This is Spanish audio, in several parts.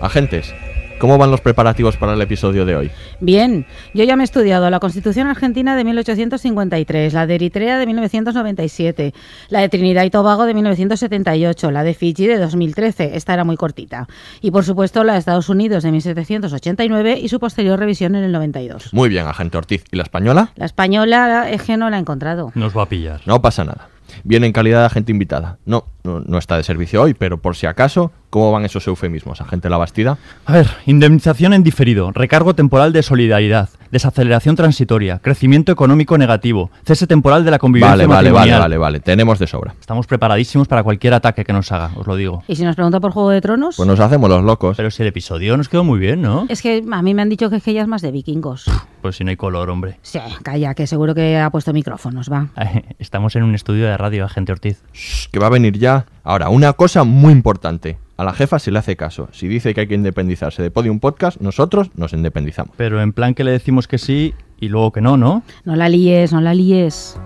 Agentes, ¿cómo van los preparativos para el episodio de hoy? Bien, yo ya me he estudiado la Constitución Argentina de 1853, la de Eritrea de 1997, la de Trinidad y Tobago de 1978, la de Fiji de 2013, esta era muy cortita, y por supuesto la de Estados Unidos de 1789 y su posterior revisión en el 92. Muy bien, agente Ortiz. ¿Y la española? La española es que no la he encontrado. Nos va a pillar. No pasa nada. Viene en calidad de agente invitada. No, no, no está de servicio hoy, pero por si acaso, ¿cómo van esos eufemismos, agente Labastida? A ver, indemnización en diferido, recargo temporal de solidaridad, desaceleración transitoria, crecimiento económico negativo, cese temporal de la convivencia Vale, vale, vale, vale, vale. Tenemos de sobra. Estamos preparadísimos para cualquier ataque que nos haga, os lo digo. ¿Y si nos pregunta por Juego de Tronos? Pues nos hacemos los locos. Pero si el episodio nos quedó muy bien, ¿no? Es que a mí me han dicho que es que ella es más de vikingos. Pues si no hay color, hombre. Sí, calla, que seguro que ha puesto micrófonos, va. Estamos en un estudio de radio, agente Ortiz. Shh, que va a venir ya. Ahora, una cosa muy importante. A la jefa se le hace caso. Si dice que hay que independizarse de Podium Podcast, nosotros nos independizamos. Pero en plan que le decimos que sí y luego que no, ¿no? No la líes, no la líes.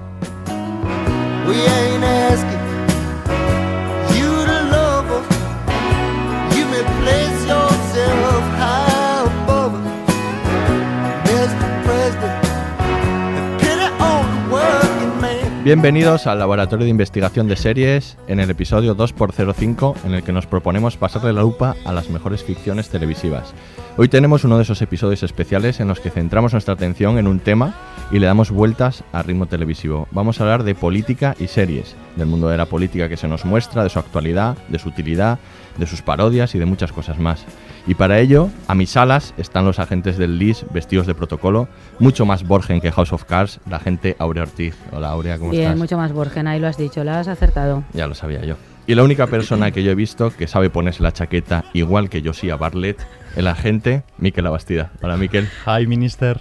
Bienvenidos al Laboratorio de Investigación de Series en el episodio 2x05 en el que nos proponemos pasarle la lupa a las mejores ficciones televisivas. Hoy tenemos uno de esos episodios especiales en los que centramos nuestra atención en un tema y le damos vueltas al ritmo televisivo. Vamos a hablar de política y series, del mundo de la política que se nos muestra, de su actualidad, de su utilidad, de sus parodias y de muchas cosas más. Y para ello, a mis alas están los agentes del LIS vestidos de protocolo, mucho más Borgen que House of Cards, la agente Aurea Ortiz. Hola Aurea, ¿cómo Bien, estás? mucho más Borgen, ahí lo has dicho, lo has acertado. Ya lo sabía yo. Y la única persona que yo he visto que sabe ponerse la chaqueta igual que Josia Bartlett, el agente Miquel Abastida. Hola Miquel. Hi, minister.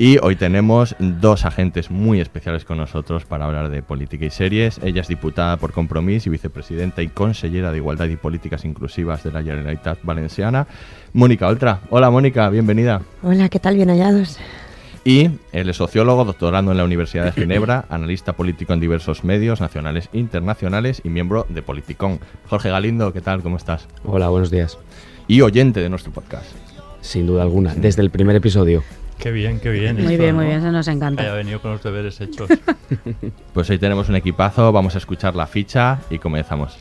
Y hoy tenemos dos agentes muy especiales con nosotros para hablar de política y series. Ella es diputada por Compromís y vicepresidenta y consellera de Igualdad y Políticas Inclusivas de la Generalitat Valenciana, Mónica Oltra. Hola Mónica, bienvenida. Hola, ¿qué tal? Bien hallados. Y él es sociólogo, doctorando en la Universidad de Ginebra, analista político en diversos medios nacionales e internacionales y miembro de Politicón. Jorge Galindo, ¿qué tal? ¿Cómo estás? Hola, buenos días. Y oyente de nuestro podcast. Sin duda alguna, desde el primer episodio. Qué bien, qué bien. Muy esto, bien, muy ¿no? bien, eso nos Que haya encanta. venido con los deberes hechos. Pues hoy tenemos un equipazo, vamos a escuchar la ficha y comenzamos.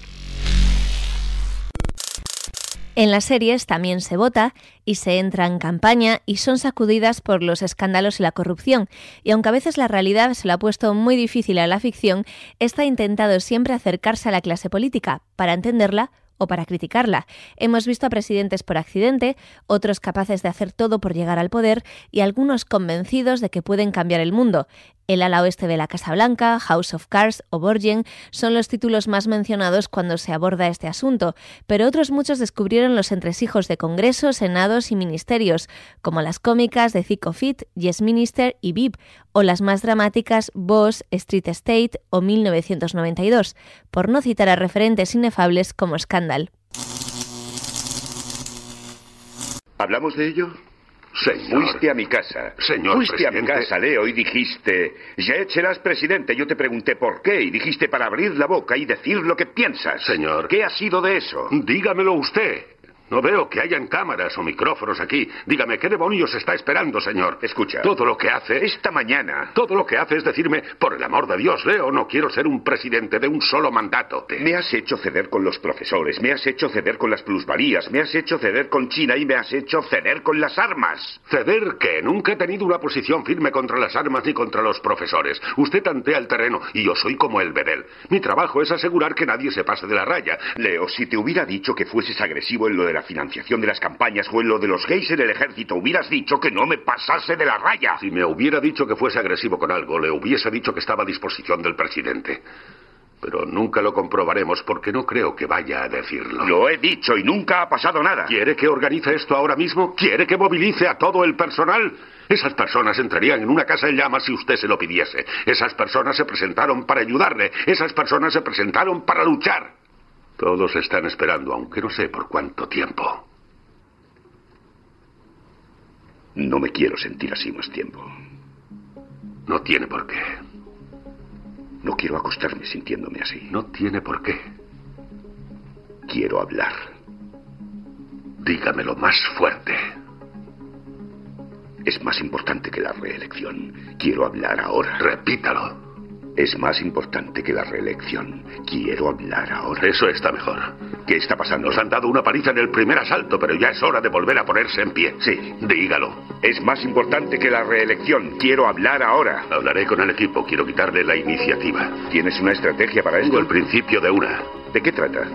En las series también se vota y se entra en campaña y son sacudidas por los escándalos y la corrupción. Y aunque a veces la realidad se lo ha puesto muy difícil a la ficción, esta ha intentado siempre acercarse a la clase política para entenderla o para criticarla. Hemos visto a presidentes por accidente, otros capaces de hacer todo por llegar al poder y algunos convencidos de que pueden cambiar el mundo. El ala oeste de la Casa Blanca, House of Cards o Borgen son los títulos más mencionados cuando se aborda este asunto, pero otros muchos descubrieron los entresijos de congresos, senados y ministerios, como las cómicas de Thick of It, Yes Minister y VIP, o las más dramáticas Boss, Street State o 1992, por no citar a referentes inefables como Scandal. ¿Hablamos de ello? Señor. Fuiste a mi casa. Señor Fuiste a mi casa, Leo, y dijiste, ya serás presidente. Yo te pregunté por qué y dijiste para abrir la boca y decir lo que piensas. Señor. ¿Qué ha sido de eso? Dígamelo usted. No veo que hayan cámaras o micrófonos aquí. Dígame, ¿qué demonios está esperando, señor? Escucha. Todo lo que hace... Esta mañana. Todo lo que hace es decirme, por el amor de Dios, Leo, no quiero ser un presidente de un solo mandato. Me has hecho ceder con los profesores, me has hecho ceder con las plusvalías, me has hecho ceder con China y me has hecho ceder con las armas. ¿Ceder qué? Nunca he tenido una posición firme contra las armas ni contra los profesores. Usted tantea el terreno y yo soy como el bedel. Mi trabajo es asegurar que nadie se pase de la raya. Leo, si te hubiera dicho que fueses agresivo en lo de la financiación de las campañas o en lo de los gays en el ejército, hubieras dicho que no me pasase de la raya. Si me hubiera dicho que fuese agresivo con algo, le hubiese dicho que estaba a disposición del presidente. Pero nunca lo comprobaremos porque no creo que vaya a decirlo. Lo he dicho y nunca ha pasado nada. ¿Quiere que organice esto ahora mismo? ¿Quiere que movilice a todo el personal? Esas personas entrarían en una casa en llamas si usted se lo pidiese. Esas personas se presentaron para ayudarle. Esas personas se presentaron para luchar. Todos están esperando, aunque no sé por cuánto tiempo. No me quiero sentir así más tiempo. No tiene por qué. No quiero acostarme sintiéndome así. No tiene por qué. Quiero hablar. Dígamelo más fuerte. Es más importante que la reelección. Quiero hablar ahora. Repítalo. Es más importante que la reelección. Quiero hablar ahora. Eso está mejor. ¿Qué está pasando? Nos han dado una paliza en el primer asalto, pero ya es hora de volver a ponerse en pie. Sí. Dígalo. Es más importante que la reelección. Quiero hablar ahora. Hablaré con el equipo. Quiero quitarle la iniciativa. ¿Tienes una estrategia para Tengo esto? el principio de una. ¿De qué trata?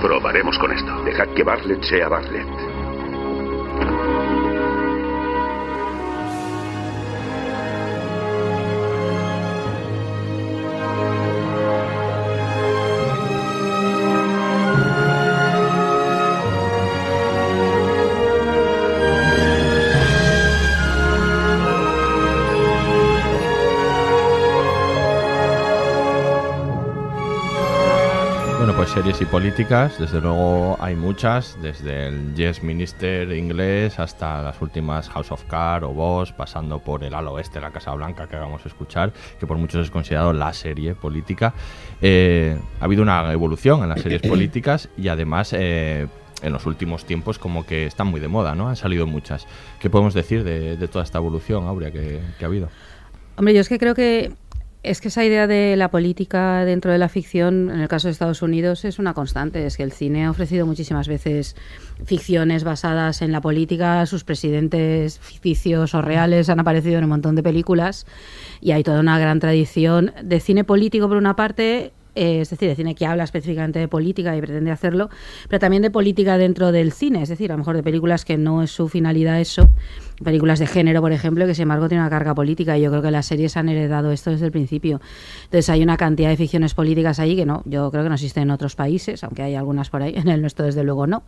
Probaremos con esto. Dejad que Bartlett sea Bartlett. Bueno, pues series y políticas, desde luego hay muchas, desde el Yes Minister inglés hasta las últimas House of Cards o Boss, pasando por el Al Oeste, la Casa Blanca que acabamos de escuchar, que por muchos es considerado la serie política. Eh, ha habido una evolución en las series políticas y además eh, en los últimos tiempos como que están muy de moda, ¿no? Han salido muchas. ¿Qué podemos decir de, de toda esta evolución, Aurea, que, que ha habido? Hombre, yo es que creo que es que esa idea de la política dentro de la ficción, en el caso de Estados Unidos, es una constante. Es que el cine ha ofrecido muchísimas veces ficciones basadas en la política. Sus presidentes ficticios o reales han aparecido en un montón de películas. Y hay toda una gran tradición de cine político, por una parte, eh, es decir, de cine que habla específicamente de política y pretende hacerlo, pero también de política dentro del cine, es decir, a lo mejor de películas que no es su finalidad eso, películas de género, por ejemplo, que sin embargo tienen una carga política y yo creo que las series han heredado esto desde el principio. Entonces hay una cantidad de ficciones políticas ahí que no, yo creo que no existen en otros países, aunque hay algunas por ahí, en el nuestro desde luego no,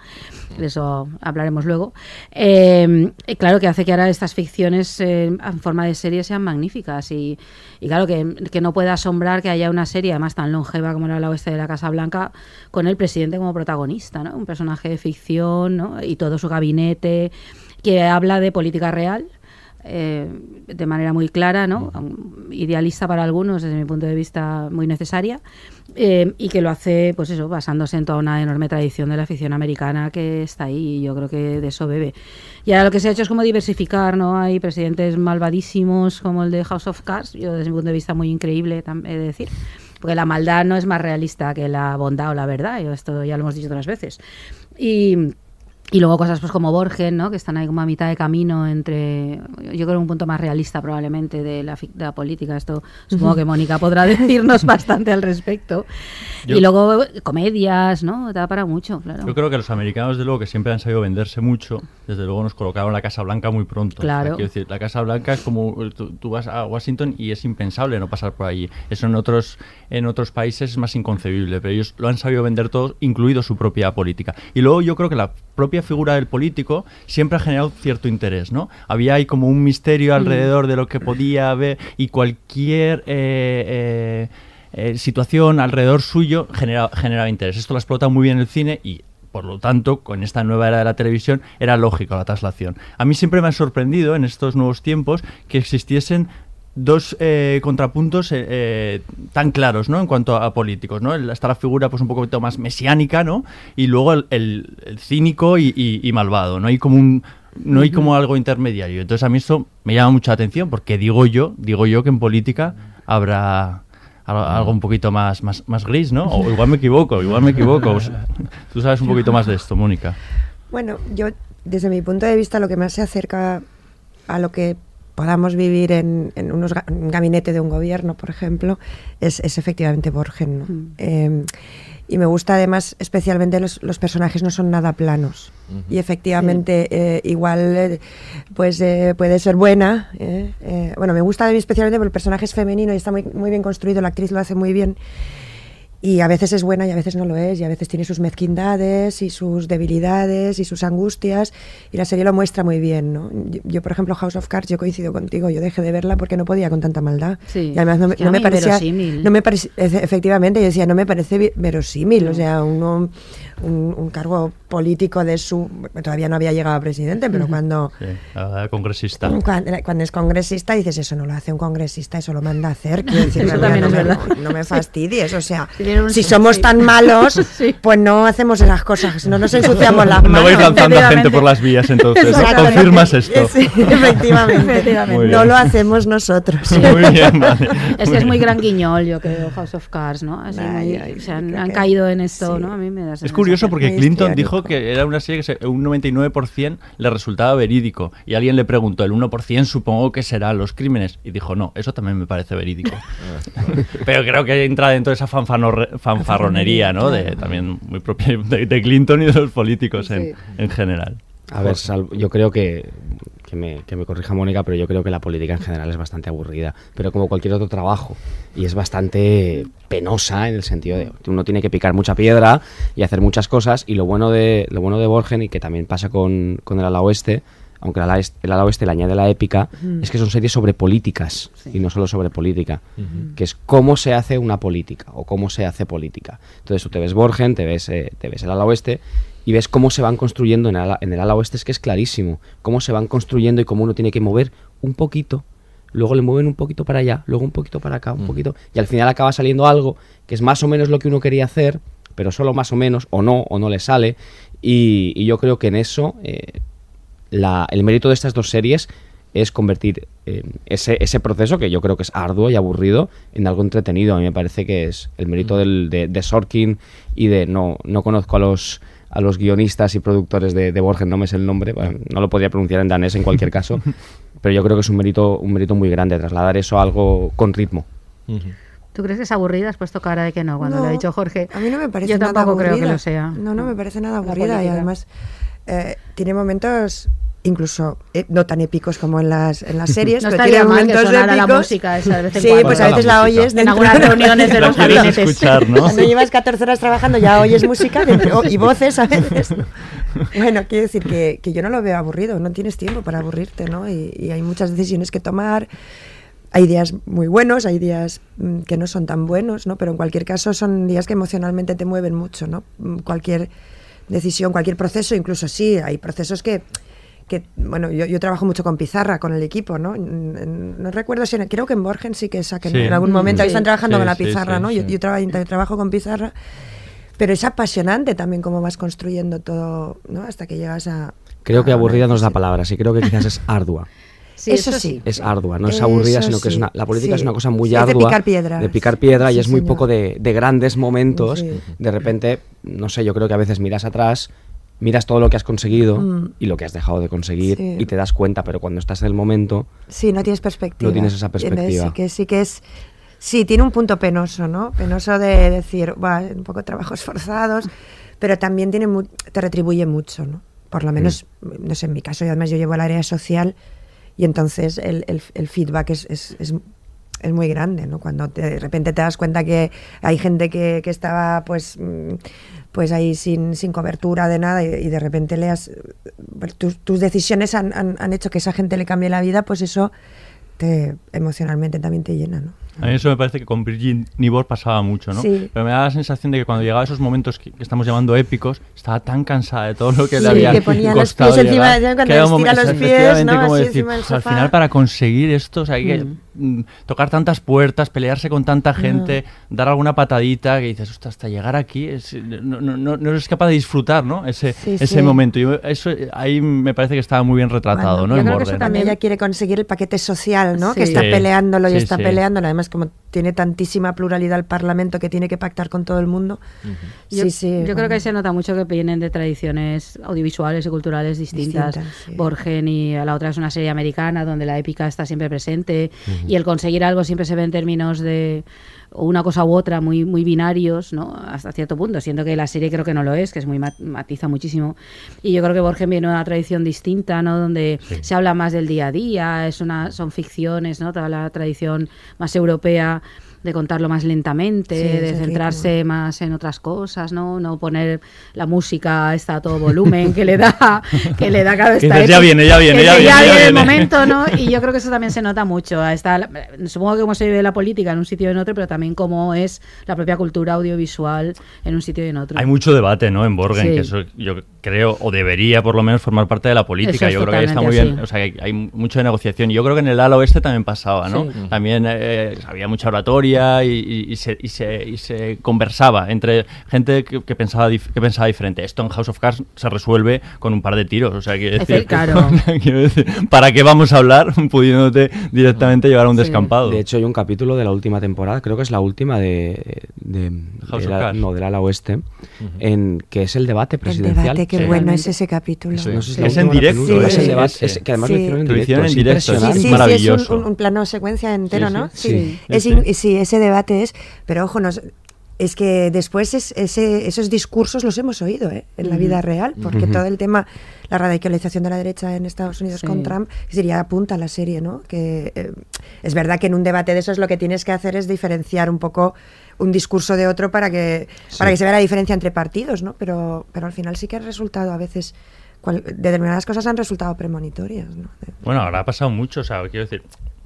de eso hablaremos luego. Y claro que hace que ahora estas ficciones eh, en forma de series sean magníficas y, y claro que, que no puede asombrar que haya una serie además tan longeva como era la oeste de la Casa Blanca con el presidente como protagonista, ¿no? Un personaje de ficción ¿no? y todo su gabinete que habla de política real eh, de manera muy clara, ¿no? idealista para algunos, desde mi punto de vista muy necesaria, eh, y que lo hace, pues eso, basándose en toda una enorme tradición de la ficción americana que está ahí, y yo creo que de eso bebe. Y ahora lo que se ha hecho es como diversificar, ¿no? Hay presidentes malvadísimos como el de House of Cards, yo desde mi punto de vista muy increíble, he de decir, porque la maldad no es más realista que la bondad o la verdad, esto ya lo hemos dicho otras veces. Y y luego cosas pues como Borgen, ¿no? que están ahí como a mitad de camino entre, yo creo, un punto más realista probablemente de la, fic- de la política. Esto supongo que Mónica podrá decirnos bastante al respecto. Yo- y luego comedias, ¿no? Da para mucho, claro. Yo creo que los americanos, de luego, que siempre han sabido venderse mucho, desde luego nos colocaron la Casa Blanca muy pronto. Claro. O sea, quiero decir, la Casa Blanca es como tú, tú vas a Washington y es impensable no pasar por allí. Eso en otros, en otros países es más inconcebible, pero ellos lo han sabido vender todo, incluido su propia política. Y luego yo creo que la propia figura del político siempre ha generado cierto interés, ¿no? Había ahí como un misterio alrededor de lo que podía haber y cualquier... eh, eh, eh, situación alrededor suyo genera, generaba interés. Esto lo explota muy bien el cine y por lo tanto, con esta nueva era de la televisión, era lógico la traslación. A mí siempre me ha sorprendido en estos nuevos tiempos que existiesen dos eh, contrapuntos eh, eh, tan claros, ¿no? En cuanto a, políticos, ¿no? El- Está la figura, pues, un poquito más mesiánica, ¿no? Y luego el, el- el cínico y, y- y malvado, ¿no? Hay como un... No hay como algo intermediario. Entonces a mí esto me llama mucha atención porque digo yo, digo yo que en política habrá al- algo un poquito más, más, más gris, ¿no? O igual me equivoco, igual me equivoco. O sea, Tú sabes un poquito más de esto, Mónica. Bueno, yo desde mi punto de vista lo que más se acerca a lo que podamos vivir en, en unos ga- un gabinete de un gobierno, por ejemplo, es, es efectivamente Borgen. ¿no? Eh, y me gusta además, especialmente los, los personajes no son nada planos. Y efectivamente, eh, igual eh, pues eh, puede ser buena. eh, eh, bueno, me gusta de mí especialmente porque el personaje es femenino y está muy, muy bien construido, la actriz lo hace muy bien. Y a veces es buena y a veces no lo es, y a veces tiene sus mezquindades y sus debilidades y sus angustias, y la serie lo muestra muy bien, ¿no? Yo, yo, por ejemplo, House of Cards, yo coincido contigo, yo dejé de verla porque no podía con tanta maldad. Sí. Y además no, no me parecía... verosímil. No me parece, efe- efectivamente, yo decía, no me parece verosímil, o sea, uno, un, un cargo político de su... Todavía no había llegado a presidente, pero cuando... Sí, la congresista. Cuando, cuando es congresista dices eso no lo hace un congresista, eso lo manda a hacer. quiero decir, Eso no, también no es me, verdad. no me fastidies, o sea, un- si somos tan malos, Sí. pues no hacemos esas cosas, no nos ensuciamos las manos. No vais lanzando a gente por las vías, entonces. Exacto. Confirmas esto. Sí, efectivamente. Efectivamente. No lo hacemos nosotros. Muy bien, vale. Es que es muy gran guiñol, yo creo, House of Cards, ¿no? Así Ay, o sea, han caído en esto, sí. ¿no? A mí me da Es curioso porque Muy Clinton dijo que era una serie que se- un 99% le resultaba verídico. Y alguien le preguntó, el 1% supongo que serán los crímenes. Y dijo, no, eso también me parece verídico. Pero creo que entra dentro de esa fanfarro- fanfarronería, ¿no? De, también muy propia de, de Clinton y de los políticos en, Sí. en general. A ver, sal- yo creo que, que, me, que me corrija Mónica, pero yo creo que la política en general es bastante aburrida, pero como cualquier otro trabajo, y es bastante penosa en el sentido de uno tiene que picar mucha piedra y hacer muchas cosas, y lo bueno de, lo bueno de Borgen, y que también pasa con, con el ala oeste, aunque el ala, est- el ala oeste le añade la épica, Mm. es que son series sobre políticas, y no solo sobre política, que es cómo se hace una política, o cómo se hace política. Entonces tú te ves Borgen, te ves, eh, te ves el ala oeste, y ves cómo se van construyendo en el, ala, en el ala oeste, es que es clarísimo, cómo se van construyendo y cómo uno tiene que mover un poquito, luego le mueven un poquito para allá, luego un poquito para acá, un poquito, y al final acaba saliendo algo que es más o menos lo que uno quería hacer, pero solo más o menos, o no, o no le sale, y, y yo creo que en eso eh, la- el mérito de estas dos series es convertir eh, ese, ese proceso, que yo creo que es arduo y aburrido, en algo entretenido. A mí me parece que es el mérito del, de, de Sorkin y de... No, no conozco a los a los guionistas y productores de, de Borgen, no me sé el nombre, bueno, no lo podría pronunciar en danés en cualquier caso, pero yo creo que es un mérito, un mérito muy grande trasladar eso a algo con ritmo. ¿Tú crees que es aburrida? Has puesto cara de que no cuando No, lo ha dicho Jorge. A mí no me parece Yo nada tampoco creo que aburrida. lo sea. No, no me parece nada aburrida y además eh, tiene momentos incluso eh, no tan épicos como en las, en las series, No pero tiene que momentos la música esa de vez en sí, cuando. pues a la veces la, música. oyes En algunas reuniones de La los gabinetes. escuchar, ¿no? Cuando llevas 14 horas trabajando ya oyes música y voces a veces. Bueno, quiero decir que, que yo no lo veo aburrido, no tienes tiempo para aburrirte, ¿no? Y, y hay muchas decisiones que tomar. Hay días muy buenos, hay días mm, que no son tan buenos, ¿no? Pero en cualquier caso son días que emocionalmente te mueven mucho, ¿no? Mm, Cualquier decisión, cualquier proceso, incluso sí, hay procesos que, que bueno, yo, yo trabajo mucho con pizarra, con el equipo, ¿no? No recuerdo si en, creo que en Borgen sí que saquen Sí. en algún momento, ahí sí. están trabajando Sí, con la pizarra, sí, ¿no? Yo, sí. yo traba- trabajo con pizarra, pero es apasionante también cómo vas construyendo todo, ¿no? Hasta que llegas a... Creo que a aburrida no es la palabra, sí creo que quizás es ardua. Sí, eso sí. Es ardua, no es aburrida, Eso sino que es una, la política sí. es una cosa muy Sí, es de ardua. picar piedra. De picar piedra y es muy señor. poco de, de grandes momentos. Sí. De repente, no sé, yo creo que a veces miras atrás, miras todo lo que has conseguido Mm. y lo que has dejado de conseguir Sí. y te das cuenta, pero cuando estás en el momento, Sí, no tienes perspectiva. No tienes esa perspectiva. Sí que, sí que es... Sí, tiene un punto penoso, ¿no? Penoso de decir, va, un poco trabajos forzados, pero también tiene mu- te retribuye mucho, ¿no? Por lo menos, no sé, en mi caso, y además yo llevo el área social y entonces el, el- el feedback es, es, es- es muy grande, ¿no? Cuando te- de repente te das cuenta que hay gente que, que estaba, pues, mm, pues ahí sin, sin cobertura de nada y, y de repente le has... Tus, tus decisiones han, han- han hecho que esa gente le cambie la vida, pues eso te emocionalmente también te llena, ¿no? A mí eso me parece que con Brigitte Nibor pasaba mucho, ¿no? Sí. Pero me da la sensación de que cuando llegaba a esos momentos que, que estamos llamando épicos, estaba tan cansada de todo lo que Sí, le había que ponía los pies encima, llegar, cuando que era un estira los pies, ¿no? como Así decir, encima del "Pues, al sofá". final para conseguir esto, o sea, hay que Mm. Mm, tocar tantas puertas, pelearse con tanta gente, dar alguna patadita, que dices, "Ostras, hasta llegar aquí es- no, no, no, eres capaz de disfrutar, ¿no? Ese, Sí, ese sí. momento. Yo, eso, ahí me parece que estaba muy bien retratado, Bueno, ¿no? yo creo que eso también ella quiere conseguir el paquete social, ¿no? Sí. Que está peleándolo y está peleándolo. Además, como tiene tantísima pluralidad el Parlamento que tiene que pactar con todo el mundo. Yo, Sí, sí. yo creo que ahí se nota mucho que vienen de tradiciones audiovisuales y culturales distintas. Distintas, sí. Borgen y la otra es una serie americana donde la épica está siempre presente y el conseguir algo siempre se ve en términos de una cosa u otra muy muy binarios, ¿no? Hasta cierto punto, siendo que la serie creo que no lo es, que es muy mat- matiza muchísimo. Y yo creo que Borgen viene de una tradición distinta, ¿no? Donde se habla más del día a día, es una son ficciones, ¿no? Toda la tradición más europea de contarlo más lentamente, Sí, de centrarse más en otras cosas, ¿no? No poner la música esta a todo volumen que le da que le da cada vez "Ya viene, ya viene, que ya viene, ya el viene". momento, ¿no? Y yo creo que eso también se nota mucho. a esta- supongo que como se vive la política en un sitio y en otro, pero también cómo es la propia cultura audiovisual en un sitio y en otro. Hay mucho debate, ¿no? En Borgen, Sí. que eso yo creo, o debería por lo menos formar parte de la política. Es yo creo que ahí está muy bien. así. O sea, que hay mucho de negociación. Yo creo que en el ala oeste también pasaba, ¿no? Sí. También eh, había mucha oratoria y, y- y se, y se- y se conversaba entre gente que, que pensaba dif- que pensaba diferente. Esto en House of Cards se resuelve con un par de tiros. O sea, quiero decir, claro. quiero decir, ¿para qué vamos a hablar pudiéndote directamente llevar a un descampado? De hecho, hay un capítulo de la última temporada, creo que es la última de, de, House de of la- Cards. no, del ala oeste, en que es el debate El presidencial. debate, qué Sí. bueno es ese capítulo. No sé si Es en directo, sí, es el sí, debate, sí. es- que además lo Sí. hicieron en Lo directo. hicieron es en directo, Sí, Es sí, sí, maravilloso. es un, un- un plano secuencia entero, Sí, ¿no? sí, sí. Es Sí. sí, ese debate es, pero ojo, nos, es que después es- ese, esos discursos los hemos oído ¿eh? en la vida real, porque Ujú. todo el tema, la radicalización de la derecha en Estados Unidos Sí. con Trump, sería apunta a la serie, ¿no? Que eh, es verdad que en un debate de esos lo que tienes que hacer es diferenciar un poco un discurso de otro para que, para que se vea la diferencia entre partidos, ¿no? Pero, pero al final sí que ha resultado a veces, cual- determinadas cosas han resultado premonitorias, ¿no? Bueno, ahora ha pasado mucho, o sea, quiero decir,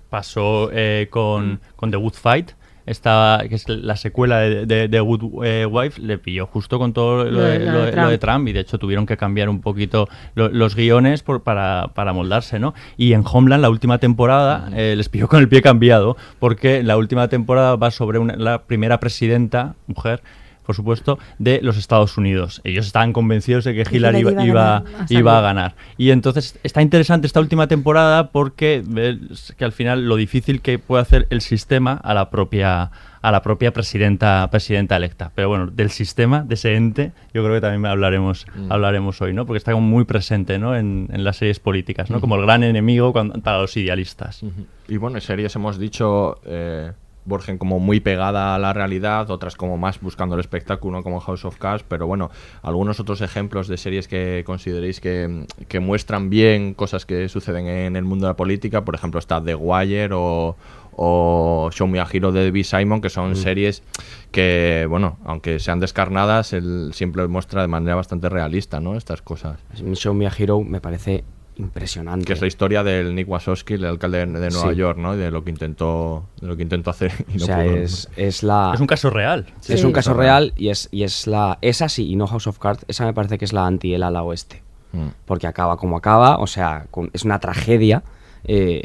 pasó eh, con, con The Good Fight, esta, que es la secuela de, de, de Good eh, Wife, le pilló justo con todo lo, de, lo de- lo de Trump y de hecho tuvieron que cambiar un poquito lo- los guiones por, para, para moldarse, ¿no? Y en Homeland, la última temporada, eh, les pilló con el pie cambiado porque la última temporada va sobre una- la primera presidenta, mujer, por supuesto, de los Estados Unidos. Ellos estaban convencidos de que Hillary Hillary iba, iba a iba, ganar. iba a ganar. Y entonces está interesante esta última temporada porque ves que al final lo difícil que puede hacer el sistema a la propia a la propia presidenta presidenta electa. Pero bueno, del sistema, de ese ente, yo creo que también hablaremos hablaremos hoy, ¿no? Porque está como muy presente, ¿no? En, en las series políticas, ¿no? Como el gran enemigo cuando- para los idealistas. Y bueno, en series hemos dicho eh, Borgen como muy pegada a la realidad, otras como más buscando el espectáculo, como House of Cards, pero bueno, algunos otros ejemplos de series que consideréis que, que muestran bien cosas que suceden en el mundo de la política, por ejemplo está The Wire o, o Show Me a Hero de David Simon, que son series que, bueno, aunque sean descarnadas, él siempre muestra de manera bastante realista, ¿no? Estas cosas. Show Me a Hero me parece impresionante. Que es la historia del Nick Wasowski, el alcalde de, Nueva Sí. York, ¿no? Y de lo que intentó, de lo que intentó hacer. Y no o sea, pudo. es, es la... Es un caso real. es un caso Sí. real y es, y es la... Esa sí, y no House of Cards, esa me parece que es la anti el ala oeste. Mm. Porque acaba como acaba, o sea, con- es una tragedia eh,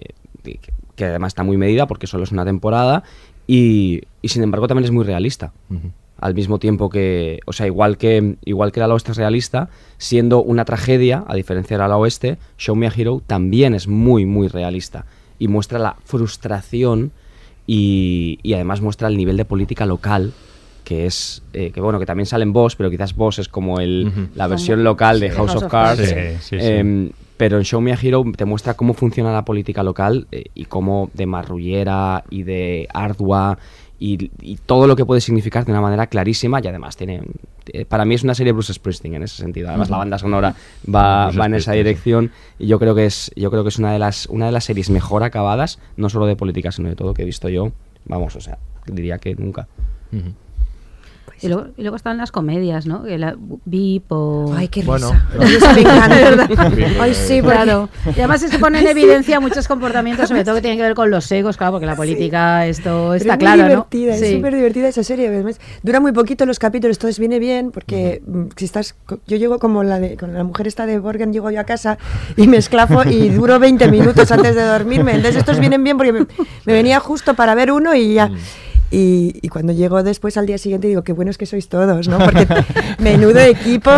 que, además está muy medida porque solo es una temporada y, y sin embargo también es muy realista. Ujú. Al mismo tiempo que, o sea, igual que igual que el ala oeste es realista, siendo una tragedia, a diferencia del ala oeste, Show Me a Hero también es muy, muy realista y muestra la frustración y, y además muestra el nivel de política local que es eh, que bueno que también sale en Boss pero quizás Boss es como el, la versión local de House, House of of Cards Cards. Sí, sí, sí. Em, pero en Show Me a Hero te muestra cómo funciona la política local eh, y cómo de marrullera y de ardua y, y todo lo que puede significar de una manera clarísima y además tiene eh, para mí es una serie Bruce Springsteen en ese sentido. Además la banda sonora va, en esa dirección y yo creo que es yo creo que es una de las una de las series mejor acabadas no solo de política sino de todo que he visto yo. Vamos o sea diría que nunca Ujú. Y luego, y luego están las comedias, ¿no? Que la VIP o... Ay, qué Bueno, risa. ¿Verdad? Ay, sí, claro. Y además se pone en evidencia muchos comportamientos, sobre todo que tienen que ver con los egos, claro, porque la política, esto está es claro, muy ¿no? divertida, es súper divertida esa serie. además. Dura muy poquito los capítulos, entonces viene bien, porque mm, si estás, yo llego como la de, con la mujer esta de Borgen, llego yo a casa y me esclafo y duro 20 minutos antes de dormirme. Entonces estos vienen bien porque me, me venía justo para ver uno y ya. Y, y cuando llego después al día siguiente digo, qué bueno es que sois todos, ¿no? Porque menudo equipo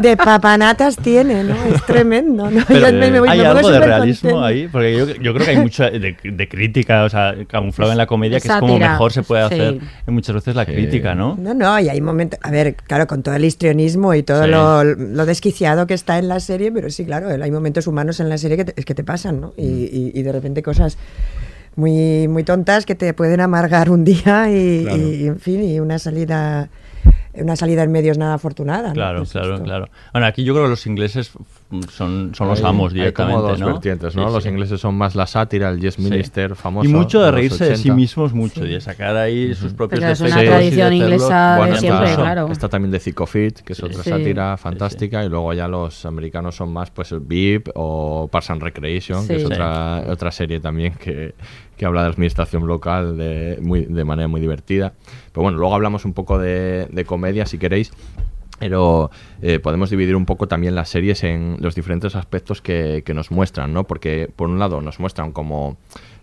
de papanatas tiene, ¿no? Es tremendo, ¿no? Pero, me- me voy- hay me algo de realismo contenta. ahí, porque yo, yo creo que hay mucha de, de crítica, o sea, camuflado en la comedia, que es como mejor se puede sí. hacer en muchas veces la crítica, ¿no? No, no, y hay momentos, a ver, claro, con todo el histrionismo y todo Sí. lo, lo desquiciado que está en la serie, pero sí, claro, hay momentos humanos en la serie que te, es que te pasan, ¿no? Y, y- y de repente cosas muy, muy tontas que te pueden amargar un día y, Claro. y, en fin, y una salida una salida en medios nada afortunada. Claro, Pues claro, claro. Bueno, aquí yo creo que los ingleses son, son los Hay- amos hay directamente, como dos ¿no? vertientes, ¿no? Sí, los sí. ingleses son más la sátira, el Yes Sí. Minister famoso. Y mucho de reírse de sí 80. mismos, mucho, y de sacar ahí sus propios es una defectos. y de tradición hacerlos- inglesa de Bueno, siempre, está- claro. Está también de Fit, que es otra Sí. sátira fantástica, y luego ya los americanos son más pues el VIP o Parks and Recreation, que es Sí. otra, otra serie también que, que habla de administración local de, muy, de manera muy divertida. Pero bueno, luego hablamos un poco de, de comedia si queréis. Pero eh, podemos dividir un poco también las series en los diferentes aspectos que, que nos muestran, ¿no? Porque por un lado nos muestran como,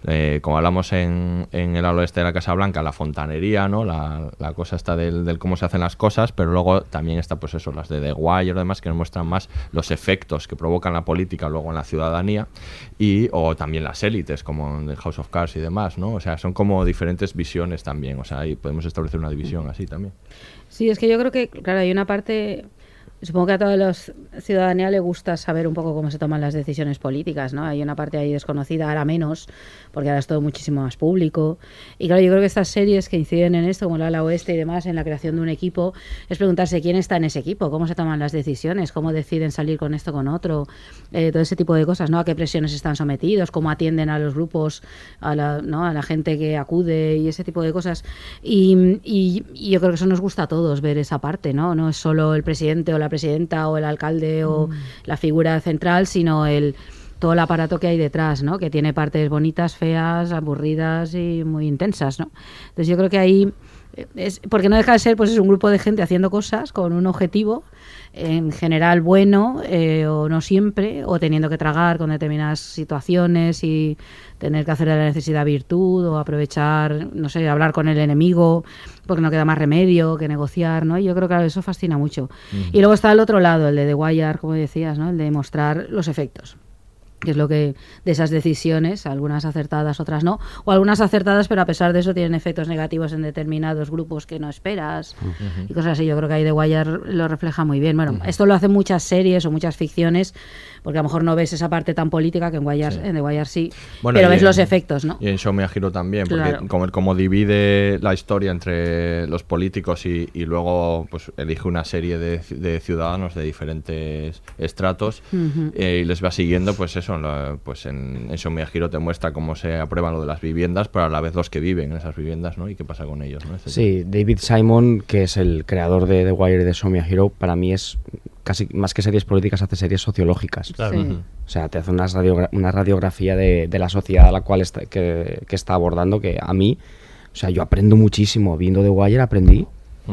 eh, como hablamos en, en el oeste de la Casa Blanca, la fontanería, ¿no? La, la cosa está del, cómo se hacen las cosas, pero luego también está pues eso, las de The Wire demás que nos muestran más los efectos que provocan la política luego en la ciudadanía y o también las élites como en The House of Cards y demás, ¿no? O sea, son como diferentes visiones también, o sea, ahí podemos establecer una división así también. Sí, es que yo creo que, claro, hay una parte, supongo que a toda la ciudadanía le gusta saber un poco cómo se toman las decisiones políticas, ¿no? Hay una parte ahí desconocida, ahora menos, porque ahora es todo muchísimo más público. Y claro, yo creo que estas series que inciden en esto, como la ala oeste y demás, en la creación de un equipo, es preguntarse quién está en ese equipo, cómo se toman las decisiones, cómo deciden salir con esto, con otro, eh, todo ese tipo de cosas, ¿no? A qué presiones están sometidos, cómo atienden a los grupos, a la, ¿no? a la gente que acude y ese tipo de cosas. Y, y- y yo creo que eso nos gusta a todos ver esa parte, ¿no? No es solo el presidente o la presidenta o el alcalde o la figura central, sino el todo el aparato que hay detrás, ¿no? Que tiene partes bonitas, feas, aburridas y muy intensas, ¿no? Entonces yo creo que ahí eh, es porque no deja de ser pues es un grupo de gente haciendo cosas con un objetivo en general bueno eh, o no siempre o teniendo que tragar con determinadas situaciones y tener que hacer de la necesidad virtud o aprovechar no sé hablar con el enemigo porque no queda más remedio que negociar no y yo creo que eso fascina mucho. Y luego está el otro lado el de The Wire como decías no el de mostrar los efectos que es lo que de esas decisiones, algunas acertadas, otras no, o algunas acertadas, pero a pesar de eso tienen efectos negativos en determinados grupos que no esperas y cosas así. Yo creo que ahí The Wire lo refleja muy bien. Bueno, esto lo hacen muchas series o muchas ficciones, porque a lo mejor no ves esa parte tan política que en, Wire, en The Wire sí, Bueno, pero ves en- los efectos, ¿no? Y en Show Me a Hero también, porque Claro. como, como divide la historia entre los políticos y, y luego pues elige una serie de, ci- de ciudadanos de diferentes estratos eh, y les va siguiendo, pues eso, pues en, en Show Me a Hero te muestra cómo se aprueban lo de las viviendas, pero a la vez los que viven en esas viviendas, ¿no? Y qué pasa con ellos, ¿no? Este Sí, David Simon, que es el creador de The Wire y de Somia Hero, para mí es casi más que series políticas, hace series sociológicas. Claro. Sí. O sea, te hace una, radiogra- una radiografía de, de la sociedad a la cual está, que, que está abordando, que a mí, o sea, yo aprendo muchísimo. Viendo The Wire aprendí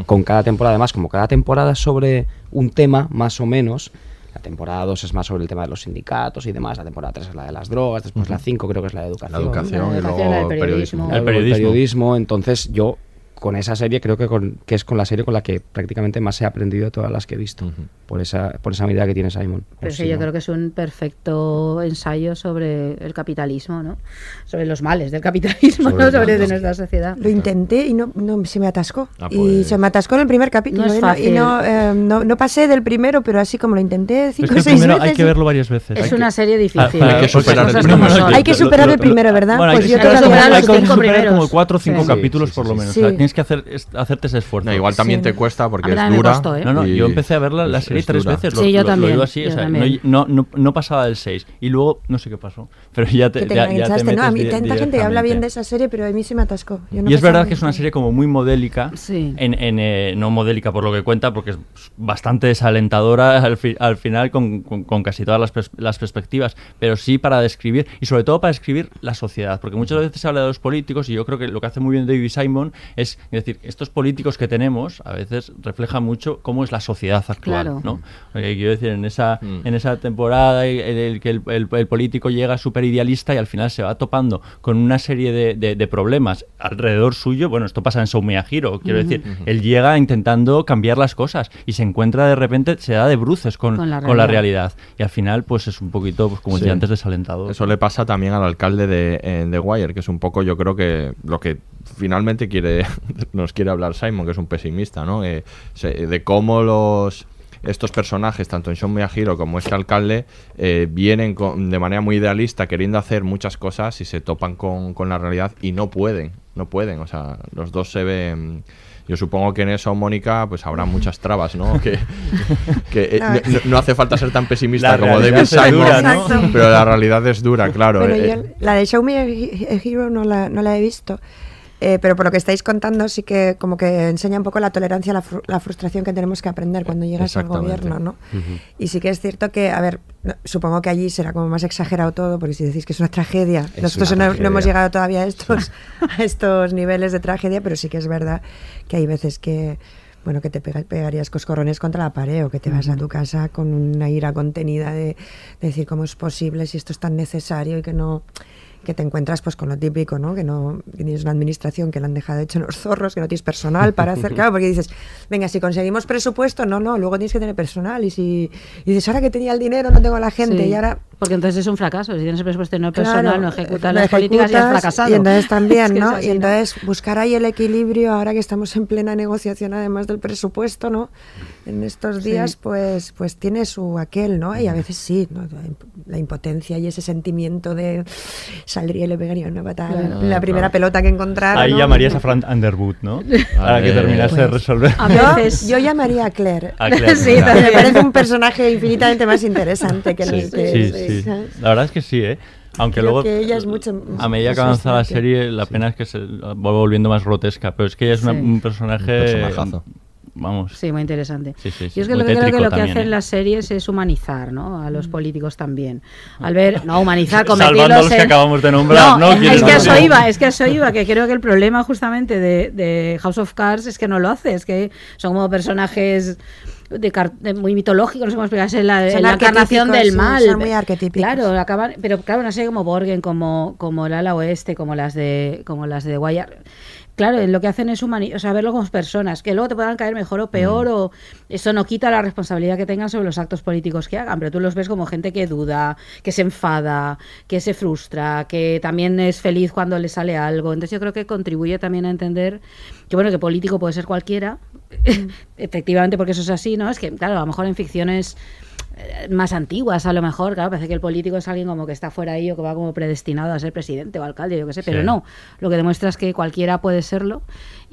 con cada temporada. Además, como cada temporada es sobre un tema, más o menos, la temporada 2 es más sobre el tema de los sindicatos y demás, la temporada 3 es la de las drogas, después la 5 creo que es la de educación. La educación La y educación, luego el el periodismo. periodismo. El periodismo. Entonces, yo con esa serie creo que, con- que es con la serie con la que prácticamente más he aprendido de todas las que he visto. por, esa, por esa medida que tiene Simon. Pero sí, si yo no- creo que es un perfecto ensayo sobre el capitalismo, ¿no? Sobre los males del capitalismo, Sobre ¿no? Sobre de nuestra sociedad. Lo intenté y no, no se me atascó. Ah, Y pues- se me atascó en el primer capítulo. No es fácil. Y no, eh, no, no pasé del primero, pero así como lo intenté Es cinco que o el seis primero veces. hay que verlo varias veces. Es Hay que- una serie Ah, difícil. ¿eh? que superar el primero. Hay que superar el primero, ¿verdad? Bueno, hay Pues que yo superar hay los cinco primeros. como cuatro o cinco capítulos por lo menos. Tienes que hacer, es- hacerte ese esfuerzo. No, igual también Sí. te cuesta porque es dura costó, ¿eh? No, no, yo empecé a ver la, serie es tres dura. veces. Sí, yo también, digo así, yo o sea, también. no, no, no, no pasaba del 6. Y luego, no sé qué pasó. Pero ya te, Que te ya, ya te metes ¿no? A mí tanta gente habla bien de esa serie, pero a mí se me atascó. Yo no y es verdad que es una serie como muy modélica, Sí. en, en, eh, no modélica por lo que cuenta, porque es bastante desalentadora al, fi- al final con, con- con casi todas las, pers- las perspectivas, pero sí para describir, y sobre todo para describir la sociedad, porque muchas veces se habla de los políticos y yo creo que lo que hace muy bien David Simon es decir, estos políticos que tenemos a veces reflejan mucho cómo es la sociedad actual, Claro. ¿no? Eh, quiero decir, en esa, Mm. en esa temporada en el que el, el- el político llega súper idealista y al final se va topando con una serie de, de- de problemas alrededor suyo. Bueno, esto pasa en Hero, quiero decir, él llega intentando cambiar las cosas y se encuentra de repente, se da de bruces con, Con la con la realidad. Y al final, pues es un poquito, pues, como Sí. decía antes, desalentador. Eso le pasa también al alcalde de, eh, de Wire, que es un poco, yo creo que lo que finalmente quiere nos quiere hablar Simon, que es un pesimista, ¿no? Eh, se- de cómo los estos personajes, tanto en Sean Miyahiro como este alcalde, eh, vienen con- de manera muy idealista queriendo hacer muchas cosas y se topan con, con la realidad y no pueden, no pueden. O sea, los dos se ven... Yo supongo que en eso, Mónica, pues habrá muchas trabas, ¿no? Que, que, eh, no, no hace falta ser tan pesimista La como David Simon, dura, ¿no? Exacto. pero la realidad es dura, claro. Bueno, eh, yo la de Show Me Hero no la, no la he visto, eh, pero por lo que estáis contando sí que como que enseña un poco la tolerancia, la, fru- la frustración que tenemos que aprender cuando llegas al gobierno, ¿no? Y sí que es cierto que, a ver, no- supongo que allí será como más exagerado todo, porque si decís que es una tragedia, Es nosotros una no, hemos llegado todavía a estos, a estos niveles de tragedia, pero sí que es verdad que hay veces que bueno, que te pega- pegarías coscorrones contra la pared o que te vas a tu casa con una ira contenida de, de decir cómo es posible si esto es tan necesario y que no que te encuentras pues con lo típico, ¿no? Que no que tienes una administración que la han dejado hecho unos zorros, que no tienes personal para hacer, claro, porque dices, venga, si conseguimos presupuesto, no, no, luego tienes que tener personal y si y dices, ahora que tenía el dinero no tengo a la gente Sí. y ahora Porque entonces es un fracaso. Si tienes el presupuesto y no Claro, personal, no ejecutas las políticas y has fracasado. Y entonces también, Es que es ¿no? así, y entonces buscar ahí el equilibrio, ahora que estamos en plena negociación, además del presupuesto, ¿no? En estos Sí. días, pues, pues tiene su aquel, ¿no? Y a veces sí, ¿no? La imp- la impotencia y ese sentimiento de saldría y le pegaría una patada la- Claro. la primera pelota que encontrara. Ahí ¿no? llamarías a Frank Underwood, ¿no? Para que Eh, terminase de Pues, resolver. A yo, veces- yo llamaría a Claire. A Claire, Sí. Me parece un personaje infinitamente más interesante que el Sí, que sí, sí. La verdad es que sí, ¿eh? Aunque Creo luego, que ella es mucho a medida que avanza la serie, la pena es que se va volviendo más grotesca. Pero es que ella es una- Sí. un personaje. Un personajazo. Vamos. Sí, muy interesante. Sí, sí, sí, Yo es que muy lo que creo que lo que hacen ¿eh? las series es humanizar, ¿no? A los políticos también. Al ver, no, humanizar, Salvando convertirlos a los que en- acabamos de nombrar, ¿no? es ¿Quieres que eso iba, es que a eso iba, que creo que el problema justamente de, de House of Cards es que no lo hace, es que son como personajes de, car- de muy mitológicos, no sé cómo explicarse, la, Son la encarnación del mal. son muy arquetípicos. Claro, acaban, pero claro, una serie como Borgen, como, como el ala oeste, como las de como las de Wire. Claro, lo que hacen es humanizar, o sea, verlo como personas, que luego te puedan caer mejor o peor, Mm. o eso no quita la responsabilidad que tengan sobre los actos políticos que hagan, pero tú los ves como gente que duda, que se enfada, que se frustra, que también es feliz cuando le sale algo. Entonces yo creo que contribuye también a entender que bueno, que político puede ser cualquiera, efectivamente porque eso es así, ¿no? Es que, claro, a lo mejor en ficciones eh, más antiguas a lo mejor, claro, parece que el político es alguien como que está fuera ahí o que va como predestinado a ser presidente o alcalde, yo qué sé, pero Sí. no, lo que demuestra es que cualquiera puede serlo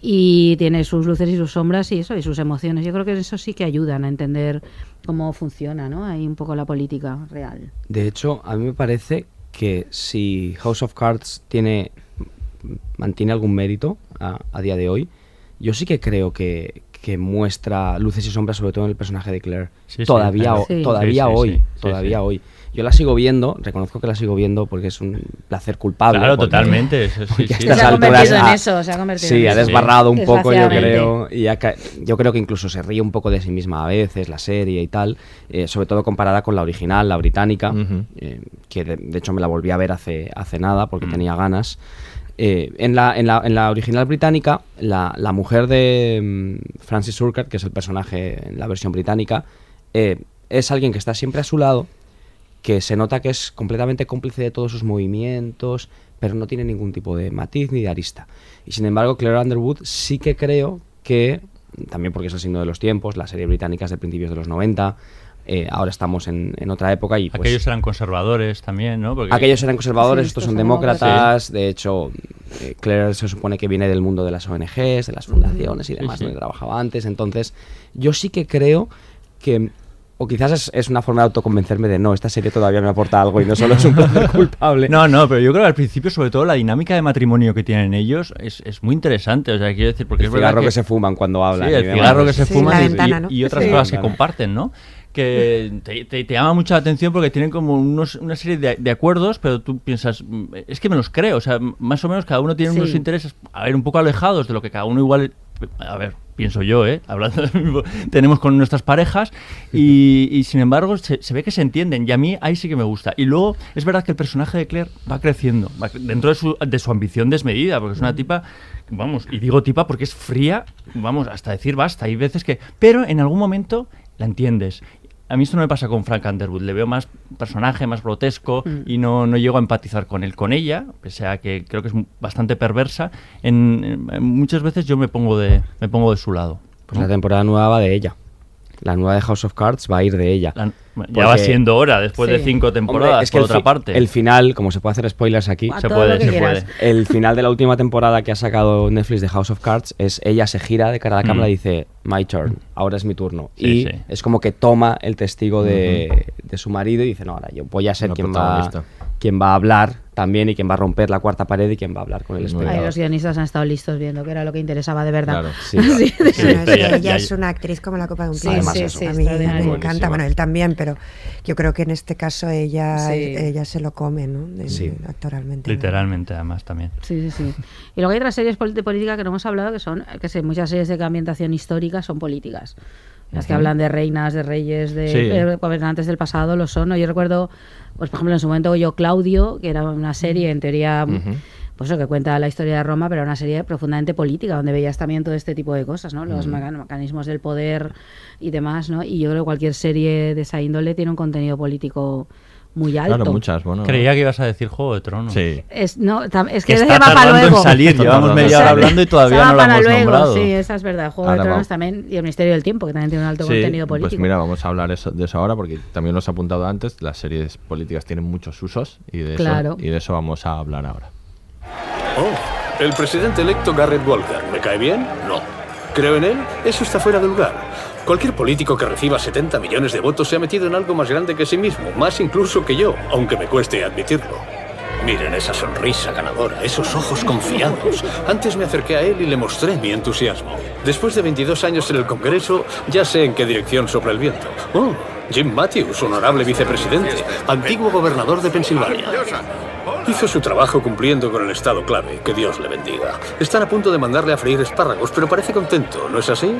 y tiene sus luces y sus sombras y eso, y sus emociones. Yo creo que eso sí que ayudan a entender cómo funciona, ¿no? Ahí un poco la política real. De hecho, a mí me parece que si House of Cards tiene mantiene algún mérito a, a día de hoy, yo sí que creo que, que muestra luces y sombras, sobre todo en el personaje de Claire. Sí, todavía Sí. todavía Sí, hoy, sí, sí, todavía sí. hoy. Yo la sigo viendo, reconozco que la sigo viendo porque es un placer culpable. Claro, porque- totalmente. Porque estas Se ha convertido en ha- eso, se ha convertido Sí, en ha eso. desbarrado un poco, yo creo. Y ha yo creo que incluso se ríe un poco de sí misma a veces, la serie y tal, eh, sobre todo comparada con la original, la británica, Ujú. eh, que de, de hecho me la volví a ver hace, hace nada Mm. porque tenía ganas. Eh, en, la, en, la, en la original británica, la, la mujer de mm, Francis Urquhart, que es el personaje en la versión británica, eh, es alguien que está siempre a su lado, que se nota que es completamente cómplice de todos sus movimientos, pero no tiene ningún tipo de matiz ni de arista. Y sin embargo, Claire Underwood sí que creo que, también porque es el signo de los tiempos, la serie británica es de principios de los 90, eh, ahora estamos en, en otra época y pues, Aquellos eran conservadores también, ¿no? Porque- Aquellos eran conservadores, Sí, estos son demócratas. De hecho, eh, Claire se supone que viene del mundo de las ONGs, de las fundaciones y demás, Sí, sí. donde trabajaba antes. Entonces, yo sí que creo que. O quizás es, es una forma de autoconvencerme de no, esta serie todavía me aporta algo y no solo es un placer culpable. No, no, pero yo creo que al principio, sobre todo, la dinámica de matrimonio que tienen ellos es, es muy interesante. O sea, quiero decir, porque el es verdad cigarro que... que se fuman cuando hablan. Sí, el cigarro que se Sí, fuman y, ventana, ¿no? y otras Sí. cosas que comparten, ¿no? Que te, te- te llama mucho la atención porque tienen como unos, una serie de, de acuerdos, pero tú piensas, "Mm, es que me los creo. O sea, más o menos cada uno tiene Sí. unos intereses, a ver, un poco alejados de lo que cada uno igual. A ver, pienso yo, ¿eh? Hablando de lo mismo, tenemos con nuestras parejas y, y, sin embargo se, se ve que se entienden y a mí ahí sí que me gusta. Y luego es verdad que el personaje de Claire va creciendo va cre- dentro de su, de su ambición desmedida, porque es una tipa, vamos, y digo tipa porque es fría, vamos, hasta decir basta. Hay veces que... Pero en algún momento la entiendes. A mí esto no me pasa con Frank Underwood, le veo más personaje, más grotesco y no, no llego a empatizar con él. Con ella, pese a que creo que es bastante perversa, en, en- muchas veces yo me pongo de, me pongo de su lado. Pues la temporada nueva va de ella. La nueva de House of Cards va a ir de ella. La- ya va siendo hora, después de cinco temporadas, es que por otra parte. El final, como se puede hacer spoilers aquí, A se puede, lo que se quieras. puede. el final de la última temporada que ha sacado Netflix de House of Cards es ella se gira de cara a la cámara Mm. y dice, my turn, ahora es mi turno. Sí, y sí. es como que toma el testigo de, de su marido y dice, no, ahora yo voy a ser quien va, quien va a hablar también y quien va a romper la cuarta pared y quien va a hablar con el Muy bien. Ahí espectador. los guionistas han estado listos viendo que era lo que interesaba de verdad. Claro. Sí. Ella ya- es una actriz como la copa de un Sí, pino. Además sí, eso. sí, a mí me encanta, bueno, él también, pero yo creo que en este caso ella, Sí. ella se lo come, ¿no? De- Sí. Actoralmente. ¿no? Literalmente, además, también. Sí, sí, sí. Y luego hay otras series de política que no hemos hablado, que son, que sé, muchas series de ambientación histórica son políticas. Las que hablan de reinas, de reyes, de Sí. eh, gobernantes del pasado, lo son. ¿no? Yo recuerdo, pues por ejemplo, en su momento yo Claudio, que era una serie en teoría, pues eso, que cuenta la historia de Roma, pero era una serie profundamente política, donde veías también todo este tipo de cosas, ¿no? Los meca- mecanismos del poder y demás, ¿no? Y yo creo que cualquier serie de esa índole tiene un contenido político muy alto. Claro, muchas, bueno. Creía que ibas a decir Juego de Tronos. Sí. Es, no, es que, Que ese está va para luego. en salir, llevamos media hora hablando y todavía no lo para hemos luego, nombrado. Sí, esa es verdad. Juego Ahora de Tronos vamos. también y el Misterio del Tiempo, que también tiene un alto Sí, contenido político. Pues mira, vamos a hablar eso- de eso ahora porque también lo has apuntado antes. Las series políticas tienen muchos usos y de, Claro. eso, y de eso vamos a hablar ahora. Oh, el presidente electo Garrett Walker. ¿Me cae bien? No. ¿Creo en él? Eso está fuera de lugar. Cualquier político que reciba 70 millones de votos se ha metido en algo más grande que sí mismo, más incluso que yo, aunque me cueste admitirlo. Miren esa sonrisa ganadora, esos ojos confiados. Antes me acerqué a él y le mostré mi entusiasmo. Después de 22 años en el Congreso, ya sé en qué dirección sopla el viento. Oh, Jim Matthews, honorable vicepresidente, antiguo gobernador de Pensilvania. Hizo su trabajo cumpliendo con el estado clave. Que Dios le bendiga. Están a punto de mandarle a freír espárragos, pero parece contento, ¿no es así?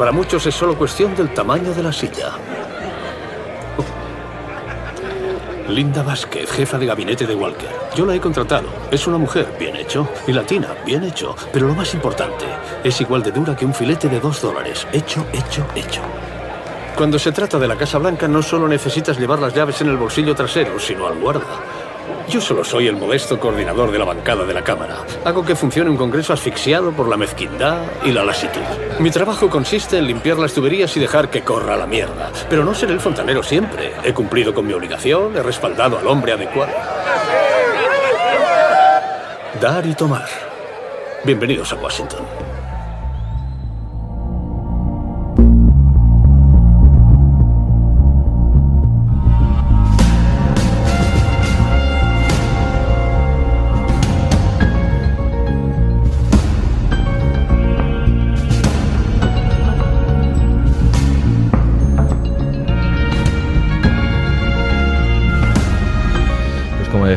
Para muchos es solo cuestión del tamaño de la silla. Linda Vázquez, jefa de gabinete de Walker. Yo la he contratado. Es una mujer, bien hecho. Y latina, bien hecho. Pero lo más importante, es igual de dura que un filete de dos dólares. Hecho, hecho, hecho. Cuando se trata de la Casa Blanca no solo necesitas llevar las llaves en el bolsillo trasero, sino al guarda. Yo solo soy el modesto coordinador de la bancada de la Cámara. Hago que funcione un Congreso asfixiado por la mezquindad y la lasitud. Mi trabajo consiste en limpiar las tuberías y dejar que corra la mierda. Pero no seré el fontanero siempre. He cumplido con mi obligación, he respaldado al hombre adecuado. Dar y tomar. Bienvenidos a Washington.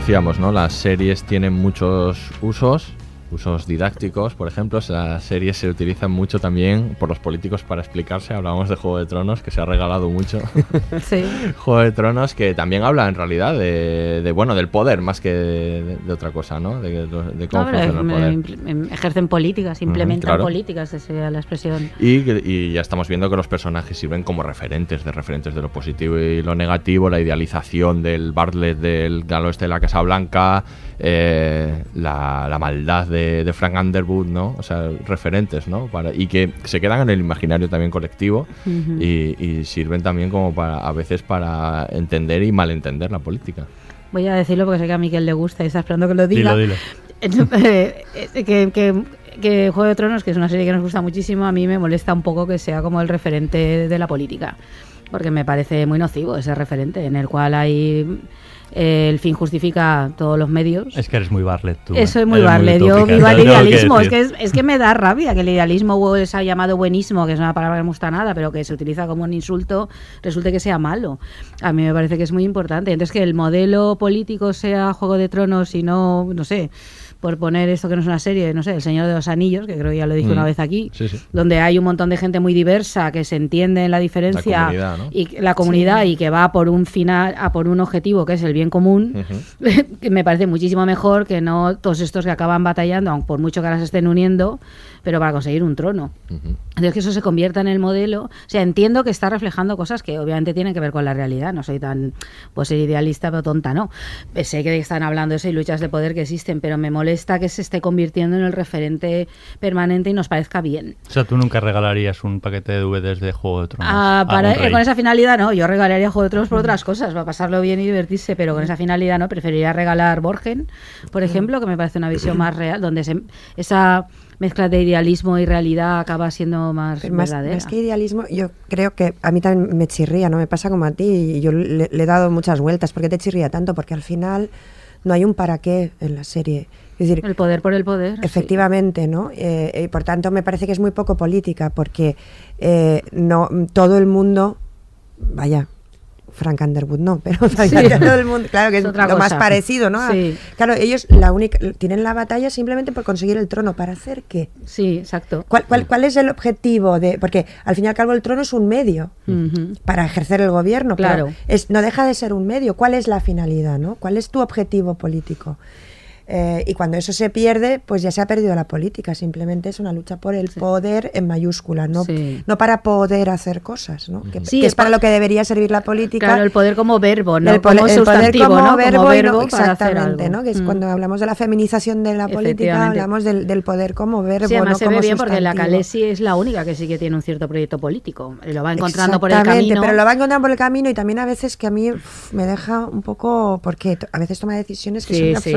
Decíamos, ¿no? Las series tienen muchos usos, usos didácticos, por ejemplo. Las series se utilizan mucho también por los políticos para explicarse. Hablábamos de Juego de Tronos, que se ha regalado mucho. Sí. Juego de Tronos, que también habla en realidad de, de, bueno, del poder más que de, de otra cosa, ¿no? De, de cómo No, funciona el poder. em- ejercen políticas, implementan claro. políticas, esa sería la expresión. Y, y ya estamos viendo que los personajes sirven como referentes, de referentes de lo positivo y lo negativo, la idealización del Bartlett del galo este de la Casa Blanca, eh, la, la maldad de, de Frank Underwood, ¿no? O sea, referentes, ¿no? Para, y que se quedan en el imaginario también colectivo y, y sirven también como para, a veces para entender y malentender la política. Voy a decirlo porque sé que a Miquel le gusta y está esperando que lo diga. Dilo, dilo. eh, eh, que, que, que Juego de Tronos, que es una serie que nos gusta muchísimo, a mí me molesta un poco que sea como el referente de la política. Porque me parece muy nocivo ese referente, en el cual hay eh, el fin justifica todos los medios. Es que eres muy Barlet tú. Eso ¿eh? es muy Eres Barlet. Yo vivo el idealismo. Es que, es, es que me da rabia que el idealismo o se ha llamado buenismo, que es una palabra que no me gusta nada, pero que se utiliza como un insulto, resulte que sea malo. A mí me parece que es muy importante. Entonces, que el modelo político sea Juego de Tronos y no, no sé, por poner esto que no es una serie, no sé, El Señor de los Anillos, que creo que ya lo dije Mm. una vez aquí, Sí, sí. donde hay un montón de gente muy diversa que se entiende en la diferencia comunidad, ¿no? y la comunidad y que va por un final, a por un objetivo que es el bien común, que me parece muchísimo mejor que no todos estos que acaban batallando, aun por mucho que ahora se estén uniendo, pero para conseguir un trono. Entonces que eso se convierta en el modelo. O sea, entiendo que está reflejando cosas que obviamente tienen que ver con la realidad. No soy tan, pues ser idealista, pero tonta no. Eh, Sé que están hablando de eso y luchas de poder que existen, pero me molesta que se esté convirtiendo en el referente permanente y nos parezca bien. O sea, tú nunca regalarías un paquete de DVDs de Juego de Tronos. Ah, a para, un rey. con esa finalidad no, yo regalaría Juego de Tronos por otras cosas, para pasarlo bien y divertirse, pero con esa finalidad no, preferiría regalar Borgen, por ejemplo, que me parece una visión más real, donde se, esa mezcla de idealismo y realidad acaba siendo más verdadera. más que idealismo, yo creo que a mí también me chirría, ¿no? Me pasa como a ti y yo le, le he dado muchas vueltas. ¿Por qué te chirría tanto? Porque al final no hay un para qué en la serie. Es decir, el poder por el poder. Efectivamente, ¿no? Eh, y por tanto, me parece que es muy poco política porque eh, no todo el mundo, vaya, Frank Underwood no, pero Sí. todo el mundo, claro que es, Es lo más parecido, ¿no? Sí. Claro, ellos la única tienen la batalla simplemente por conseguir el trono, ¿para hacer qué? Sí, exacto. ¿Cuál, cuál, cuál es el objetivo de...? Porque al fin y al cabo el trono es un medio para ejercer el gobierno, pero Claro. es, no deja de ser un medio. ¿Cuál es la finalidad, no? ¿Cuál es tu objetivo político? Eh, y cuando eso se pierde, pues ya se ha perdido la política. Simplemente es una lucha por el poder en mayúscula, no, Sí. no para poder hacer cosas, ¿no? Que, Sí, que es para pa- lo que debería servir la política. Claro, el poder como verbo, no El po- como el poder como ¿no? Como verbo, y no- exactamente. ¿no? Que es Mm. cuando hablamos de la feminización de la política, hablamos del, del poder como verbo, Sí, además no se como ve bien porque la. Calesi es la única que sí que tiene un cierto proyecto político. Lo va encontrando por el Exactamente, camino. pero lo va encontrando por el camino y también a veces que a mí uf, me deja un poco, porque a veces toma decisiones que son sí.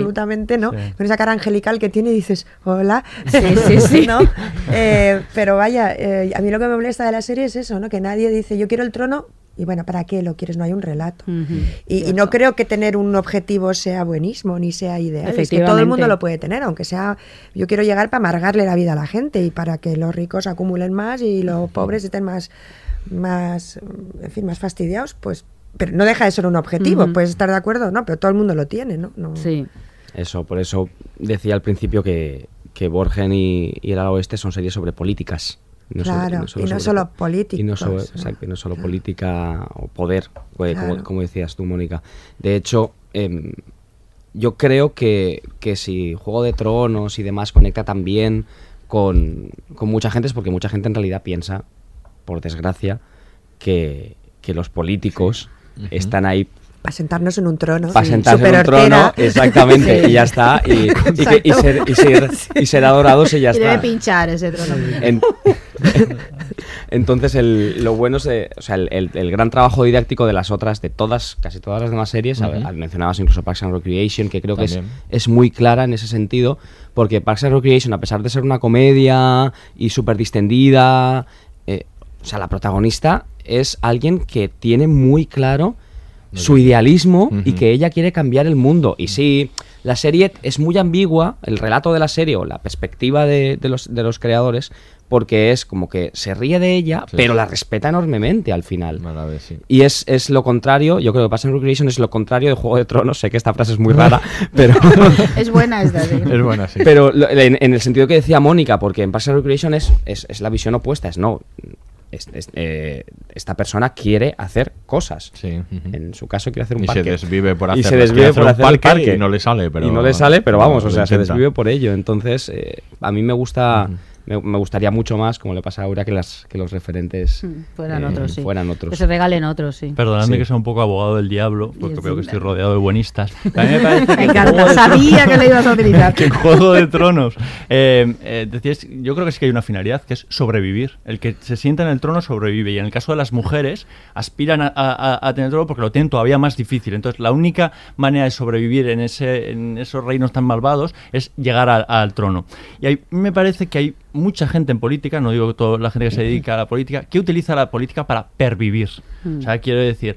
¿No? Sí. Con esa cara angelical que tiene y dices, hola, Sí, sí, sí. ¿no? Eh, pero vaya, eh, a mí lo que me molesta de la serie es eso, ¿no? Que nadie dice, yo quiero el trono. Y bueno, ¿para qué lo quieres? No hay un relato. y, y no creo que tener un objetivo sea buenismo ni sea ideal. Es que todo el mundo lo puede tener, aunque sea. Yo quiero llegar para amargarle la vida a la gente y para que los ricos acumulen más y los pobres estén más, más, en fin, más fastidiados, pues. Pero no deja de ser un objetivo, puedes estar de acuerdo, ¿no? Pero todo el mundo lo tiene, ¿no? no Sí. Eso, por eso decía al principio que, que Borgen y, y el ala oeste son series sobre políticas. Claro, y no sobre solo po- políticos, Y no solo, ¿no? exacto, y no solo política o poder, pues, Claro. como decías tú, Mónica. De hecho, em, yo creo que, que si Juego de Tronos y demás conecta también con, con mucha gente es porque mucha gente en realidad piensa, por desgracia, que, que los políticos están ahí Para sentarnos en un trono. para sí, sentarse en un trono, exactamente, Sí. y ya está, y, y, que- y Exacto. ser, y, ser, y ser adorados y ya y debe está. pinchar ese trono. En- Entonces, el- lo bueno es, o sea, el, el- el gran trabajo didáctico de las otras, de todas, casi todas las demás series, a- mencionabas incluso Parks and Recreation, que creo que es, es muy clara en ese sentido, porque Parks and Recreation, a pesar de ser una comedia y súper distendida, eh, o sea, la protagonista es alguien que tiene muy claro su idealismo y que ella quiere cambiar el mundo. Y sí, la serie es muy ambigua, el relato de la serie o la perspectiva de, de los, de los creadores, porque es como que se ríe de ella, Sí. pero la respeta enormemente al final. Sí. Y es, es lo contrario, yo creo que Pass and Recreation es lo contrario de Juego de Tronos, sé que esta frase es muy rara, pero... Es buena esta, sí. Es buena, sí. Pero en, en el sentido que decía Mónica, porque en and Recreation es, es, es la visión opuesta, es no. Es- es, eh, esta persona quiere hacer cosas. En su caso quiere hacer un Y se parque. desvive por Y se desvive Quiere hacer por un parque y no le sale, pero- Y no le sale, pero vamos, o sea, se desvive por ello. Entonces, eh, a mí me gusta me, me gustaría mucho más, como le pasa a Aura, que, las, que los referentes Mm, fueran eh, otros, sí. fueran otros. Que se regalen otros, sí. Perdonadme Sí. que sea un poco abogado del diablo, porque Sí, veo que estoy rodeado de buenistas. A mí me parece que Me en encanta, Juego de sabía Tronos- que lo ibas a utilizar. que Juego de Tronos. eh, eh, decías, yo creo que sí que hay una finalidad, que es sobrevivir. El que se sienta en el trono sobrevive. Y en el caso de las mujeres, aspiran a, a- a tener trono porque lo tienen todavía más difícil. Entonces, la única manera de sobrevivir en, ese, en esos reinos tan malvados es llegar al- al trono. Y ahí me parece que hay mucha gente en política, no digo toda la gente que se dedica a la política, que utiliza la política para pervivir. Mm. O sea, quiero decir,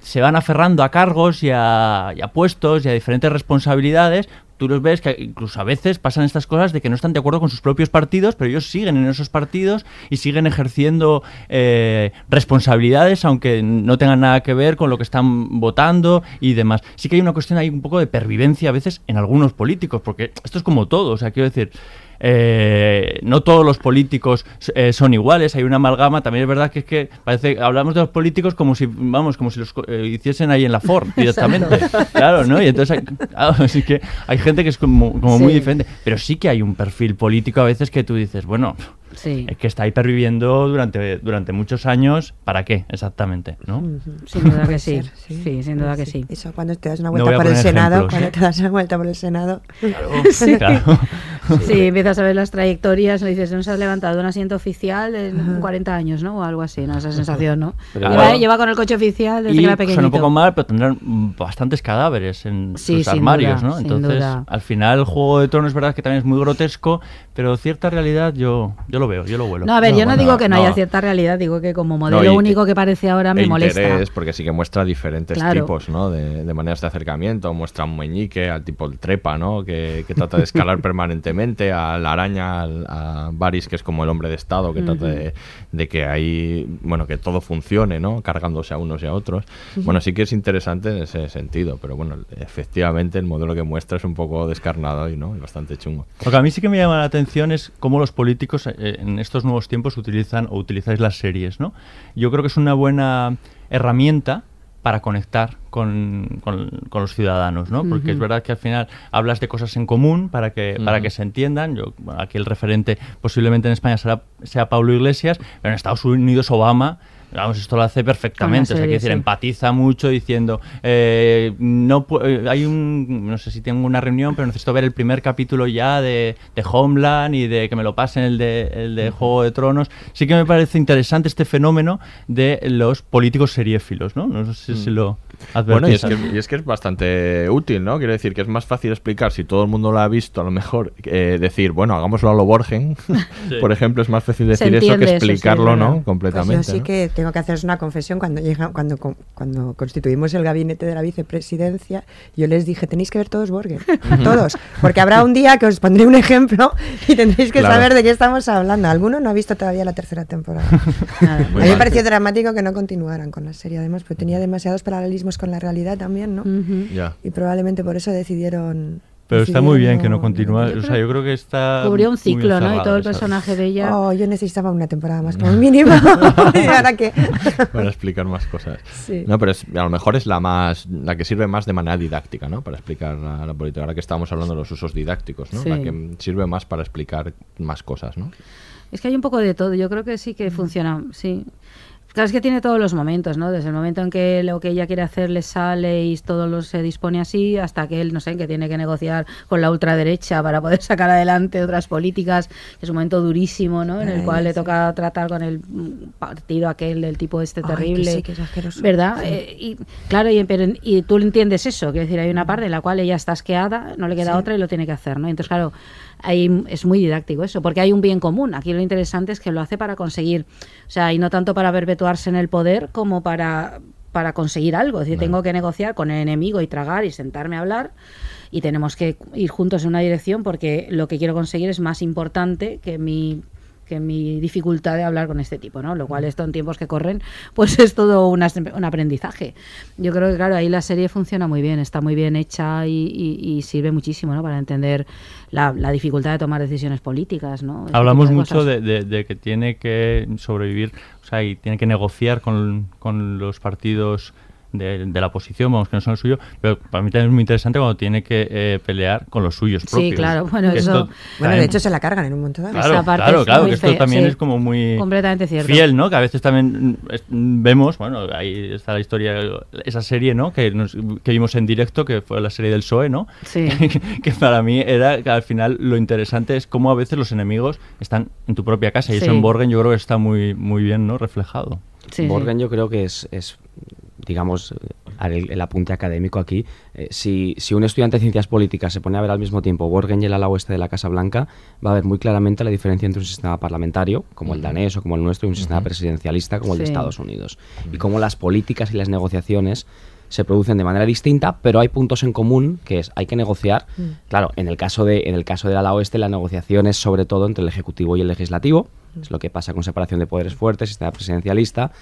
se van aferrando a cargos y a, y a puestos y a diferentes responsabilidades. Tú los ves que incluso a veces pasan estas cosas de que no están de acuerdo con sus propios partidos, pero ellos siguen en esos partidos y siguen ejerciendo eh, responsabilidades, aunque no tengan nada que ver con lo que están votando y demás. Sí que hay una cuestión ahí un poco de pervivencia a veces en algunos políticos, porque esto es como todo. O sea, quiero decir, eh, no todos los políticos eh, son iguales, hay una amalgama. También es verdad que es que parece hablamos de los políticos como si vamos como si los eh, hiciesen ahí en la Ford directamente, claro, ¿no? Y entonces hay, claro, así que hay gente que es como, como muy diferente, pero sí que hay un perfil político a veces que tú dices, bueno, Sí. es que está ahí perviviendo durante durante muchos años, ¿para qué exactamente, no? Sin duda que sí. ser, sí. sin duda que sí. Eso cuando te das una No vuelta por el Senado, ejemplos. cuando te das una vuelta por el Senado. Sí. Claro. Sí, empiezas a ver las trayectorias, no dices, no se has levantado un asiento oficial en 40 años, ¿no? O algo así, ¿no? Esa sensación, ¿no? Lleva, claro. lleva con el coche oficial desde Y que era suena pequeñito. un poco mal, pero tendrán bastantes cadáveres en Sí, sus sin armarios, duda, ¿no? Entonces, al final, el Juego de Tronos es verdad que también es muy grotesco, pero cierta realidad yo, yo lo veo, yo lo vuelo. No, a ver, yo no bueno, digo que no, no. haya cierta realidad, digo que como modelo No, único que parece ahora me e molesta. interés, porque sí que muestra diferentes Claro. tipos, ¿no? De, de maneras de acercamiento. Muestra a un meñique, al tipo el trepa, ¿no? Que, que trata de escalar permanentemente, a la araña, al- a Varys, que es como el hombre de Estado, que trata de, de que ahí, bueno, que todo funcione, ¿no? Cargándose a unos y a otros. Bueno, sí que es interesante en ese sentido, pero bueno, efectivamente el modelo que muestra es un poco descarnado y, ¿no? Y bastante chungo. Lo que a mí sí que me llama la atención es cómo los políticos eh, en estos nuevos tiempos utilizan o utilizáis las series, ¿no? Yo creo que es una buena herramienta para conectar con, con- con los ciudadanos, ¿no? Porque es verdad que al final hablas de cosas en común para que, para que se entiendan. Yo, bueno, aquí el referente posiblemente en España será, sea Pablo Iglesias, pero en Estados Unidos Obama Vamos, esto lo hace perfectamente. o sea, serie, decir, sí. empatiza mucho diciendo, eh, no eh, hay un, no sé si tengo una reunión, pero necesito ver el primer capítulo ya de, de Homeland y de que me lo pasen el de, el de Juego de Tronos. Sí que me parece interesante este fenómeno de los políticos seriéfilos, ¿no? No sé si lo Bueno, y es, advertís. que, y es que es bastante útil, ¿no? Quiero decir que es más fácil explicar si todo el mundo lo ha visto, a lo mejor eh, decir, bueno, hagámoslo a lo Borgen, por ejemplo, es más fácil decir eso que entiende eso, sí, explicarlo, ¿no? Completamente. Pues yo sí ¿no? que tengo que haceros una confesión. Cuando, llega, cuando, cuando constituimos el gabinete de la vicepresidencia, yo les dije, tenéis que ver todos Borgen, todos, porque habrá un día que os pondré un ejemplo y tendréis que Claro. saber de qué estamos hablando. Alguno no ha visto todavía la tercera temporada. a mí me pareció dramático que no continuaran con la serie, además, porque tenía demasiados paralelismos con la realidad también, ¿no? Y probablemente por eso decidieron... Pero está muy bien que no continúe. O sea, yo creo que está. Cubrió un ciclo, ¿no? Y todo el ¿sabes? personaje de ella. Oh, yo necesitaba una temporada más como mínimo. ¿Y ahora qué? para explicar más cosas. Sí. No, pero es- a lo mejor es la más la que sirve más de manera didáctica, ¿no? Para explicar la, la política. Ahora que estábamos hablando de los usos didácticos, ¿no? Sí. La que sirve más para explicar más cosas, ¿no? Es que hay un poco de todo. Yo creo que sí que funciona, sí. Claro, es que tiene todos los momentos, ¿no? Desde el momento en que lo que ella quiere hacer le sale y todo lo se dispone así, hasta que él, no sé, que tiene que negociar con la ultraderecha para poder sacar adelante otras políticas. Es un momento durísimo, ¿no? En el Ay, cual le toca tratar con el mm, partido aquel del tipo este Ay, que terrible. sí, que es asqueroso. ¿Verdad? Sí. Eh, y, claro, y, pero- y tú entiendes eso, quiero decir, hay una parte en la cual ella está asqueada, no le queda otra y lo tiene que hacer, ¿no? Entonces, claro, ahí es muy didáctico eso, porque hay un bien común. Aquí lo interesante es que lo hace para conseguir, o sea, y no tanto para perpetuarse en el poder como para para conseguir algo, es decir, tengo que negociar con el enemigo y tragar y sentarme a hablar y tenemos que ir juntos en una dirección porque lo que quiero conseguir es más importante que mi que mi dificultad de hablar con este tipo, ¿no? Lo cual esto en tiempos que corren, pues es todo un, un aprendizaje. Yo creo que, claro, ahí la serie funciona muy bien, está muy bien hecha y, y- y sirve muchísimo, ¿no? Para entender la, la dificultad de tomar decisiones políticas, ¿no? Ese Hablamos de mucho de, de- de que tiene que sobrevivir, o sea, y tiene que negociar con, con los partidos de, de la oposición, vamos, que no son el suyo, pero para mí también es muy interesante cuando tiene que eh, pelear con los suyos propios. Sí, claro, bueno, eso... esto Bueno, de hecho se la cargan en un montón de Claro, Esa parte claro, claro, que esto también sí. es como muy Completamente cierto. fiel, ¿no? Que a veces también mm, es- vemos, bueno, ahí está la historia, esa serie, ¿no? Que, nos- que vimos en directo, que fue la serie del PSOE, ¿no? Sí. que para mí era que al final lo interesante es cómo a veces los enemigos están en tu propia casa y Sí. eso en Borgen yo creo que está muy, muy bien, ¿no? Reflejado. Borgen yo creo que es, es, digamos, el, el apunte académico aquí. Eh, si, si un estudiante de ciencias políticas se pone a ver al mismo tiempo Borgen y el ala oeste de la Casa Blanca, va a ver muy claramente la diferencia entre un sistema parlamentario, como el danés o como el nuestro, y un sistema presidencialista como el de. Estados Unidos. Y cómo las políticas y las negociaciones se producen de manera distinta, pero hay puntos en común que es hay que negociar. Claro, en el caso de en el caso del ala oeste la negociación es sobre todo entre el ejecutivo y el legislativo, es lo que pasa con separación de poderes fuertes, sistema presidencialista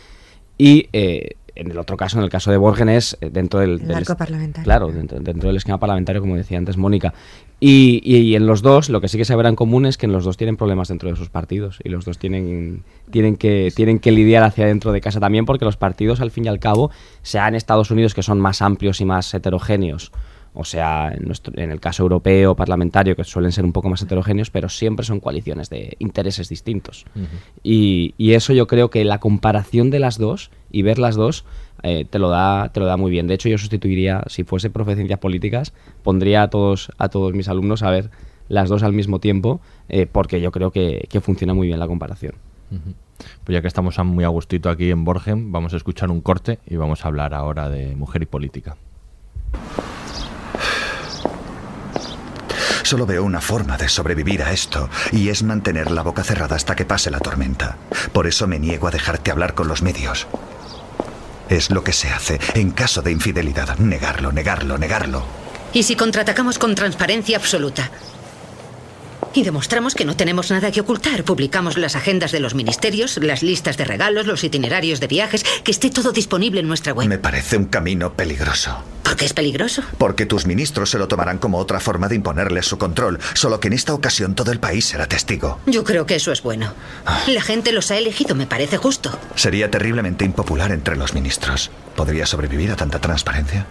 y eh, en el otro caso, en el caso de Borgen es eh, dentro del, El del arco est- parlamentario. Claro, dentro, dentro del esquema parlamentario, como decía antes Mónica. Y, y- y en los dos, lo que sí que se verá en común es que en los dos tienen problemas dentro de sus partidos y los dos tienen, tienen, que, tienen que lidiar hacia dentro de casa también porque los partidos, al fin y al cabo, sea en Estados Unidos que son más amplios y más heterogéneos, o sea, en, nuestro- en el caso europeo parlamentario, que suelen ser un poco más heterogéneos, pero siempre son coaliciones de intereses distintos. Y, y eso yo creo que la comparación de las dos y ver las dos eh, te, lo da, te lo da muy bien. De hecho, yo sustituiría, si fuese profe de ciencias políticas, pondría a todos, a todos mis alumnos a ver las dos al mismo tiempo, eh, porque yo creo que, que funciona muy bien la comparación. Pues ya que estamos muy a gustito aquí en Borgen, vamos a escuchar un corte y vamos a hablar ahora de mujer y política. Solo veo una forma de sobrevivir a esto, y es mantener la boca cerrada hasta que pase la tormenta. Por eso me niego a dejarte hablar con los medios. Es lo que se hace en caso de infidelidad. Negarlo, negarlo, negarlo. ¿Y si contraatacamos con transparencia absoluta? Y demostramos que no tenemos nada que ocultar. Publicamos las agendas de los ministerios, las listas de regalos, los itinerarios de viajes, que esté todo disponible en nuestra web. Me parece un camino peligroso. ¿Por qué es peligroso? Porque tus ministros se lo tomarán como otra forma de imponerles su control, solo que en esta ocasión todo el país será testigo. Yo creo que eso es bueno. La gente los ha elegido, me parece justo. Sería terriblemente impopular entre los ministros. ¿Podría sobrevivir a tanta transparencia?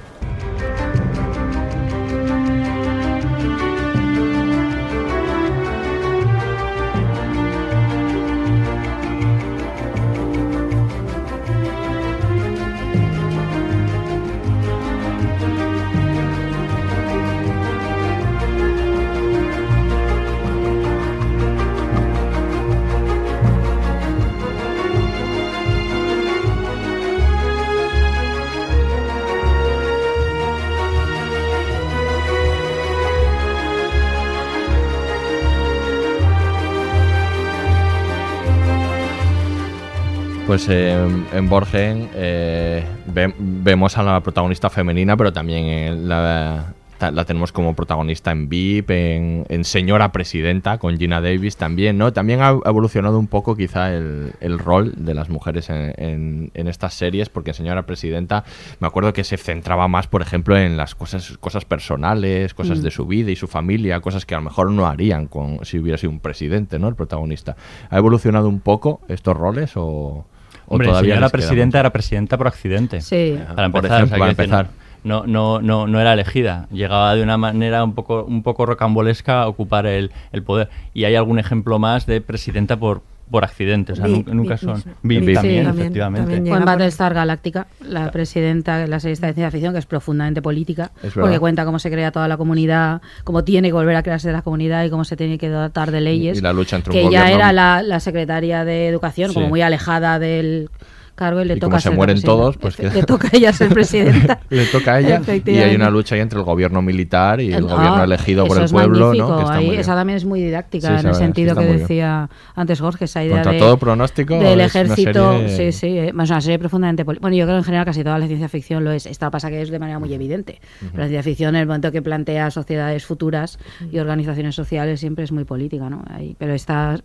Pues eh, en Borgen eh, ve- vemos a la protagonista femenina, pero también eh, la, la tenemos como protagonista en VIP, en, en Señora Presidenta, con Gina Davis también, ¿no? También ha evolucionado un poco quizá el, el rol de las mujeres en, en- en estas series, porque en Señora Presidenta me acuerdo que se centraba más, por ejemplo, en las cosas, cosas personales, cosas Mm. de su vida y su familia, cosas que a lo mejor no harían con, si hubiera sido un presidente, ¿no? El protagonista. ¿Ha evolucionado un poco estos roles o...? Hombre, todavía señora les queda presidenta era presidenta por accidente. Sí. Para Por empezar, ejemplo, o sea, para decir, empezar. No, no, no, no era elegida. Llegaba de una manera un poco, un poco rocambolesca a ocupar el, el poder. Y hay algún ejemplo más de presidenta por, por accidente. O sea, nunca, son. sí, también, también, efectivamente. En Battlestar Galáctica, la presidenta de la serie de ciencia ficción, que es profundamente política, Es porque cuenta cómo se crea toda la comunidad, cómo tiene que volver a crearse la comunidad y cómo se tiene que dotar de leyes. Y la lucha entre un que ya gobierno- era la, la secretaria de educación, como muy alejada del cargo y le y toca como se mueren todos, pues que le toca a ella ser presidenta. le toca a ella y hay una lucha ahí entre el gobierno militar y el gobierno elegido por el pueblo. ¿no? Que está Ahí- muy bien. esa también es muy didáctica Sí, en el sentido que bien. decía antes Jorge, esa idea Contra de, todo pronóstico, del ejército. serie- Sí, sí, eh, es una serie profundamente Bueno, yo creo que en general casi toda la ciencia ficción lo es. Esta pasa que es de manera muy evidente. Pero la ciencia ficción, en el momento que plantea sociedades futuras y organizaciones sociales, siempre es muy política, ¿no? Ahí- pero esta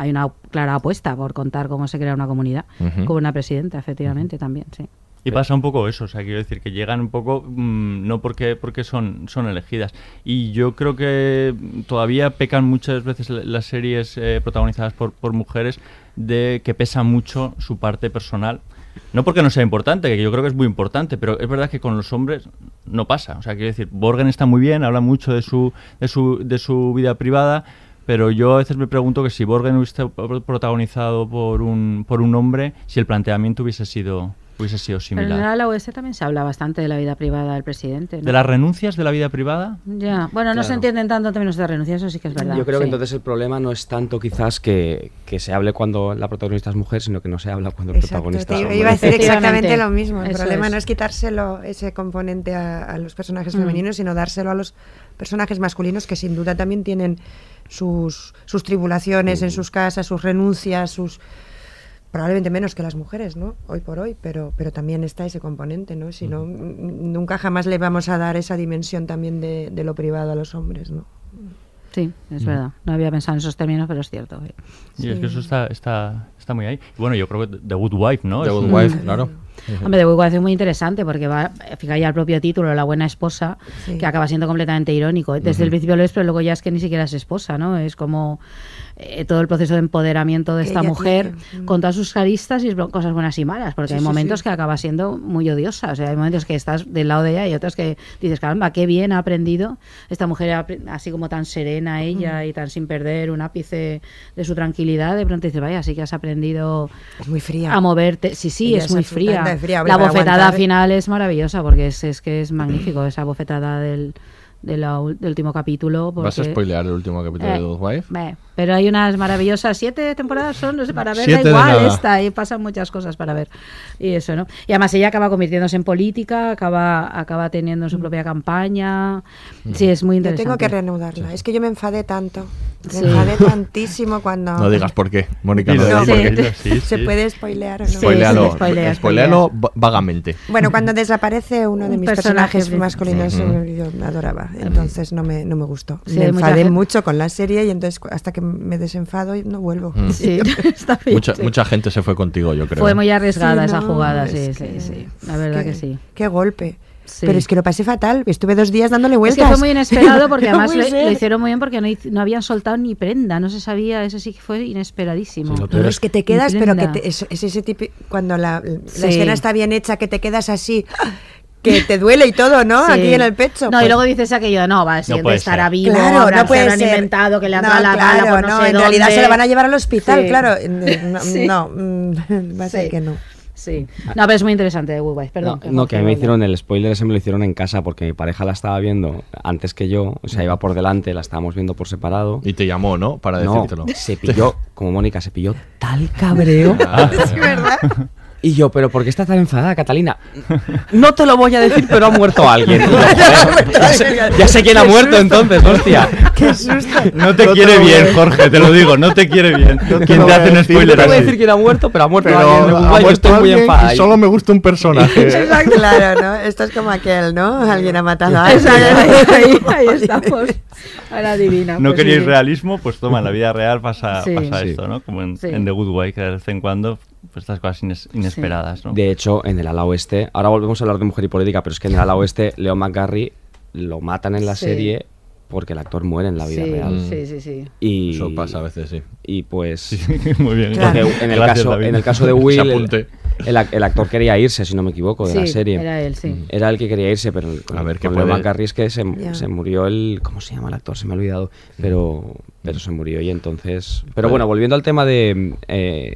hay una clara apuesta por contar cómo se crea una comunidad, Ujú. con una presidenta, efectivamente, también, sí. Y pasa un poco eso, o sea, quiero decir que llegan un poco mm, no porque porque son son elegidas. Y yo creo que todavía pecan muchas veces la- las series eh, protagonizadas por, por mujeres de que pesa mucho su parte personal No porque no sea importante, que yo creo que es muy importante, pero es verdad que con los hombres no pasa. O sea, quiero decir, Borgen está muy bien, habla mucho de su, de su, de su vida privada, pero yo a veces me pregunto que si Borgen hubiese protagonizado por un, por un hombre, si el planteamiento hubiese sido, hubiese sido Pero en similar. ala oeste también se habla bastante de la vida privada del presidente. ¿no? ¿De las renuncias de la vida privada? Ya, bueno, no se entienden tanto en términos de renuncia, eso sí que es verdad. Yo creo que entonces el problema no es tanto quizás que, que se hable cuando la protagonista es mujer, sino que no se habla cuando el Exacto, protagonista es hombre. iba a decir exactamente lo mismo. El Eso problema es. no es quitárselo ese componente a, a los personajes Mm. femeninos, sino dárselo a los personajes masculinos que sin duda también tienen sus, sus tribulaciones en sus casas, sus renuncias, sus probablemente menos que las mujeres, ¿no? Hoy por hoy, pero, pero también está ese componente, ¿no? Si no, nunca jamás le vamos a dar esa dimensión también de, de lo privado a los hombres, ¿no? Sí, es Mm. verdad. No había pensado en esos términos, pero es cierto. eh. Y es que eso está, está, está muy ahí. Bueno, yo creo que The Good Wife, ¿no? The Good Wife, claro. Hombre, The Good Wife es muy interesante porque va, fíjate ya el propio título, La buena esposa, Sí. que acaba siendo completamente irónico. Desde Ujú. el principio lo es, pero luego ya es que ni siquiera es esposa, ¿no? Es como eh, todo el proceso de empoderamiento de Que esta mujer tiene, con todas sus caristas y cosas buenas y malas, porque Sí, hay momentos sí. que acaba siendo muy odiosa. O sea, hay momentos que estás del lado de ella y otros que dices, caramba, qué bien ha aprendido esta mujer, así como tan serena ella y tan sin perder un ápice de su tranquilidad. De pronto dices, vaya, sí que has aprendido Es muy fría. a moverte. Sí, sí, Ella es muy fría. Fría, La bofetada aguantar- final es maravillosa porque es, es que es magnífico esa bofetada del, de la ul- del último capítulo. ¿Vas a porque- spoilear el último capítulo Eh, de The Wife? Ve, pero hay unas maravillosas siete temporadas son no sé para ver Siete igual esta y pasan muchas cosas para ver y eso no y además ella acaba convirtiéndose en política acaba acaba teniendo su propia campaña sí es muy Yo interesante tengo que reanudarla. Es que yo me enfadé tanto. Me Sí. enfadé tantísimo cuando... No digas por qué, Mónica. No dilo, digas por porque qué. sí, ¿Se sí. puede spoilear o no? Spoilealo, spoilea, spoilealo va- vagamente. Bueno, cuando desaparece uno de Un mis personaje personajes masculinos, eh, yo me adoraba. Entonces no me, no me gustó. Sí, me enfadé mucho con la serie y entonces hasta que me desenfado y no vuelvo. Mm. sí está bien Mucha, sí. mucha gente se fue contigo, yo creo. fue muy arriesgada Sí, esa no, jugada es sí sí que- sí la verdad que, que- sí Qué golpe. Sí. Pero es que lo pasé fatal. Estuve dos días dándole Es vueltas. que fue muy inesperado porque No además lo, hicieron muy bien porque no, no habían soltado ni prenda, no se sabía, eso sí que fue inesperadísimo. Sí, lo Pero es que te quedas, pero que te- es, es ese tipo cuando la, la Sí. escena está bien hecha, que te quedas así, que te duele y todo, ¿no? Sí. Aquí en el pecho. No, Pues- y luego dices aquello, no, va, si puede estará ser. vivo, Claro, habrá- no puede se ser. inventado que le han No, dado la claro, bala por no, no, sé en realidad dónde. se la van a llevar al hospital, Sí. claro. eh, No, Sí. no, mm, va a ser Sí. que no. Sí. No, pero es muy interesante de Good Wife, perdón. No, no, que a mí me hicieron el spoiler ese me lo hicieron en casa porque mi pareja la estaba viendo antes que yo, o sea, iba por delante, la estábamos viendo por separado. Y te llamó, ¿no? Para No, decírtelo. se pilló, como Mónica, se pilló tal cabreo. Ah, Y yo, ¿pero por qué estás tan enfadada, Catalina? No te lo voy a decir, pero ha muerto alguien. Yo, "Joder, ya, sé, ya sé quién ha muerto entonces, hostia. ¡Qué susto! No te No te quiere a bien. Jorge, te lo digo, no te quiere bien. te ¿Quién te hace un spoiler No te voy a decir quién ha muerto, pero ha muerto Pero alguien. ha Uruguay, yo muerto estoy muy alguien enfadada. y solo me gusta un personaje. Exacto, claro, ¿no? Esto es como aquel, ¿no? Alguien ha matado a alguien. ahí, ahí estamos. Ahora adivina. No pues queréis sí. realismo, pues toma, en la vida real pasa, Sí. pasa Sí. esto, ¿no? Como en, Sí. en The Good Wife, que de vez en cuando, pues estas cosas ines- inesperadas, ¿no? De hecho, en el ala oeste, ahora volvemos a hablar de mujer y política, pero es que en el ala oeste, Leo McGarry lo matan en la Sí. serie porque el actor muere en la vida sí, real. Sí, sí, sí. Y, Eso pasa a veces, sí. Y pues. Muy bien. Claro. En el, Gracias, caso, David. en el caso de Will, el. El el actor quería irse, si no me equivoco, de la serie. era él, sí. Era el que quería irse, pero con, A ver, ¿qué con Leo es que se, se murió el... ¿Cómo se llama el actor? Se me ha olvidado. Pero, pero se murió y entonces... Pero bueno, volviendo al tema de eh,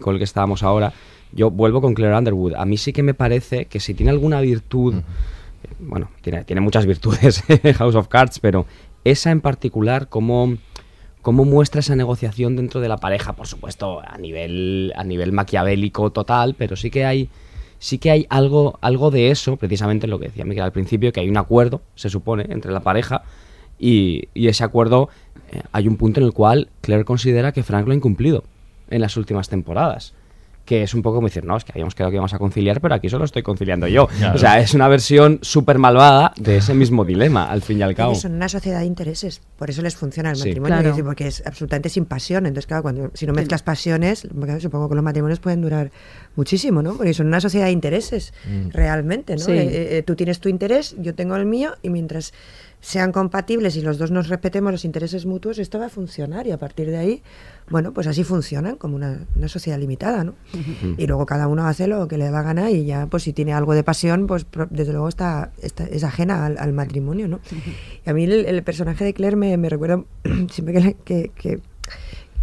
con el que estábamos ahora, yo vuelvo con Claire Underwood. A mí sí que me parece que si tiene alguna virtud... Bueno, tiene, tiene muchas virtudes House of Cards, pero esa en particular, cómo, cómo muestra esa negociación dentro de la pareja, por supuesto, a nivel, a nivel maquiavélico total, pero sí que hay, sí que hay algo, algo de eso, precisamente lo que decía Miguel al principio, que hay un acuerdo, se supone, entre la pareja, y, y ese acuerdo, eh, hay un punto en el cual Claire considera que Frank lo ha incumplido en las últimas temporadas. Que es un poco como decir, no, es que habíamos quedado que íbamos a conciliar, pero aquí solo estoy conciliando yo. Claro. O sea, es una versión súper malvada de ese mismo dilema, al fin y al cabo. Son una sociedad de intereses, por eso les funciona el Sí. matrimonio, Claro. decir, porque es absolutamente sin pasión. Entonces, claro, cuando, si no mezclas pasiones, supongo que los matrimonios pueden durar muchísimo, ¿no? Porque son una sociedad de intereses, Mm. realmente, ¿no? Sí. Eh, eh, tú tienes tu interés, yo tengo el mío, y mientras sean compatibles y los dos nos respetemos los intereses mutuos, esto va a funcionar y a partir de ahí, bueno, pues así funcionan como una, una sociedad limitada, ¿no? Y luego cada uno hace lo que le da gana y ya, pues si tiene algo de pasión, pues desde luego está, está- es ajena al, al matrimonio, ¿no? Y a mí el, el personaje de Claire me, me recuerda siempre que, que- que,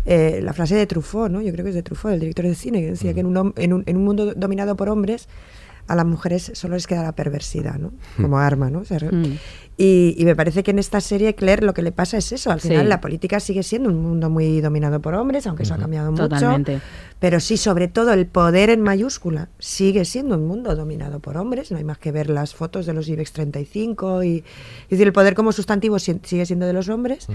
eh, la frase de Truffaut, ¿no? Yo creo que es de Truffaut, el director de cine, que decía que en un, en, un, en un mundo dominado por hombres, a las mujeres solo les queda la perversidad, ¿no? Como arma, ¿no? O sea, Mm. y, y me parece que en esta serie, Claire, lo que le pasa es eso. Al Sí. final, la política sigue siendo un mundo muy dominado por hombres, aunque eso ha cambiado mucho. Totalmente. Pero sí, sobre todo, el poder en mayúscula sigue siendo un mundo dominado por hombres. No hay más que ver las fotos de los IBEX 35 y, es decir, el poder como sustantivo si- sigue siendo de los hombres.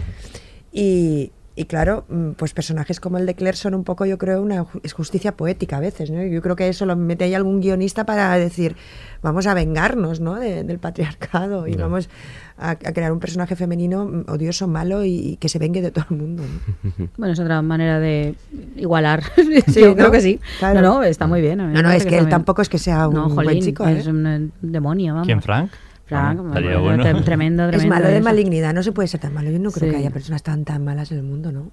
Y, y claro, mm, pues personajes como el de Claire son un poco, yo creo, una justicia poética a veces, ¿no? Yo creo que eso lo mete ahí algún guionista para decir, vamos a vengarnos, ¿no? de- del patriarcado y vamos a, a crear un personaje femenino mm, odioso, malo y, y que se vengue de todo el mundo. ¿no? Bueno, es otra manera de igualar. Sí, Yo ¿no? creo que sí. Claro. No, no, está muy bien. a mí No, no, es que él tampoco es que sea un No, buen jolín, chico, ¿eh? Es un eh, demonio, vamos. ¿Quién, Frank? Frank, Bueno, estaría bueno, bueno. tre- tremendo, tremendo. Es malo de eso. malignidad, no se puede ser tan malo. Yo no creo Sí. que haya personas tan tan malas en el mundo, ¿no?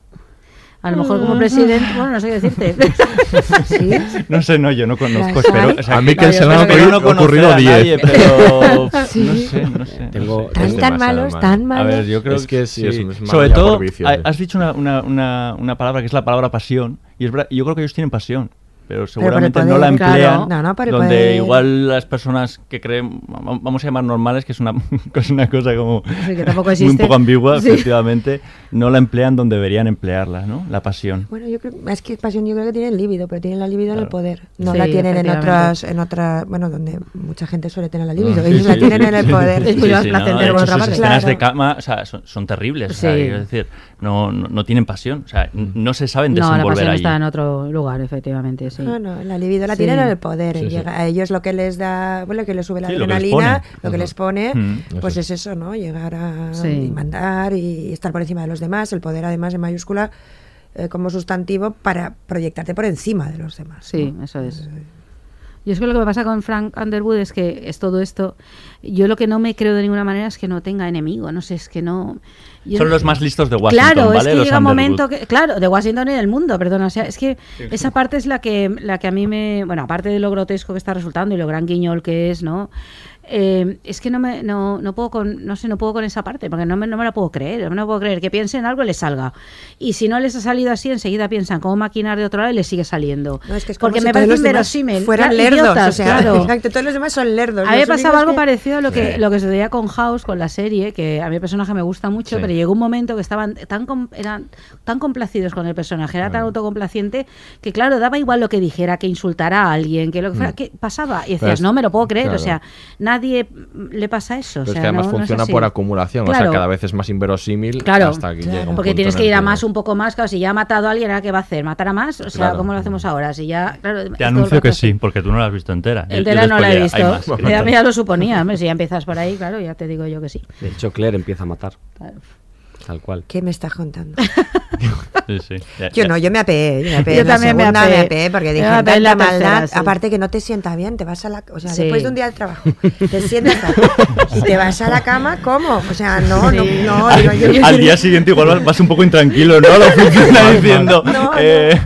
A lo mejor como presidente, bueno, no sé qué decirte. No sé, no, yo no conozco, espero. o sea, A mí que- se me no ocurrido- ocurrido conocer a nadie, 10. pero Sí. no sé, no sé. Tengo-. Tan, Es tan malos, malo. tan A malos. ver, yo creo Es que sí, es- es malo Sobre todo, vicio, ha- eh. has dicho una, una, una, una palabra que es la palabra pasión, y es verdad, yo creo que ellos tienen pasión, pero el seguramente no la claro. emplean. No, no, por el donde poder. igual las personas que creen, vam- vamos a llamar normales, que es una, que es una cosa como Sí, que tampoco muy un poco ambigua, Sí. efectivamente, no la emplean donde deberían emplearla, ¿no? La pasión. Bueno, yo creo, es que pasión yo creo que tienen libido, pero tienen la libido en el poder. No Sí, la tienen en otras, en otra, bueno, donde mucha gente suele tener la libido. Ah, sí, ellos sí, la sí, tienen sí, en el poder. Es no, de hecho, otra sus parte. escenas de Claro. cama o sea, son, son terribles, o sea, quiero decir, no, no, no tienen pasión, o sea, n- no se saben No, la desenvolver pasión está en otro lugar, efectivamente, sí. No, no, la libido la Sí. tienen en el poder. Sí, sí. Llega- A ellos lo que les da, bueno, lo que les sube la Sí, lo que les adrenalina, pone. lo que les pone, Mm. pues es eso, ¿no? Llegar a y mandar y estar por encima de los demás, el poder además en mayúscula eh, como sustantivo para proyectarte por encima de los demás. Sí, ¿no? eso es. Y es que lo que me pasa con Frank Underwood es que es todo esto. Yo lo que no me creo de ninguna manera es que no tenga enemigo. No sé, es que no. Yo Son no- los más listos de Washington, Claro, ¿vale? es que Los llega un momento que. Claro, de Washington y del mundo, perdona. O sea, es que esa parte es la que, la que a mí me. Bueno, aparte de lo grotesco que está resultando y lo gran guiñol que es, ¿no? Eh, es que no me no, no puedo con no sé no puedo con esa parte porque no me, no me la puedo creer no me puedo creer que piensen algo y les salga y si no les ha salido así enseguida piensan cómo maquinar de otro lado y les sigue saliendo No, es que es porque si me parece inverosímil Fueran Claro, lerdos, idiotas, o sea, claro. exacto, todos los demás son lerdos. A mí me pasaba algo que- parecido a lo que, Sí. lo que sucedía con House, con la serie, que a mi personaje me gusta mucho, Sí. pero llegó un momento que estaban tan com- eran tan complacidos con el personaje, era tan autocomplaciente, que claro, daba igual lo que dijera, que insultara a alguien, que lo que fuera, que pasaba. Y decías, Pero no me lo puedo creer, claro. o sea, nadie le pasa eso. o es que además no- funciona por acumulación, o sea, cada vez es más inverosímil Claro, hasta que llega un porque punto tienes en que ir a más, un poco más, claro, si ya ha matado a alguien, ¿ahora qué va a hacer? ¿Matar a más? O sea, Claro. ¿cómo lo hacemos ahora? Si ya, Te anuncio que sí, porque tú no la has visto entera. Yo- yo Entera no la he visto. ya-. Ya, ya lo suponía, hombre, si ya empiezas por ahí, claro, ya te digo yo que sí. De hecho, Claire empieza a matar. Claro. Tal cual. ¿Qué me estás contando? Sí, sí. Ya- Yo ya- no, yo me apeé, yo me apeé. Yo la también me apeé. me apeé porque dije, apeé la tercera, maldad, sí. aparte que no te sienta bien, te vas a la, o sea, Sí. después de un día de trabajo, te sientas y te vas a la cama, ¿cómo? O sea, no, Sí. no, no, digo, yo- Al día siguiente igual vas, un poco intranquilo, ¿no? A la oficina diciendo, No, no. eh,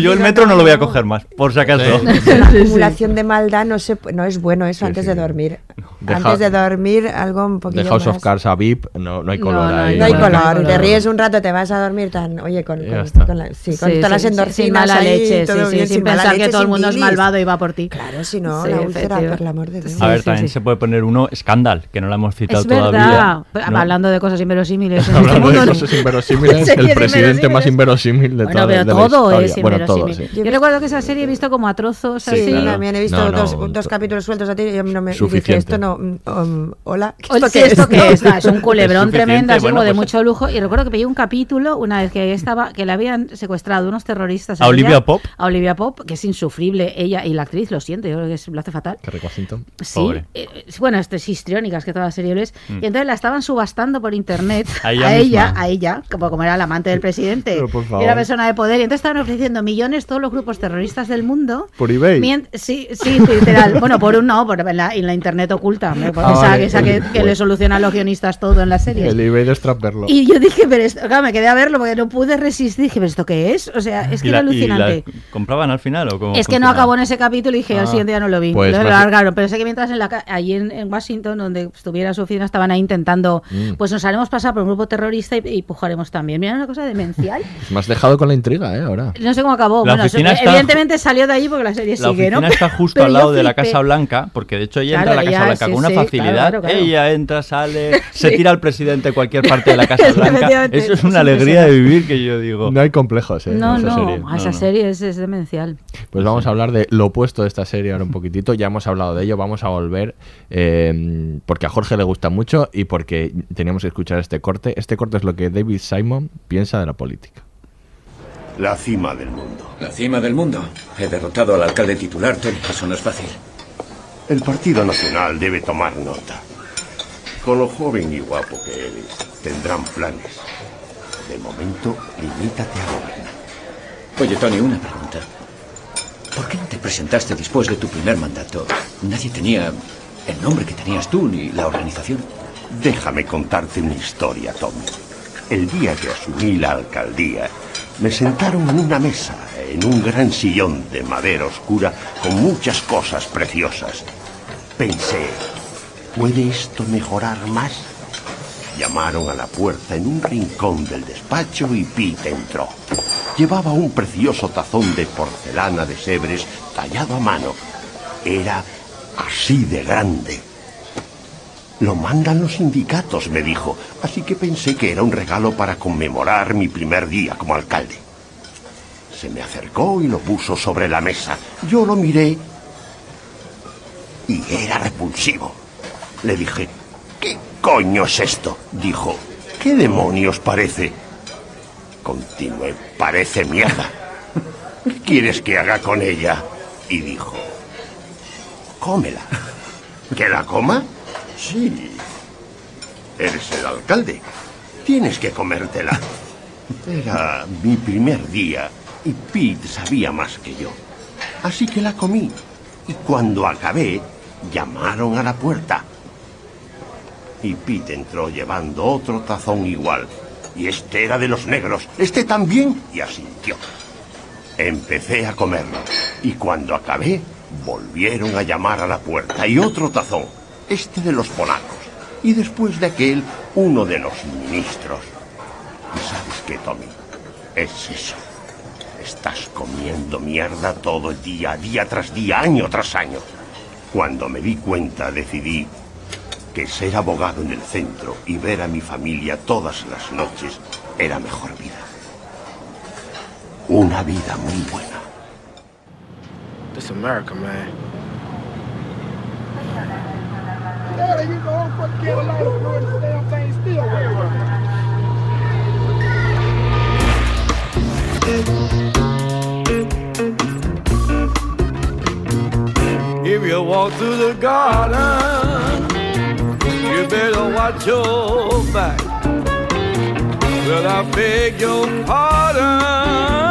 yo el metro no, no, lo voy a no. coger más, por si acaso. la acumulación de maldad no se, no es bueno eso Sí, antes sí. de dormir. Antes de dormir algo un poquito De House más. of Cards a VIP no, no hay No, color no ahí. No hay color, no, te ríes un rato, te vas a dormir tan, oye, con, con, la- sí, con Sí, todas las sí, sí, endorfinas sin mala ahí, leche, todo sí, sí, bien, sin mala pensar que leche, todo el sin mundo es malvado y va por ti. Claro, si no, Sí, la úlcera, por el amor de Dios. A ver, sí, también sí. se puede poner uno, Scandal, que no la hemos citado Es todavía. verdad. ¿no? Hablando de cosas inverosímiles. este Hablando de cosas inverosímiles, el presidente más inverosímil de toda la todo historia. es inverosímil. sí. Yo recuerdo que esa serie he visto como a trozos Sí, así. claro. también he visto dos, capítulos sueltos a ti y a mí no me y dije, esto no, mm, um, hola, ¿qué Oye, esto sí, qué ¿esto es? qué es? Un culebrón tremendo, así como de pues- lujo. Y recuerdo que veía un capítulo una vez que estaba, que le habían secuestrado unos terroristas. ¿A Olivia ella- Pope? A Olivia Pope, que es insufrible ella y la actriz, lo siento, yo creo que es- lo hace fatal. Kerry Washington. Sí, Pobre. eh, bueno, esto es histriónicas que toda la serie lo es. Mm. Y entonces la estaban subastando por internet A ella a ella, a ella, como, como era la amante del presidente y era persona de poder. Y entonces estaban ofreciendo millones todos los grupos terroristas del mundo. Por eBay. Mien- sí, sí, literal. bueno, por un no, por en la, en la internet oculta, porque Ah, esa, vale. esa que, que le soluciona a los guionistas todo en la serie. El eBay de Strasberlo. Y yo dije, pero esto, claro, me quedé a verlo porque no pude resistir. Dije, pero ¿esto qué es? O sea, es que ¿Y era la- y la alucinante. compraban al final o cómo Es que no acabó en ese capítulo y dije, al Ah. siguiente ya no lo vi. Pues lo más- largaron, pero sé que mientras en la allí en, en Washington, donde estuviera su oficina, estaban ahí intentando, Mm. pues nos haremos pasar por un grupo terrorista y, y pujaremos también. Mira, una cosa demencial. Me has dejado con la intriga, ¿eh? Ahora. No sé cómo acabó. La bueno, está- evidentemente salió de allí porque la serie La sigue, oficina ¿no? está justo Pero al lado de la. Casa Blanca, porque de hecho ella Claro, entra a la Casa ella, Blanca sí, con una sí, facilidad. claro, claro. Ella entra, sale, se tira al presidente de cualquier parte de la Casa Eso es es una alegría de vivir que yo digo. No hay complejos, ¿eh? No, en esa no, serie. a esa serie es, es demencial. Pues vamos a hablar de lo opuesto de esta serie ahora un poquitito. Ya hemos hablado de ello, vamos a volver eh, porque a Jorge le gusta mucho y porque teníamos que escuchar este corte. Este corte es lo que David Simon piensa de la política. La cima del mundo. La cima del mundo. He derrotado al alcalde titular, Tony. Eso no es fácil. El Partido Nacional debe tomar nota. Con lo joven y guapo que eres, tendrán planes. De momento, limítate a gobernar. Oye, Tony, una pregunta. ¿Por qué no te presentaste después de tu primer mandato? Nadie tenía el nombre que tenías tú ni la organización. Déjame contarte una historia, Tommy. El día que asumí la alcaldía, me sentaron en una mesa, en un gran sillón de madera oscura, con muchas cosas preciosas. Pensé, ¿puede esto mejorar más? Llamaron a la puerta en un rincón del despacho y Pete entró. Llevaba un precioso tazón de porcelana de Sebres tallado a mano. Era así de grande. Lo mandan los sindicatos, me dijo, así que pensé que era un regalo para conmemorar mi primer día como alcalde. Se me acercó y lo puso sobre la mesa. Yo lo miré y era repulsivo. Le dije, ¿qué coño es esto? Dijo, ¿qué demonios parece? Continué, parece mierda. ¿Qué quieres que haga con ella? Y dijo, cómela. ¿Que la coma? Sí. Eres el alcalde. Tienes que comértela. Era mi primer día y Pete sabía más que yo. Así que la comí. Y cuando acabé, llamaron a la puerta. Y Pete entró llevando otro tazón igual. Y este era de los negros. Este también. Y asintió. Empecé a comerlo. Y cuando acabé, volvieron a llamar a la puerta. Y otro tazón. Este de los polacos. Y después de aquel, uno de los ministros. ¿Y sabes qué, Tommy? Es eso. Estás comiendo mierda todo el día, día tras día, año tras año. Cuando me di cuenta, decidí que ser abogado en el centro y ver a mi familia todas las noches era mejor vida. Una vida muy buena. This America, man. If you walk through the garden, you better watch your back. Well, I beg your pardon,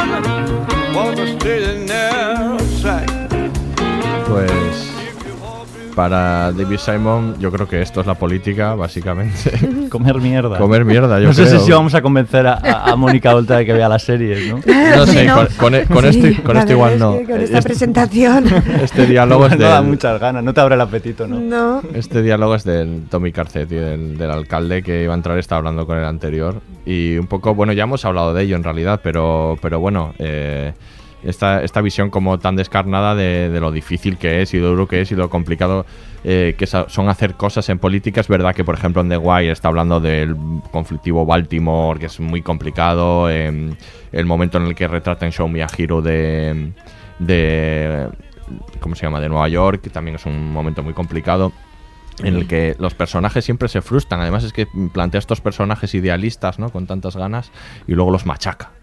para David Simon, yo creo que esto es la política, básicamente. Comer mierda. Comer mierda, yo No sé creo. si vamos a convencer a, a- a Mónica Oltra de que vea las series, ¿no? No sé, con, con e- con Sí, este, con la este verdad igual es no. que Con esta Este- presentación. Este diálogo es No da del- muchas ganas, no te abre el apetito, ¿no? No. Este diálogo es del Tommy Carcetti, del, del alcalde que iba a entrar, está hablando con el anterior. Y un poco, bueno, ya hemos hablado de ello en realidad, pero, pero bueno, eh, esta, esta visión como tan descarnada de, de lo difícil que es y lo duro que es y lo complicado eh, que son hacer cosas en política. Es verdad que, por ejemplo, en The Wire está hablando del conflictivo Baltimore, que es muy complicado. em, el momento en el que retrata en Show Me a Hero de, de. ¿Cómo se llama? De Nueva York, que también es un momento muy complicado. en el que los personajes siempre se frustran. Además es que plantea estos personajes idealistas, ¿no? Con tantas ganas y luego los machaca.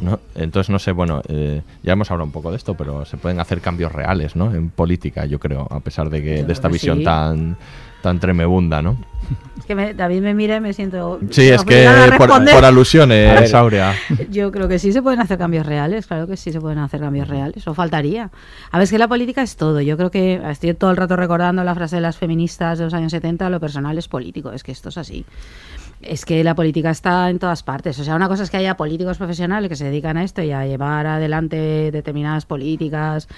¿No? Entonces, no sé, bueno, eh, ya hemos hablado un poco de esto, pero se pueden hacer cambios reales, ¿no? En política, yo creo, a pesar de que de esta que visión sí. tan tan tremebunda, ¿no? Es que me- David me mira y me siento. Sí, es que por, por alusiones, Aurea. Yo creo que sí se pueden hacer cambios reales, claro que sí se pueden hacer cambios reales, o faltaría. A ver, es que la política es todo. Yo creo que estoy todo el rato recordando la frase de las feministas de los años 70, lo personal es político, es que esto es así. Es que la política está en todas partes. O sea, una cosa es que haya políticos profesionales que se dedican a esto y a llevar adelante determinadas políticas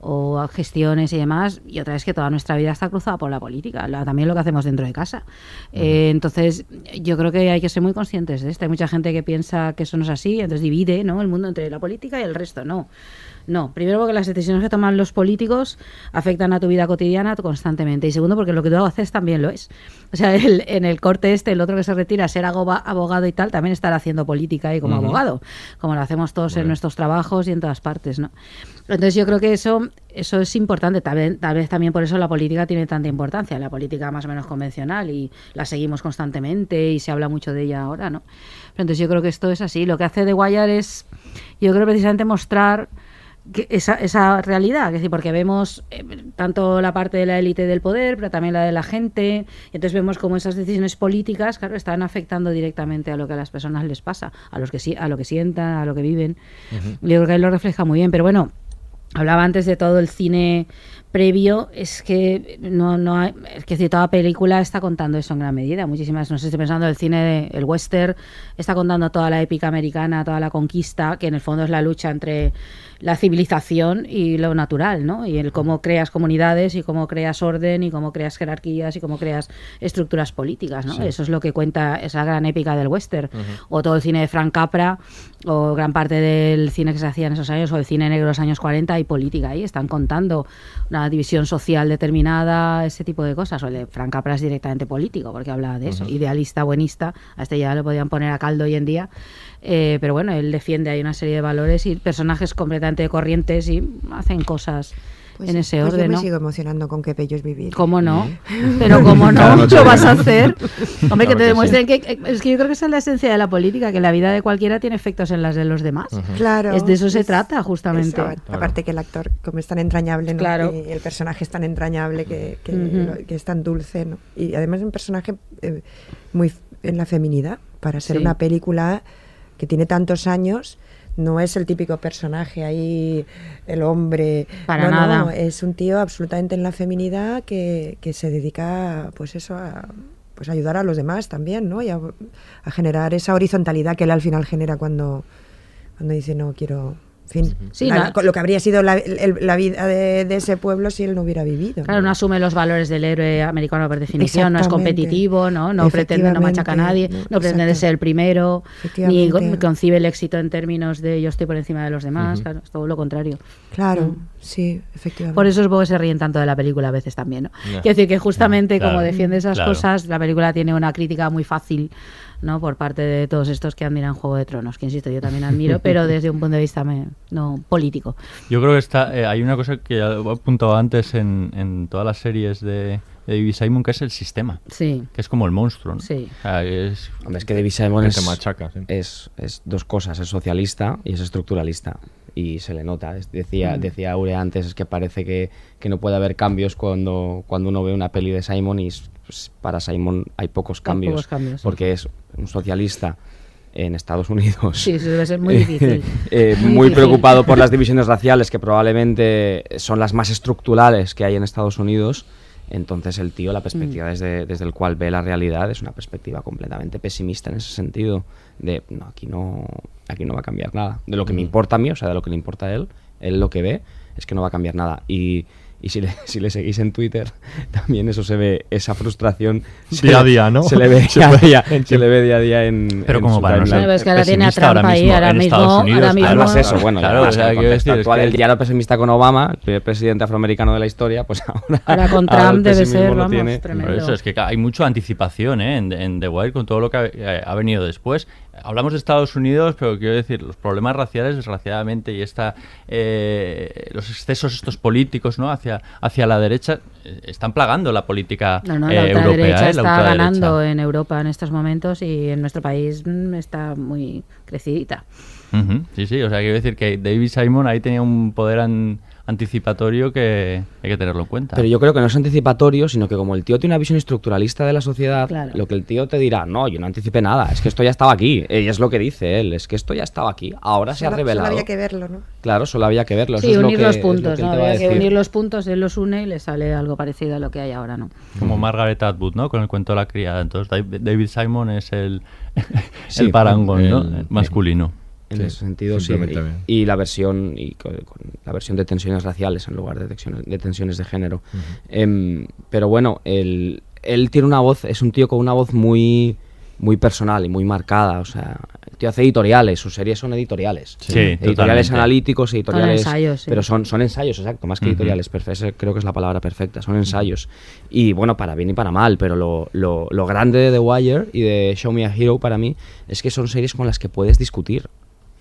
o gestiones y demás, y otra es que toda nuestra vida está cruzada por la política, la- también lo que hacemos dentro de casa. Eh, entonces, yo creo que hay que ser muy conscientes de esto. Hay mucha gente que piensa que eso no es así, entonces divide ¿no? el mundo entre la política y el resto. No. No, primero porque las decisiones que toman los políticos afectan a tu vida cotidiana constantemente. Y segundo porque lo que tú haces también lo es. O sea, el- en el corte este, el otro que se retira a ser abogado y tal, también estará haciendo política y como abogado, como lo hacemos todos en nuestros trabajos y en todas partes, ¿no? Entonces yo creo que eso, eso es importante. Tal vez, tal vez también por eso la política tiene tanta importancia, la política más o menos convencional y la seguimos constantemente y se habla mucho de ella ahora, ¿no? Pero entonces yo creo que esto es así. Lo que hace The Wire es, yo creo precisamente mostrar que esa, esa realidad, es decir, porque vemos eh, tanto la parte de la élite del poder, pero también la de la gente, y entonces vemos cómo esas decisiones políticas, claro, están afectando directamente a lo que a las personas les pasa, a los que a lo que sientan, a lo que viven. Yo creo que ahí lo refleja muy bien, pero bueno, hablaba antes de todo el cine previo, es que no, no hay, es que decir, toda película está contando eso en gran medida. Muchísimas, no sé, estoy pensando el cine, el western, está contando toda la épica americana, toda la conquista, que en el fondo es la lucha entre la civilización y lo natural, ¿no? Y el cómo creas comunidades y cómo creas orden y cómo creas jerarquías y cómo creas estructuras políticas, ¿no? Sí. Eso es lo que cuenta esa gran épica del western. O todo el cine de Frank Capra, o gran parte del cine que se hacía en esos años, o el cine negro de los años 40 y política ahí. Están contando una división social determinada, ese tipo de cosas. O el de Frank Capra es directamente político, porque habla de eso. Idealista, buenista, a este ya lo podían poner a caldo hoy en día. Eh, pero bueno, él defiende ahí una serie de valores y personajes completamente corrientes y hacen cosas Pues en sí, ese pues orden, Yo me ¿no? sigo emocionando con qué bello es vivir. ¿Cómo no? Pero ¿cómo no? Noche ¿Lo vas a hacer? Hombre, que Claro te que demuestren que... Es que yo creo que esa es la esencia de la política, que la vida de cualquiera tiene efectos en las de los demás. Claro. Es de eso se es- trata, justamente. es- aparte que el actor, como es tan entrañable, ¿no? Claro. Y el personaje es tan entrañable que, que, Ujú. lo- que es tan dulce, ¿no? Y además es un personaje eh, muy en la feminidad, para ser Sí. una película que tiene tantos años. No es el típico personaje ahí, el hombre. Para no, nada. No, es un tío absolutamente en la feminidad que, que se dedica, pues eso, a pues ayudar a los demás también, ¿no? Y a, a generar esa horizontalidad que él al final genera cuando, cuando dice no quiero fin Sí, la- lo que habría sido la, el- la vida de, de ese pueblo si él no hubiera vivido Claro, no asume los valores del héroe americano por definición, no es competitivo, no, no pretende, no machaca a nadie, no, pretende ser el primero, ni concibe el éxito en términos de yo estoy por encima de los demás, claro, es todo lo contrario. claro Mm. sí efectivamente Por eso supongo que se ríen tanto de la película a veces también, ¿no? Ya. Quiero decir que justamente Claro. como defiende esas Claro. cosas, la película tiene una crítica muy fácil, ¿no? Por parte de todos estos que admiran Juego de Tronos, que insisto, yo también admiro, pero desde un punto de vista me- no político. Yo creo que está, eh, hay una cosa que ya he apuntado antes en, en todas las series de, de David Simon, que es el sistema. Sí. Que es como el monstruo. ¿no? Sí. O sea, es, Hombre, es que David Simon Que es, te machaca, sí. es, es dos cosas, es socialista y es estructuralista. Y se le nota. Decía, Mm. decía Aurea antes, es que parece que, que no puede haber cambios cuando, cuando uno ve una peli de Simon y pues, para Simon hay pocos Hay cambios. pocos cambios, sí. Porque es un socialista en Estados Unidos. Sí, eso debe ser muy difícil. Eh, Muy muy difícil. preocupado por las divisiones raciales que probablemente son las más estructurales que hay en Estados Unidos. Entonces el tío, la perspectiva Mm. desde, desde el cual ve la realidad es una perspectiva completamente pesimista en ese sentido. De, no, aquí no, aquí no va a cambiar nada. De lo que me Mm. importa a mí, o sea, de lo que le importa a él, él lo que ve es que no va a cambiar nada. Y, y si, le, si le seguís en Twitter, también eso se ve, esa frustración. se Día a le- día, ¿no? Se le ve Se día a día, se le ve día a día en. Pero en como su para no timeline. ser Bueno, es que ahora tiene a pesimista ahora Trump ahí, mismo ahora mismo- Estados Unidos. ahora mismo- Además eso, bueno, claro, o sea, decir, es actual, que- el diálogo pesimista con Obama, el primer presidente afroamericano de la historia, pues ahora, Ahora con ahora Trump debe pesimismo ser, lo vamos, tiene. tremendo. Por eso es que hay mucha anticipación ¿eh? en, en The Wire con todo lo que ha, eh, ha venido después. Hablamos de Estados Unidos, pero quiero decir, los problemas raciales, desgraciadamente, y esta, eh, los excesos estos políticos ¿no? hacia, hacia la derecha eh, están plagando la política No, no, eh, la europea. ¿eh? está La ganando en Europa en estos momentos y en nuestro país mm, está muy crecidita. Ujú, Sí, sí, o sea, quiero decir que David Simon ahí tenía un poder an- anticipatorio que hay que tenerlo en cuenta. Pero yo creo que no es anticipatorio, sino que como el tío tiene una visión estructuralista de la sociedad, Claro. lo que el tío te dirá, no, yo no anticipé nada, es que esto ya estaba aquí. Y es lo que dice él, es que esto ya estaba aquí, ahora se ha revelado. Solo había que verlo, ¿no? Claro, solo había que verlo. eso Sí, es lo unir que- los lo puntos, que él ¿no? Había que unir los puntos, él los une y le sale algo parecido a lo que hay ahora, ¿no? Como Margaret Atwood, ¿no? Con el cuento de la criada. Entonces David Simon es el, Sí, el parangón, ¿no? el- masculino. En Sí, ese sentido, sí. Y, y la versión y con, con la versión de tensiones raciales en lugar de tensiones de, tensiones de género. Em, pero bueno, él, él tiene una voz, es un tío con una voz muy muy personal y muy marcada. O sea, el tío hace editoriales, sus series son editoriales. Sí, editoriales totalmente. analíticos, editoriales. Son ensayos, sí. Pero son, son ensayos, exacto, más que Ujú. editoriales. perfe- esa creo que es la palabra perfecta. Son ensayos. Y bueno, para bien y para mal, pero lo, lo, lo grande de The Wire y de Show Me a Hero para mí es que son series con las que puedes discutir.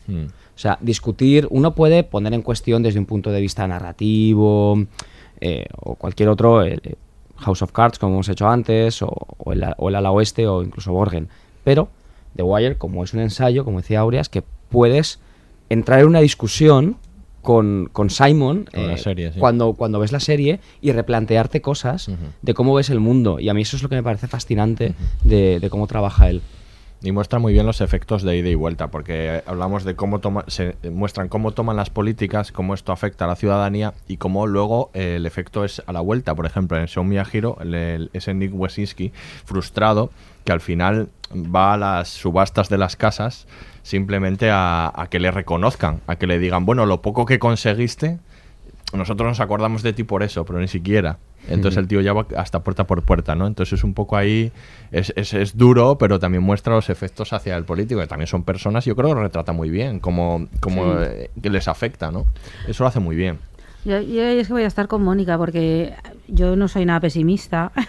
O sea, discutir, uno puede poner en cuestión desde un punto de vista narrativo eh, o cualquier otro, eh, eh, House of Cards, como hemos hecho antes, o, o el, o el ala oeste, o incluso Borgen. Pero The Wire, como es un ensayo, como decía Aurea, es que puedes entrar en una discusión con, con Simon Con la eh, serie, sí. cuando, cuando ves la serie y replantearte cosas de cómo ves el mundo. Y a mí eso es lo que me parece fascinante de, de cómo trabaja él. Y muestra muy bien los efectos de ida y vuelta, porque hablamos de cómo toma, se muestran cómo toman las políticas, cómo esto afecta a la ciudadanía y cómo luego eh, el efecto es a la vuelta. Por ejemplo, en Show Me a Hero, el- el- ese Nick Wesinski frustrado que al final va a las subastas de las casas simplemente a que le reconozcan, a que le digan, bueno, lo poco que conseguiste, nosotros nos acordamos de ti por eso, pero ni siquiera. Entonces el tío ya va hasta puerta por puerta, ¿no? Entonces es un poco ahí, es, es, es duro, pero también muestra los efectos hacia el político, que también son personas, y yo creo que lo retrata muy bien, como, como Sí. eh, que les afecta, ¿no? Eso lo hace muy bien. Yo, yo es que voy a estar con Mónica porque yo no soy nada pesimista.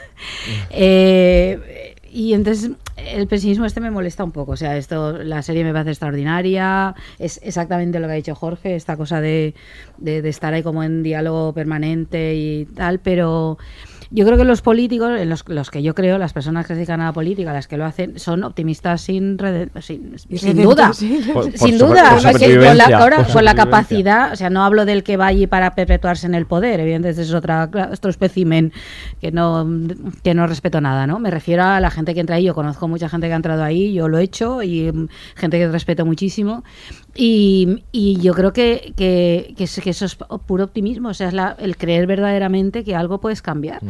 Eh, y entonces el pesimismo este me molesta un poco. O sea, esto, la serie me parece extraordinaria. Es exactamente lo que ha dicho Jorge, esta cosa de, de, de estar ahí como en diálogo permanente y tal, pero yo creo que los políticos, en los, los que yo creo, las personas que se dedican a la política, las que lo hacen, son optimistas sin, rede- sin, sin duda. Sí. Por- por sin duda, con la, ahora, con la capacidad, o sea, no hablo del que va allí para perpetuarse en el poder, evidentemente ese es otra, otro espécimen que no, que no respeto nada, ¿no? Me refiero a la gente que entra ahí, yo conozco mucha gente que ha entrado ahí, yo lo he hecho y mm, gente que respeto muchísimo y, y yo creo que, que, que, es- que eso es puro optimismo, o sea, es la- el creer verdaderamente que algo puedes cambiar.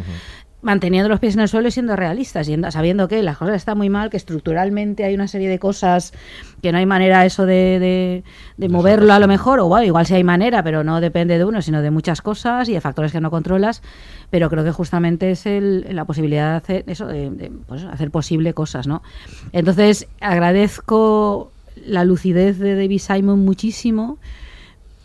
Manteniendo los pies en el suelo y siendo realistas, yendo- sabiendo que las cosas están muy mal, que estructuralmente hay una serie de cosas que no hay manera eso de, de, de moverlo a lo mejor, o bueno, igual sí hay manera, pero no depende de uno, sino de muchas cosas y de factores que no controlas, pero creo que justamente es el, la posibilidad de hacer eso, de, de, pues, hacer posible cosas, ¿no? Entonces, agradezco la lucidez de David Simon muchísimo,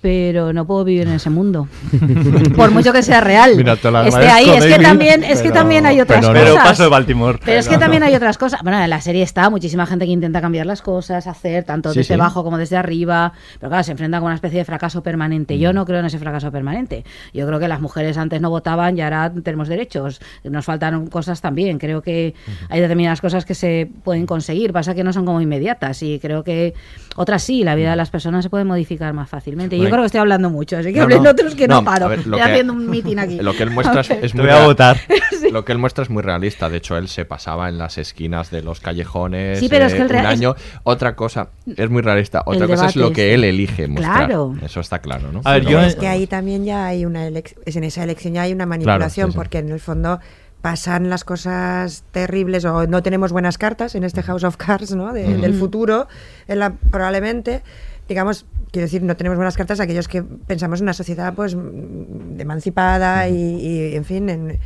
pero no puedo vivir en ese mundo. Por mucho que sea real. Mira, te lo Esté agradezco, ahí, es que David, también, es que también hay otras pero no. cosas. Pero paso de Baltimore. Pero es que también hay otras cosas. Bueno, en la serie está muchísima gente que intenta cambiar las cosas, hacer tanto Sí, desde sí. abajo como desde arriba. Pero claro, se enfrenta con una especie de fracaso permanente. Mm. Yo no creo en ese fracaso permanente. Yo creo que las mujeres antes no votaban y ahora tenemos derechos. Nos faltan cosas también. Creo que hay determinadas cosas que se pueden conseguir. Pasa que no son como inmediatas. Y creo que otras sí. La vida de las personas se puede modificar más fácilmente. Y yo Bueno, creo que estoy hablando mucho. Así que No, hablen no. otros que no, No, paro. ver, Estoy que- haciendo un mitin aquí. Lo que él muestra es, muy voy a votar. Lo que él muestra es muy realista. De hecho, él se pasaba en las esquinas de los callejones Sí, pero es eh, que el un es-. Otra cosa, es muy realista. El Otra cosa es lo que él elige mostrar. Claro. Eso está claro, ¿no? A ver, yo- bueno. Es que ahí también ya hay una en esa elección ya hay una manipulación, sí, sí. porque en el fondo pasan las cosas terribles o no tenemos buenas cartas en este House of Cards, ¿no? De-. Del futuro, en la- probablemente, digamos, quiero decir, no tenemos buenas cartas aquellos que pensamos en una sociedad pues mm, emancipada y, y, en fin, en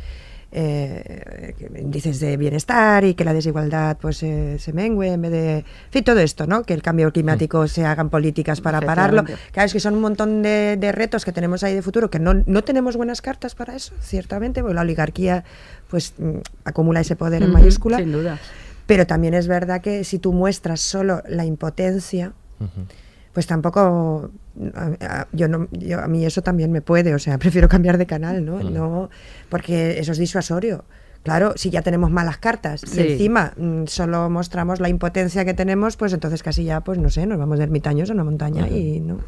eh, índices de bienestar y que la desigualdad pues eh, se mengue en vez de en fin todo esto no que el cambio climático se hagan políticas para pararlo. Claro es que son un montón de, de retos que tenemos ahí de futuro que no, no tenemos buenas cartas para eso ciertamente porque la oligarquía pues mm, acumula ese poder en mayúscula. Sin duda. Pero también es verdad que si tú muestras solo la impotencia, pues tampoco a, a- yo no yo, a mí eso también me puede o sea prefiero cambiar de canal no no porque eso es disuasorio. Claro si ya tenemos malas cartas Sí. y encima mm, solo mostramos la impotencia que tenemos pues entonces casi ya pues no sé nos vamos de ermitaños a una montaña y no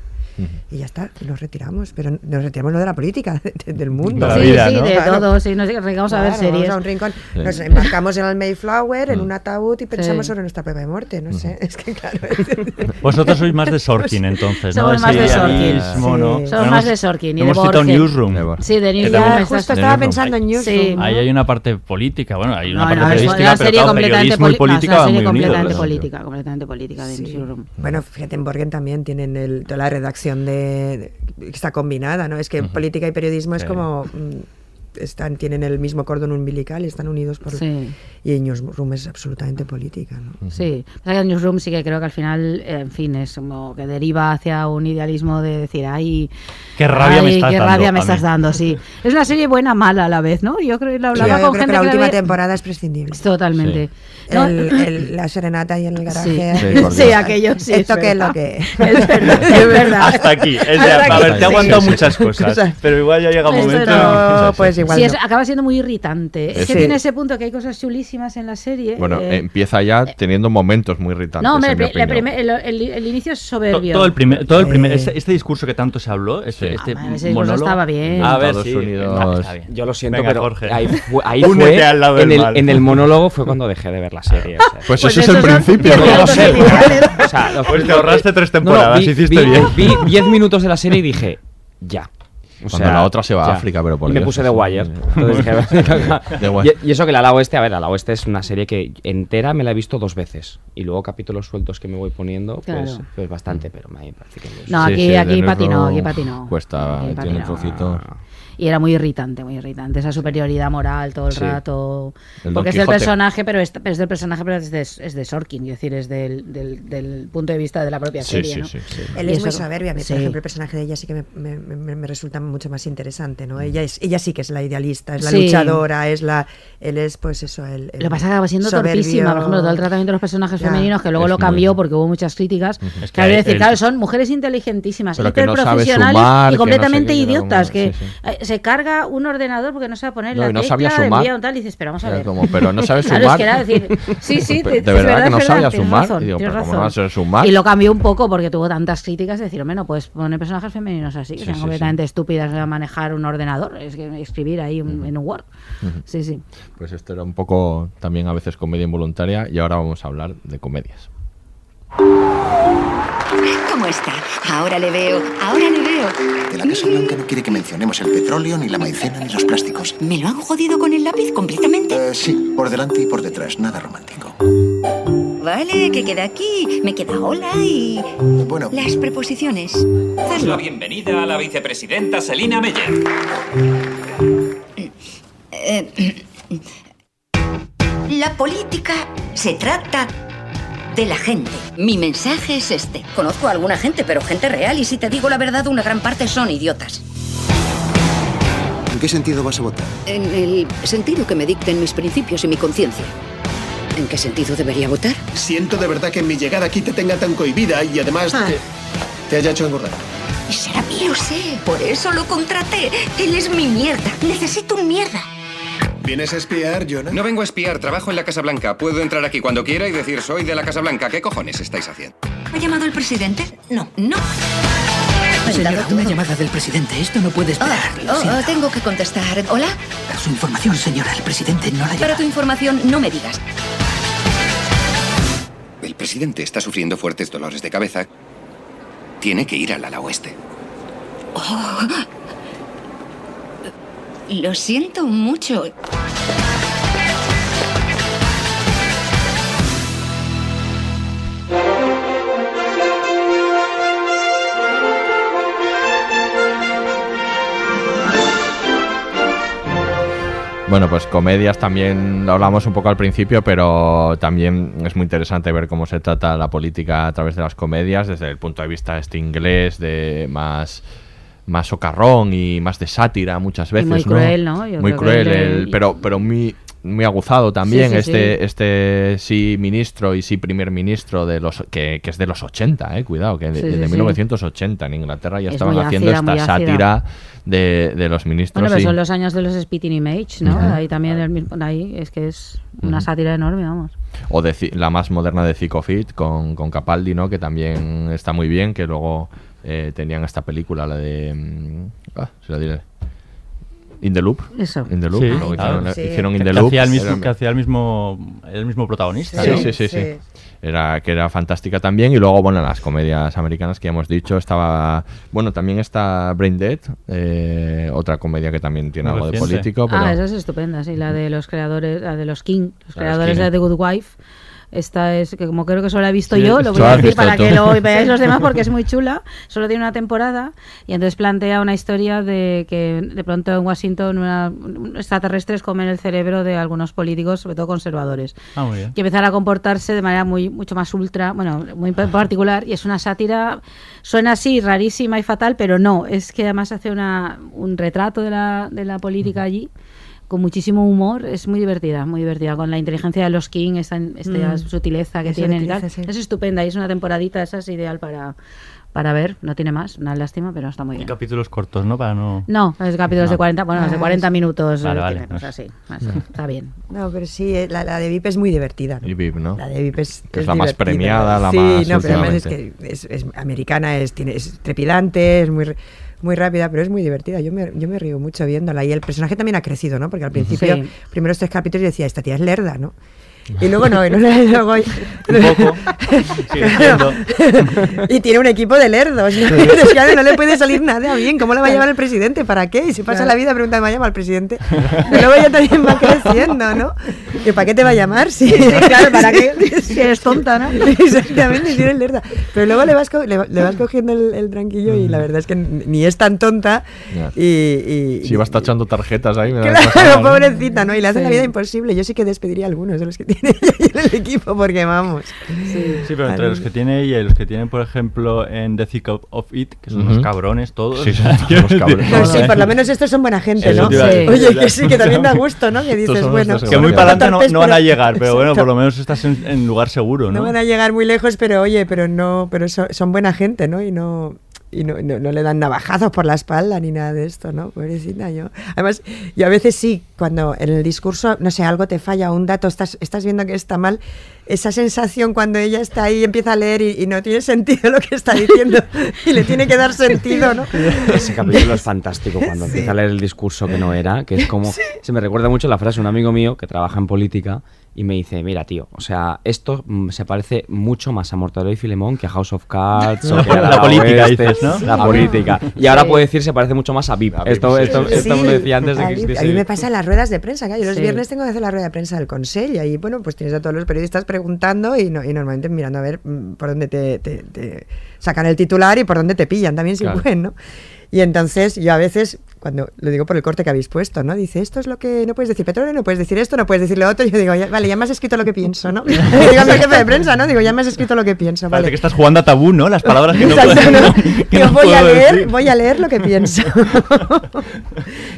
y ya está nos retiramos pero nos retiramos no de la política de- de- del mundo sí, sí, de todo, sí, nos dedicamos a ver Claro, vamos series. a un rincón, Sí. nos embarcamos en el Mayflower, en Mm. un ataúd y pensamos Sí. sobre nuestra propia muerte, no sé, es que claro. Vosotros sois más de Sorkin, entonces, ¿no? Somos más de Sorkin. ¿no? Somos Hemos- más de Sorkin y de Hemos citado Borges. Newsroom. Sí, de Newsroom. Ya, justo de estaba Newsroom. pensando en Newsroom, Ahí ¿no? hay una parte política, bueno, hay una No, parte no, periodística, pero serie claro, completamente periodismo y no, política una van serie muy unidos. completamente claro. política, completamente política de Newsroom. Bueno, fíjate, en Borgen también tienen el, toda la redacción de, de- está combinada, ¿no? Es que política y periodismo es Sí. como mm, están tienen el mismo cordón umbilical y están unidos por Sí. y en Newsroom es absolutamente política, ¿no? Sí, en Newsroom sí que creo que al final, en fin, es como que deriva hacia un idealismo de decir, ay, Qué rabia me estás qué dando rabia me mí". estás dando, sí. Es una serie buena, mala a la vez, ¿no? Yo creo que lo hablaba Yo con creo gente que la que última temporada es prescindible. Totalmente. No, El- el- la serenata y el garaje. Sí. Sí, Sí, aquello sí, es Esto que es lo que Es verdad, es verdad. Hasta aquí. Es de- Hasta a ver, te he aguantado Sí, sí. muchas cosas, pero igual ya llega un momento. no, pues igual Sí, no. es- acaba siendo muy irritante. Es que Sí. tiene ese punto que hay cosas chulísimas en la serie. Bueno, eh, empieza ya teniendo momentos muy irritantes. no, hombre, en el, la inicio es soberbio. Todo el primer, todo el primer Eh. este, este discurso que tanto se habló, este, este Ah, ese discurso monólogo. estaba bien. A ver, Estados sí, Unidos. está- está bien. Yo lo siento, Venga, pero Jorge. ahí fue, ahí Únete fue al lado en, el, mal. en el monólogo fue cuando dejé de ver la serie. o sea. Pues Pues eso es el son principio, Yo ¿no? lo sé. Geniales. O sea, lo- Pues te ahorraste tres No, no, temporadas, vi- hiciste vi- bien. Vi 10 minutos de la serie y dije, ya. O Cuando la otra se va a África, pero por Y me puse eso The Wire. es- Entonces dije, The Wire. y, y eso que la ala oeste, a ver, la ala oeste es una serie que entera me la he visto dos veces. Y luego capítulos sueltos que me voy poniendo, pues, Claro. pues bastante, pero me parece que... No, Sí, aquí, sí, aquí patinó, aquí patinó. Cuesta, Aquí tiene trocitos. Y era muy irritante, muy irritante. Esa superioridad moral todo el Sí. rato. El Porque es del personaje, pero es, es del personaje, pero es de, es de Sorkin, es decir, es del, del, del punto de vista de la propia Sí, serie. sí, ¿no? sí, sí. Él Y es eso- muy soberbio. A mí, sí. por ejemplo, el personaje de ella sí que me, me- me- me resulta mucho más interesante, ¿no? Ella es, ella sí que es la idealista, es la Sí. luchadora, es la, él es, pues eso, el, el Lo que pasa es que acaba siendo soberbio. torpísima. Por ejemplo, todo el tratamiento de los personajes Ya. femeninos, que luego Es lo muy- cambió porque hubo muchas críticas. Es que decir, el- claro, son mujeres inteligentísimas, Pero que no sabe hiperprofesionales y no sé completamente qué, idiotas. Que sí, eh, se carga un ordenador porque no sabe poner No, la y no tecla sabía sumar. un tal, y dices, pero vamos a ver. como, pero no sabe Claro, sumar. es que era decir, sí, sí, De verdad que no es sabía sumar. razón, Y digo, tienes pero ¿cómo razón. no vas a sumar? Y lo cambió un poco porque tuvo tantas críticas de decir, hombre, no puedes poner personajes femeninos así, que Sí, sean sí, completamente estúpidas a manejar un ordenador, es que escribir ahí un- en un Word. Sí, sí. Pues esto era un poco también a veces comedia involuntaria y ahora vamos a hablar de comedias. ¿Cómo está? Ahora le veo, ahora le De la Casa Blanca no quiere que mencionemos el petróleo, ni la maicena, ni los plásticos. ¿Me lo han jodido con el lápiz completamente? Eh, sí, por delante y por detrás, nada romántico. Vale, que queda aquí. Me queda hola y... Bueno, Las preposiciones. Damos la bienvenida a la vicepresidenta Selina Meyer. Eh, la política se trata de la gente. Mi mensaje es este. Conozco a alguna gente, pero gente real, y si te digo la verdad, una gran parte son idiotas. ¿en qué sentido vas a votar? En el sentido que me dicten mis principios y mi conciencia. ¿En qué sentido debería votar? Siento de verdad que mi llegada aquí te tenga tan cohibida y además Ah. te, te haya hecho engordar. Y será mí, lo sé. Por eso lo contraté. Él es mi mierda. Necesito un mierda. ¿Vienes a espiar, Jonah? No vengo a espiar, trabajo en la Casa Blanca. Puedo entrar aquí cuando quiera y decir soy de la Casa Blanca. ¿Qué cojones estáis haciendo? ¿Ha llamado el presidente? No, no. Señora, una llamada del presidente. Esto no puede esperar. Lo Oh, oh, tengo que contestar. ¿Hola? Su información, señora. El presidente no la Para llama. tu información, no me digas. El presidente está sufriendo fuertes dolores de cabeza. Tiene que ir al ala oeste. Lo siento mucho. Bueno, pues comedias también lo hablamos un poco al principio, pero también es muy interesante ver cómo se trata la política a través de las comedias, desde el punto de vista este inglés, de más más socarrón y más de sátira muchas veces, muy cruel, ¿no? Yo muy cruel, el- el- pero pero muy muy aguzado también Sí, sí, este sí. este sí ministro y sí primer ministro de los que, que es de los 80 eh cuidado que de, de sí. 1980 en Inglaterra ya Es estaban haciendo ácida, esta sátira de, de los ministros Bueno, pero y- son los años de los Spitting Image, ¿no? Ahí también, el ahí es que es una sátira enorme, vamos. o de la más moderna de Fit con, con Capaldi no que también está muy bien que luego eh, tenían esta película la de mm, ah, se la diré In the Loop Eso. In the Loop Sí, luego claro. hicieron, Sí. hicieron In the Loop hacía el mismo, Era- que hacía el mismo, el mismo protagonista. Sí, ¿no? sí, sí, sí. Era, que era fantástica también. Y luego, bueno, las comedias americanas que ya hemos dicho, estaba. Bueno, también está Brain Dead, eh, otra comedia que también tiene Muy algo de político. Pero... Ah, esa es estupenda, sí, la de los creadores, la de los King, los La creadores de The Good Wife. Esta es que como creo que solo la he visto Sí, yo, lo voy a decir para tú. que lo veáis los demás porque es muy chula. Solo tiene una temporada y entonces plantea una historia de que de pronto en Washington una, un- extraterrestres comen el cerebro de algunos políticos, sobre todo conservadores. Ah, que empezar a comportarse de manera muy mucho más ultra, bueno, muy pa- particular y es una sátira suena así rarísima y fatal, pero no, es que además hace una, un retrato de la, de la política allí con muchísimo humor, es muy divertida, muy divertida, con la inteligencia de los King, esta, esta Mm. sutileza que Esa tienen y tal. sí. Es estupenda y es una temporadita, esa es ideal para, para ver, no tiene más, una lástima, pero está muy Y bien. capítulos cortos, ¿no? Para no... No, es capítulos No. de 40, bueno, de Ah, 40 sí. minutos, Vale, eh, vale, tiene, no o sea, es- sí, así, está bien. No, pero sí, eh, la, la de VIP es muy divertida. ¿no? Y VIP, ¿no? La de VIP es, Que es la más premiada, la sí, más no, pero además es que es, es americana, es, tiene, es trepidante, es muy, r- muy rápida, pero es muy divertida. Yo me, yo me río mucho viéndola. Y el personaje también ha crecido, ¿no? Porque al principio, Sí. primeros tres capítulos, yo decía, esta tía es lerda, ¿no? Y luego no, y luego, Un poco. Siendo. y tiene un equipo de lerdos. ¿no? Claro, no le puede salir nada bien. ¿Cómo le va a llevar el presidente? ¿Para qué? Y se pasa Claro. la vida preguntando, ¿me va a llamar el presidente? Y luego ya también va creciendo, ¿no? ¿Y para qué te va a llamar? Sí, claro, ¿para qué? Si eres tonta, ¿no? Exactamente, si eres lerda. Pero luego le vas, co- le, le vas cogiendo el, el tranquillo y la verdad es que ni es tan tonta y... y- Si vas tachando tarjetas ahí, me Claro, pobrecita, ¿no? Y le hacen la Sí. vida imposible. Yo sí que despediría a algunos de los que tiene ella ahí en el equipo, porque vamos. Sí, pero entre los que tiene ella y los que tienen, por ejemplo, en The Thick of, It, que son unos Ujú. cabrones todos. Sí, sí, son unos cabrones. No, sí, por lo menos estos son buena gente, ¿no? decir. Oye, que sí, que también da gusto, ¿no? Que dices, bueno... Que muy para adelante no, no van a llegar, pero bueno, por lo menos estás en, en lugar seguro, ¿no? No van a llegar muy lejos, pero oye, pero no, pero son, son buena gente, ¿no? Y no y no, no, no le dan navajazos por la espalda ni nada de esto, ¿no? Pobrecita yo. Además, yo a veces sí, cuando en el discurso, no sé, algo te falla, un dato, estás, estás viendo que está mal, esa sensación cuando ella está ahí y empieza a leer y, y no tiene sentido lo que está diciendo y le tiene que dar sentido, ¿no? Ese capítulo es fantástico cuando Sí. empieza a leer el discurso que no era, que es como... Se me recuerda mucho la frase de un amigo mío que trabaja en política y me dice, mira tío, o sea, esto mm, se parece mucho más a Mortadelo y Filemón que a House of Cards o que a La política, Oeste, dices, ¿no? La política. Y ahora Sí. puedo decir se parece mucho más a VIP. Esto, sí, esto, sí, esto me lo decía antes de que A mí me pasa en las ruedas de prensa, claro. Yo los Sí. viernes tengo que hacer la rueda de prensa del Consell y ahí, bueno, pues tienes a todos los periodistas preguntando y, no- y normalmente mirando a ver mm, por dónde te, te- te sacan el titular y por dónde te pillan también si Claro. pueden, ¿no? Y entonces yo a veces, cuando lo digo por el corte que habéis puesto, ¿no? Dice, esto es lo que no puedes decir petróleo, no puedes decir esto, no puedes decir lo otro. Y yo digo, "Ya- vale, ya me has escrito lo que pienso, ¿no? digo a mi jefe de prensa, ¿no? Digo, ya me has escrito lo que pienso, Parece vale. que estás jugando a tabú, ¿no? Las palabras que no Exacto, puedes ¿no? que no voy a leer, decir. voy a leer lo que pienso.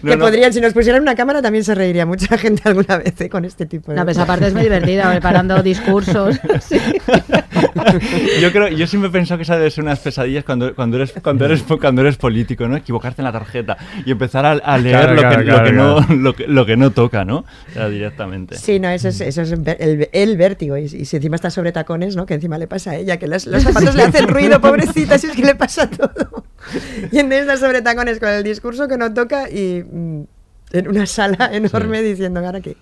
No, que no. podrían, si nos pusieran una cámara, también se reiría mucha gente alguna vez ¿eh? con este tipo de. No, pues aparte es muy divertida, preparando discursos. Sí. Yo creo, yo siempre he pensado que esa debe ser unas pesadillas cuando, cuando eres cuando eres cuando eres político, ¿no? Equivocarte en la tarjeta y empezar a, a leer Claro, lo, claro, que, claro, lo, que claro. no, lo, que, lo que no toca, ¿no? O sea, directamente. Sí, no, eso es, eso es el, el vértigo. Y, y si encima está sobre tacones, ¿no? Que encima le pasa a ella, que los, los zapatos le hacen ruido, pobrecita, si es que le pasa todo. Y entonces está sobre tacones con el discurso que no toca y mm, en una sala enorme diciendo, ¿ahora qué?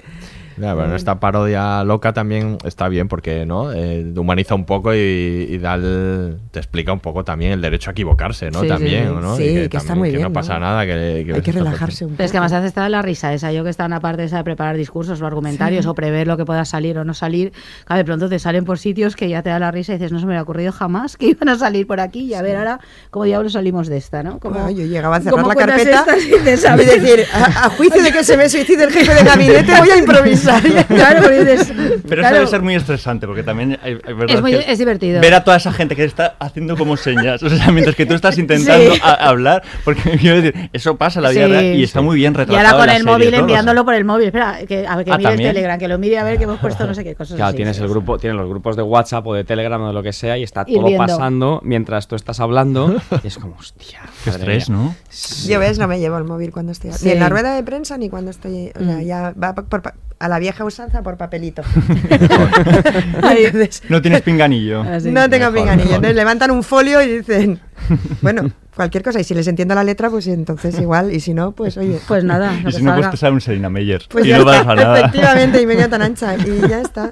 Ya, bueno, esta parodia loca también está bien porque no Eh, humaniza un poco y, y da el- te explica un poco también el derecho a equivocarse, ¿no? Sí, también, sí. ¿no? Sí, Y que está también muy que bien, no ¿no? pasa nada, que, Hay que relajarse un poco. Pero es que además hace estar la risa esa, yo que está en la parte esa de preparar discursos o argumentarios Sí. o prever lo que pueda salir o no salir, claro, de pronto te salen por sitios que ya te da la risa y dices, no se me había ocurrido jamás que iban a salir por aquí y a ver ahora cómo diablos salimos de esta, ¿no? Como, Ah, yo llegaba a cerrar ¿cómo la carpeta y decir, a, a juicio de que se me suicide el jefe de gabinete, voy a improvisar. claro, dices, Pero eso debe ser muy estresante, porque también hay, verdad es, muy, divertido. Ver a toda esa gente que está haciendo como señas, o sea, mientras que tú estás intentando hablar, porque quiero decir, eso pasa en la vida real y está muy bien retratado. Y ahora con el móvil, enviándolo por el móvil. Espera, que, a ah, el Telegram, que lo mire a ver que hemos puesto no sé qué cosas. Claro, tienes, el grupo, tienes los grupos de WhatsApp o de Telegram o de lo que sea y está todo pasando mientras tú estás hablando. Y es como, hostia. Qué estrés, ¿no? Yo ves, no me llevo el móvil cuando estoy. Ni en la rueda de prensa ni cuando estoy. O sea, mm. ya va por, a la vieja usanza por papelito. No tienes pinganillo. No tengo pinganillo. Entonces levantan un folio y dicen, bueno, cualquier cosa. Y si les entiendo la letra, pues entonces igual. Y si no, pues oye. Pues nada. Y si no, pues te un Selina Meyer. Pues y no vas a nada. Efectivamente, y media tan ancha. Y ya está.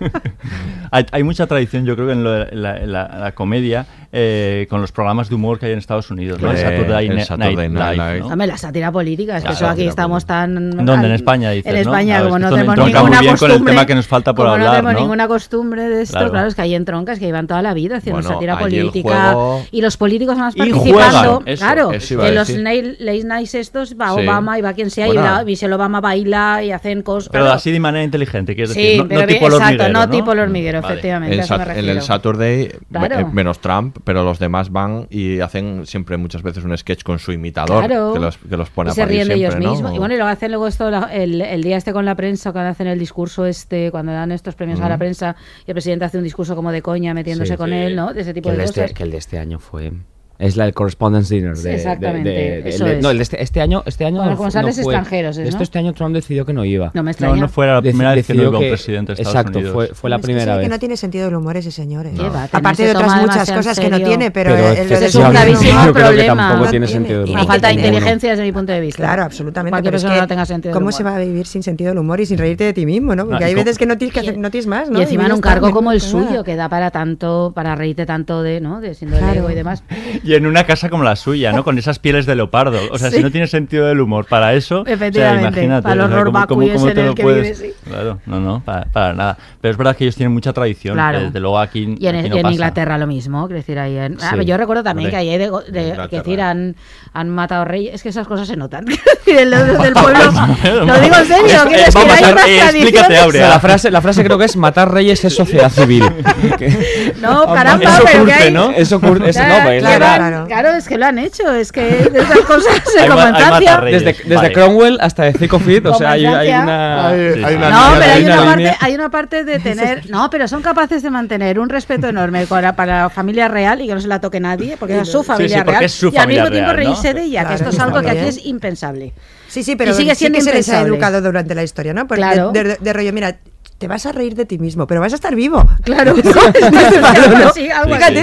Hay, hay mucha tradición, yo creo, en, lo de la comedia eh, con los programas de humor que hay en Estados Unidos, ¿no? El Saturday, el Night, la sátira política, es que eso aquí estamos tan... ¿Dónde? En España, dices, En España, ¿no? como no tenemos ninguna bien con el tema que nos falta por hablar, no tenemos ninguna costumbre de esto, claro. es que hay entroncas que llevan toda la vida haciendo sátira política. Y los políticos más participando. Claro, en los late nights estos va Obama y va quien sea, y Michelle Obama baila y hacen cosas... Pero así de manera inteligente, quiero decir, no, tipo el Exacto, no tipo el hormiguero, mm, efectivamente, En el Saturday, menos Trump, pero los demás van y hacen siempre muchas veces un sketch con su imitador que, los, que los pone y se ríen siempre, ellos mismos. Y bueno, y luego hacen luego esto el, día este con la prensa, cuando hacen el discurso este, cuando dan estos premios a la prensa y el presidente hace un discurso como de coña metiéndose con él, ¿no? De ese tipo de este cosas. Este, que el de este año fue es la del Correspondence Dinner. De, sí, exactamente. De, de. No, este, este, año. Este año Para no, no fue, extranjeros. ¿no? Esto este año Trump decidió que no iba. No me extraña. No, no fuera la primera vez que no iba un presidente Estados exacto, Unidos. Fue, fue la es primera que vez. que no tiene sentido el humor ese señor. Eh. Lleva, Aparte de otras muchas cosas que no tiene, pero, pero el, es un gravísimo yo creo problema. Que tampoco tiene sentido. Y falta de inteligencia desde mi punto de vista. Claro, absolutamente. Cualquier persona no tenga sentido. ¿Cómo se va a vivir sin sentido del humor y sin reírte de ti mismo? ¿no? Porque hay veces que no tienes más. Y encima en un cargo como el suyo, que da para tanto, para reírte tanto de, ¿no? De siendo ego y demás. Y en una casa como la suya, ¿no? Con esas pieles de leopardo. O sea, sí. si no tienes sentido del humor para eso, Efectivamente, o sea, imagínate. Para el horror o sea, ¿cómo, cómo, cómo te en el lo que puedes... Sí. Claro, no, no, para, para, nada. Pero es verdad que ellos tienen mucha tradición. Claro. Desde luego aquí. Y en, aquí no y en Inglaterra lo mismo, decir, ahí en... ah. Yo recuerdo también Hombre. que ahí de, de que decir, han, han, matado reyes. Es que esas cosas se notan. en del pueblo. lo digo en serio, es, eh, que hay a, Explícate, Aurea. La frase, la frase creo que es matar reyes es sociedad civil. no, caramba, pero que hay. Eso curte, ¿no? Eso, no, claro. es que lo han hecho, es que esas cosas se. Desde, desde. Cromwell hasta The Thick o sea, hay, una... Hay, una no, pero hay una, parte, hay una parte de tener... No, pero son capaces de mantener un respeto enorme para, la familia real y que no se la toque nadie, porque es su familia real. Y al mismo tiempo reírse de ella, que esto es algo que aquí es impensable. Sí, sí, pero y sigue siendo que se les ha educado durante la historia, ¿no? Porque claro. de, de, rollo, mira, te vas a reír de ti mismo, pero vas a estar vivo. Claro. ¿no?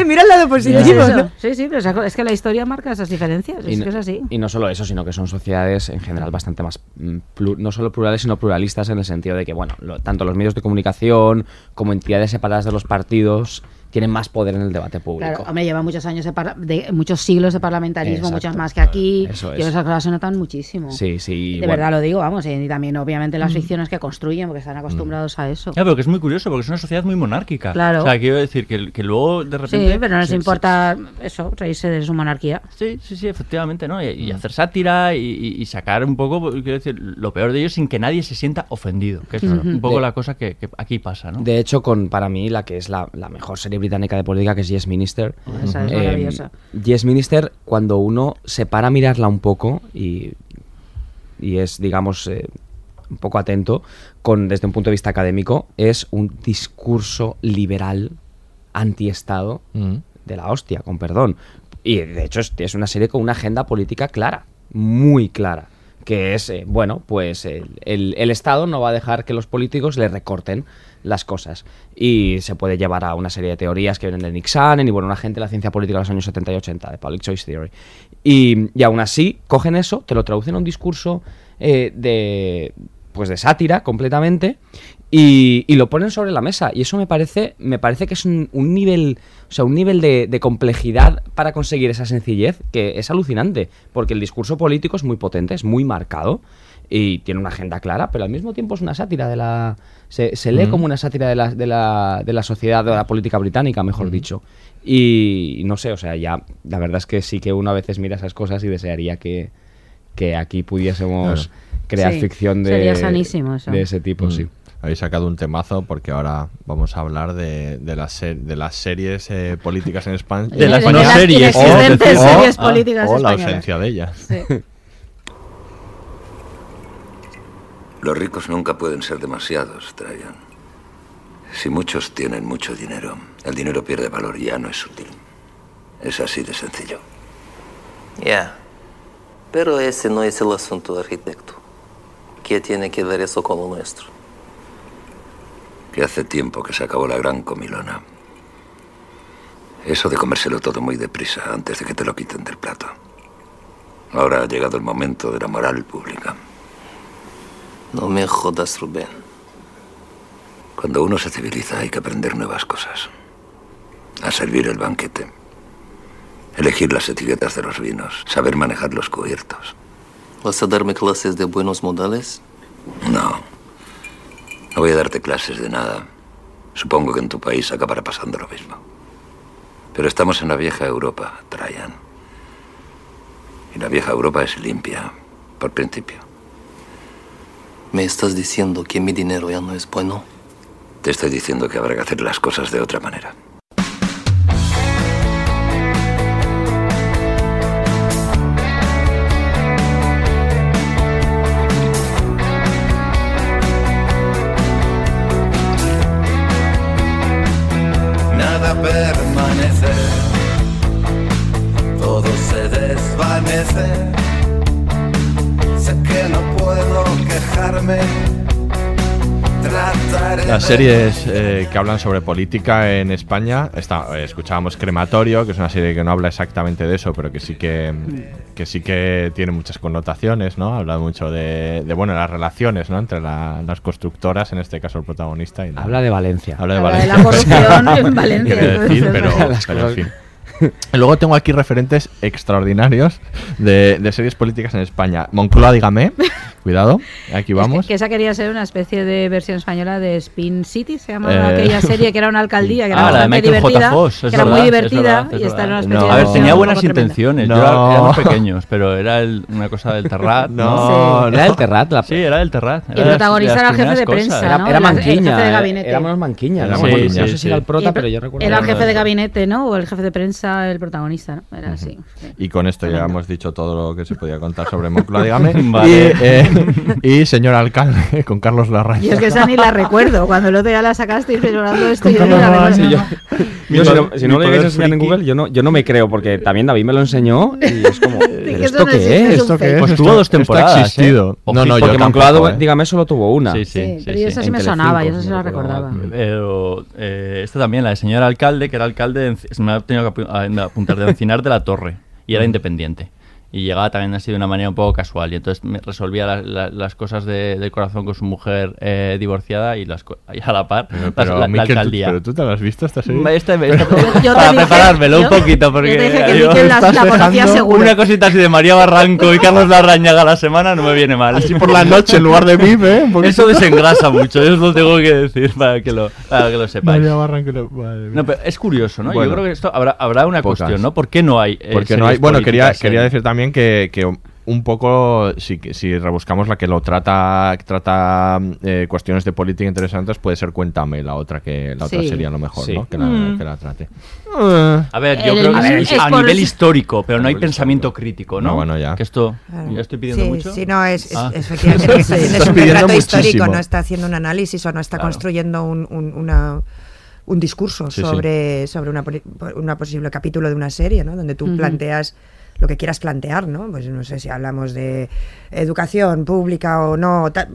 Mira el lado positivo. Sí, sí, pero es que la historia marca esas diferencias. Y, es que es así. y no solo eso, sino que son sociedades en general bastante más, mm, no solo plurales, sino pluralistas en el sentido de que, bueno, tanto los medios de comunicación como entidades separadas de los partidos tienen más poder en el debate público. Claro, hombre, lleva muchos años, de, muchos siglos de parlamentarismo, muchas más que aquí. Eso es. Y esas cosas se notan muchísimo. Sí, sí. De verdad lo digo, vamos. Y también, obviamente, las mm. ficciones que construyen, porque están mm. acostumbrados a eso. Ya, pero que es muy curioso, porque es una sociedad muy monárquica. Claro. O sea, quiero decir que, que luego de repente. Sí, pero no les importa eso, reírse de su monarquía. Sí, sí, sí, efectivamente, ¿no? Y, hacer sátira y, sacar un poco, pues, quiero decir, lo peor de ellos sin que nadie se sienta ofendido, que es un poco la cosa que, aquí pasa, ¿no? De hecho, con para mí, la que es la, la mejor serie británica de política que es Yes Minister. Ah, esa em, yes Minister, cuando uno se para a mirarla un poco y, y es, digamos, eh, un poco atento, con, desde un punto de vista académico, es un discurso liberal antiestado mm. de la hostia, con perdón. Y de hecho es una serie con una agenda política clara, muy clara que es, eh, bueno, pues el, Estado no va a dejar que los políticos le recorten las cosas. Y se puede llevar a una serie de teorías que vienen de Nick y, bueno, una gente de la ciencia política de los años 70 y 80, de Public Choice Theory. Y, y aún así, cogen eso, te lo traducen a un discurso eh, de, pues de sátira completamente y, y, lo ponen sobre la mesa. Y eso me parece, me parece que es un, nivel, o sea, un nivel de, complejidad para conseguir esa sencillez que es alucinante. Porque el discurso político es muy potente, es muy marcado y tiene una agenda clara, pero al mismo tiempo es una sátira de la. Se, se lee como una sátira de la, de, la, de la sociedad, de la política británica, mejor dicho. Y no sé, o sea, ya, la verdad es que sí que uno a veces mira esas cosas y desearía que, que aquí pudiésemos crear ficción de, de ese tipo, sí. Habéis sacado un temazo porque ahora vamos a hablar de, de, las, ser- de las series eh, políticas en España. De las en no series, O- o- series ah, políticas o la ausencia de ellas. Sí. Los ricos nunca pueden ser demasiados, Traian. Si muchos tienen mucho dinero, el dinero pierde valor y ya no es útil. Es así de sencillo. Ya. Pero ese no es el asunto, arquitecto. ¿Qué tiene que ver eso con lo nuestro? Que hace tiempo que se acabó la gran comilona. Eso de comérselo todo muy deprisa antes de que te lo quiten del plato. Ahora ha llegado el momento de la moral pública. No me jodas, Rubén. Cuando uno se civiliza hay que aprender nuevas cosas. A servir el banquete. Elegir las etiquetas de los vinos. Saber manejar los cubiertos. ¿Vas a darme clases de buenos modales? No. No voy a darte clases de nada. Supongo que en tu país acabará pasando lo mismo. Pero estamos en la vieja Europa, Traian. Y la vieja Europa es limpia, por principio. ¿Me estás diciendo que mi dinero ya no es bueno? Te estoy diciendo que habrá que hacer las cosas de otra manera. Series eh, que hablan sobre política en España, está, eh, escuchábamos Crematorio, que es una serie que no habla exactamente de eso, pero que sí que, que sí que tiene muchas connotaciones, ¿no? Habla mucho de, de, bueno, las relaciones, ¿no? Entre la- las constructoras, en este caso el protagonista. Y la- Habla de Valencia. Habla de Habla de la corrupción en Valencia. Decir, pero, pero en fin. Luego tengo aquí referentes extraordinarios de, de series políticas en España. Moncloa, dígame. Cuidado, aquí vamos. Que esa quería ser una especie de versión española de Spin City, se llamaba Eh. aquella serie que era una alcaldía que era Ah, bastante divertida, Fox, es que era muy verdad, es divertida verdad, es y esta era una verdad. especie No. de A ver, tenía buenas intenciones. No. Yo era- éramos pequeños, pero era el- una cosa del Terrat. No, ¿no? Era del Terrat. La... Sí, era del Terrat. Y el protagonista era el jefe de prensa, Era, ¿no? era El- el jefe manquiña. de eh, gabinete. Éramos manquiña. Era ¿no? sé sí. si era el prota, Y- pero yo recuerdo. Era el que jefe de era- gabinete, ¿no? O el jefe de prensa, el protagonista, ¿no? Era así. sí. Y con esto ya hemos dicho todo lo que se podía contar sobre Moncloa, dígame. Vale. Y, eh, y señor alcalde, con Carlos Larraña. Y es que esa ni la recuerdo. Cuando el otro día la sacaste y llorando esto, yo ni la recuerdo. Mi yo si no, si no lo llegáis a enseñar en. Google, yo no, yo no me creo, porque también David me lo enseñó y es como, ¿pero que eso ¿esto no qué es? ¿Esto qué es? Pues tuvo dos esto ha temporadas, existido. ¿eh? No, no, yo Porque tampoco, Moncloa, ¿eh? dígame, solo tuvo una. Sí, Sí, sí, pero sí, yo esa sí. me sonaba, yo esa sí no la recordaba. Pero eh, esta también, la de señor alcalde, que era alcalde, me ha tenido que apuntar de Encinar de la Torre, y era independiente. Y llegaba también así de una manera un poco casual, y entonces me resolvía la- la- las cosas de, del corazón con su mujer eh, divorciada y, las, co- y a la par Pero, pero, la, la Miquel, ¿tú- alcaldía. ¿pero tú te lo has visto esta serie? Este- este- Yo te para dije- preparármelo yo- un poquito, yo porque dije que digo, la- estás la conocía dejando seguro. Una cosita así de María Barranco y Carlos Larrañaga a la semana no me viene mal. Así por la noche en lugar de VIP, ¿eh? Eso desengrasa mucho, eso lo tengo que decir para que lo, para que lo sepáis. María Barranco, madre mía. No, pero es curioso, ¿no? Bueno. Yo creo que esto habrá, habrá una Pocas. cuestión, ¿no? ¿Por qué no hay? eh, Porque no hay. Bueno, quería, quería decir también que, que un poco, si, si rebuscamos la que lo trata, que trata eh, cuestiones de política interesantes, puede ser Cuéntame, la otra que la otra Sí. sería lo mejor, Sí. ¿no? Que la, Mm. que la trate. A ver, yo El- creo que es es a nivel histórico, pero no hay pensamiento crítico, ¿no? No, bueno, ya. Que esto. Claro. ¿Ya estoy pidiendo sí, mucho? Sí, no, es, es- Ah. efectivamente que está haciendo es un pidiendo retrato histórico, no está haciendo un análisis o no está Claro. construyendo un, un- una- un discurso Sí, sí. sobre, sobre una, poli- una posible capítulo de una serie, ¿no? Donde tú planteas lo que quieras plantear, ¿no? Pues no sé si hablamos de educación pública o no, ta-